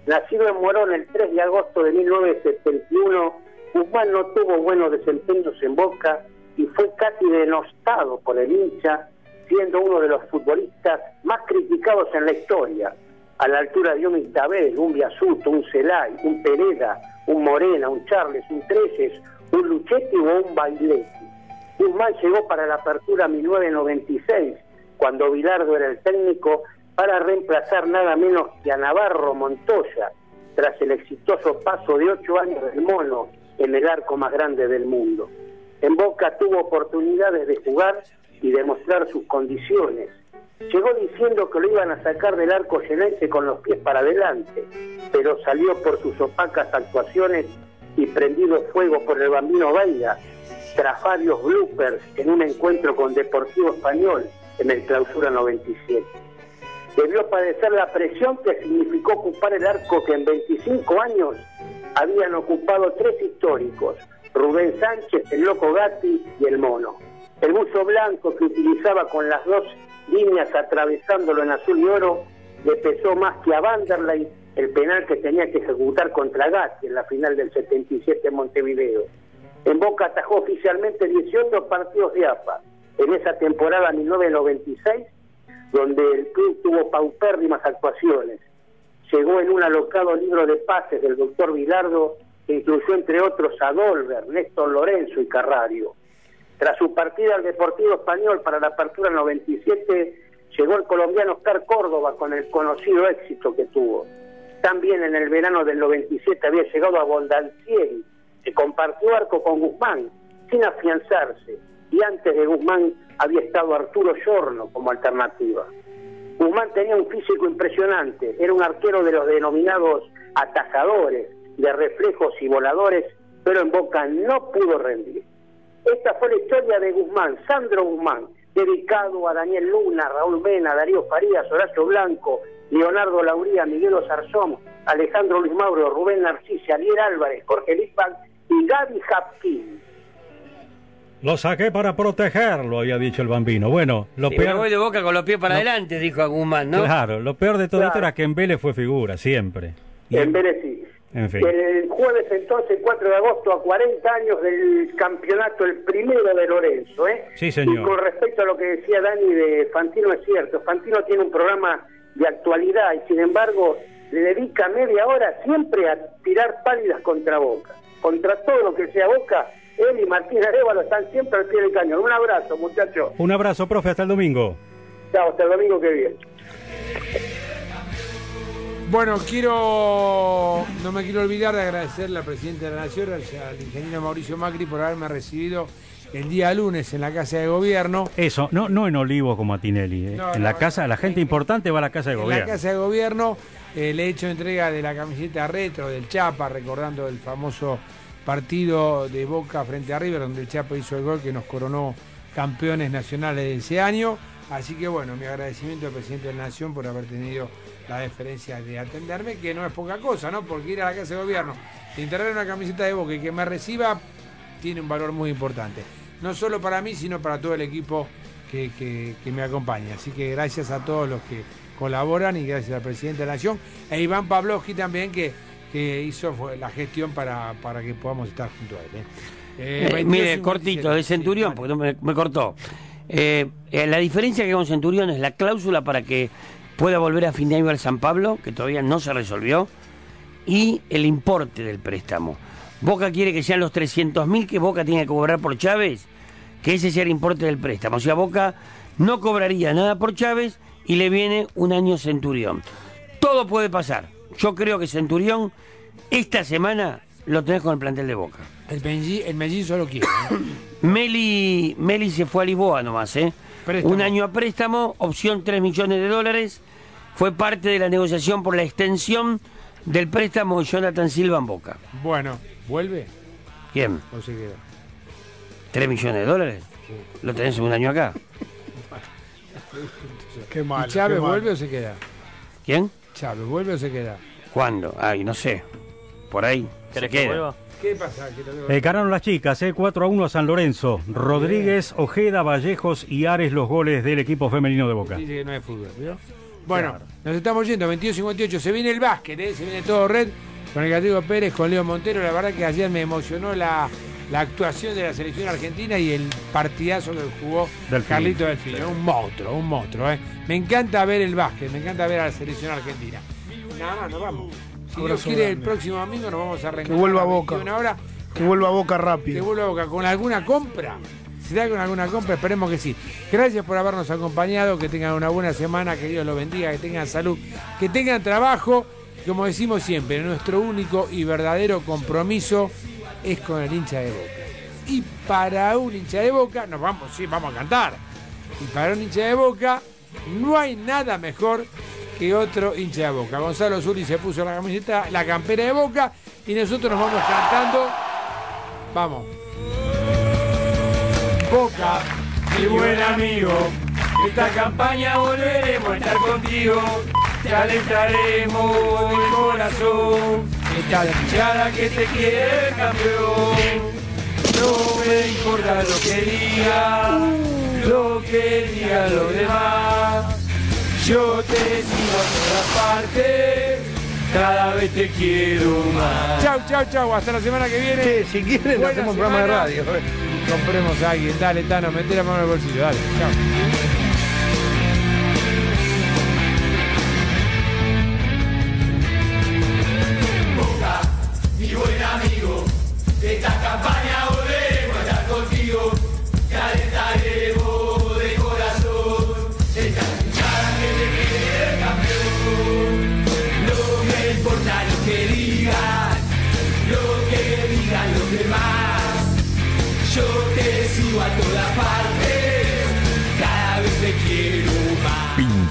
Nacido en Morón el 3 de agosto de 1971, Guzmán no tuvo buenos desempeños en Boca y fue casi denostado por el hincha, siendo uno de los futbolistas más criticados en la historia, a la altura de un Isabel, un Biasuto, un Celay, un Pereda, un Morena, un Charles, un Treces, un Luchetti o un Bailetti. Guzmán llegó para la apertura 1996, cuando Bilardo era el técnico, para reemplazar nada menos que a Navarro Montoya, tras el exitoso paso de ocho años del mono en el arco más grande del mundo. En Boca tuvo oportunidades de jugar y demostrar sus condiciones. Llegó diciendo que lo iban a sacar del arco llenense con los pies para adelante, pero salió por sus opacas actuaciones y prendido fuego por el bambino Veiga, tras varios bloopers en un encuentro con Deportivo Español en el Clausura 97. Debió padecer la presión que significó ocupar el arco que en 25 años habían ocupado tres históricos, Rubén Sánchez, el Loco Gatti y el Mono. El buzo blanco que utilizaba con las dos líneas atravesándolo en azul y oro le pesó más que a Vanderlei el penal que tenía que ejecutar contra Gatti en la final del 77 en Montevideo. En Boca atajó oficialmente 18 partidos de AFA en esa temporada 1996, donde el club tuvo paupérrimas actuaciones. Llegó en un alocado libro de pases del doctor Vilardo, que incluyó entre otros a Dolber, Néstor Lorenzo y Carrario. Tras su partida al Deportivo Español para la apertura 97, llegó el colombiano Oscar Córdoba con el conocido éxito que tuvo. También en el verano del 97 había llegado a Bondancieri, que compartió arco con Guzmán, sin afianzarse, y antes de Guzmán había estado Arturo Giorno como alternativa. Guzmán tenía un físico impresionante, era un arquero de los denominados atajadores, de reflejos y voladores, pero en Boca no pudo rendir. Esta fue la historia de Guzmán, Sandro Guzmán, dedicado a Daniel Luna, Raúl Mena, Darío Farías, Horacio Blanco, Leonardo Lauría, Miguel Osarzón, Alejandro Luis Mauro, Rubén Narcís, Ariel Álvarez, Jorge Lispan y Gaby Hapkin. Lo saqué para protegerlo, había dicho el bambino. Bueno, lo Sí, me peor. voy de boca con los pies para No. adelante, dijo a Guzmán, ¿no? Claro, lo peor de todo Claro. esto era que en Vélez fue figura, siempre. En Vélez sí. En fin. El jueves entonces, 4 de agosto, a 40 años del campeonato, el primero de Lorenzo. ¿eh? Sí, señor. Y con respecto a lo que decía Dani de Fantino, es cierto. Fantino tiene un programa de actualidad y sin embargo le dedica media hora siempre a tirar pálidas contra Boca. Contra todo lo que sea Boca, él y Martín Arevalo están siempre al pie del cañón. Un abrazo, muchachos. Un abrazo, profe, hasta el domingo. Chao, hasta el domingo que viene. Bueno, quiero, no me quiero olvidar de agradecerle al presidente de la Nación, al, ingeniero Mauricio Macri, por haberme recibido el día lunes en la Casa de Gobierno. Eso, no, no en Olivo como a Tinelli. ¿eh? No, en no, la casa, la gente importante va a la casa de En la gobierno. Casa de Gobierno eh, le he hecho entrega de la camiseta retro del Chapa, recordando el famoso partido de Boca frente a River, donde el Chapa hizo el gol que nos coronó campeones nacionales de ese año. Así que bueno, mi agradecimiento al presidente de la Nación por haber tenido la deferencia de atenderme, que no es poca cosa, ¿no? Porque ir a la Casa de Gobierno, entregar una camiseta de Boca y que me reciba, tiene un valor muy importante. No solo para mí, sino para todo el equipo que, que- que me acompaña. Así que gracias a todos los que colaboran y gracias al presidente de la Nación e Iván Pavlovsky también que, que hizo fue la gestión para, para que podamos estar junto a él. ¿eh? Eh, Eh, 22, mire, 57. cortito, de Centurión, porque me, me cortó. Eh, la diferencia que hay con Centurión es la cláusula para que pueda volver a fin de año al San Pablo, que todavía no se resolvió, y el importe del préstamo. Boca quiere que sean los 300 mil que Boca tiene que cobrar por Chávez, que ese sea el importe del préstamo. O sea, Boca no cobraría nada por Chávez y le viene un año Centurión. Todo puede pasar. Yo creo que Centurión esta semana lo tenés con el plantel de Boca. El, Mengi- el mellizo lo quiere. ¿eh? Meli, Meli se fue a Lisboa nomás, ¿eh? Préstamo. Un año a préstamo, opción 3 millones de dólares. Fue parte de la negociación por la extensión del préstamo de Jonathan Silva en Boca. Bueno, ¿vuelve ¿Quién? o se queda? ¿3 millones de dólares? Lo tenés en un año acá. Qué mal. ¿Y Chávez vuelve o se queda? ¿Quién? Chávez, ¿vuelve o se queda? ¿Cuándo? Ay, no sé. Por ahí. Se ¿Querés que queda. vuelva? ¿Qué pasa? Eh, ganaron las chicas, eh, 4 a 1 a San Lorenzo. Rodríguez, Ojeda, Vallejos y Ares los goles del equipo femenino de Boca. Dice que no hay fútbol, ¿vio? Bueno, nos estamos yendo, 22-58, se viene el básquet, ¿eh? se viene todo red, con el Gatigo Pérez, con Leo Montero, la verdad que ayer me emocionó la, la actuación de la selección argentina y el partidazo que jugó Delfín. Carlito Delfín, ¿eh? un monstruo, un monstruo. ¿eh? Me encanta ver el básquet, me encanta ver a la selección argentina. Nada más, nos vamos. Si Dios quiere, el próximo domingo nos vamos a reencontrar Que vuelva a Boca. Ahora, Que vuelva a Boca que rápido. vuelva a Boca con alguna compra. si da con alguna compra, esperemos que sí. Gracias por habernos acompañado, que tengan una buena semana, que Dios los bendiga, que tengan salud, que tengan trabajo. Como decimos siempre, nuestro único y verdadero compromiso es con el hincha de boca. Y para un hincha de boca, nos vamos, sí, vamos a cantar. Y para un hincha de boca, no hay nada mejor que otro hincha de boca. Gonzalo Zuri se puso la camiseta, la campera de boca, y nosotros nos vamos cantando. Vamos. Boca, mi buen amigo, esta campaña volveremos a estar contigo. Te alentaremos del corazón. Esta hinchada que te quiere campeón. No me importa lo que diga, lo que digan los demás. Yo te sigo a todas partes, cada vez te quiero más. Chau, chau, chau, hasta la semana que viene. si quieren, Buena hacemos un programa de radio. Compremos a alguien, dale, Tano, mete la mano en el bolsillo, dale, chao.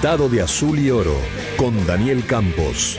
Pintado de azul y oro con Daniel Campos.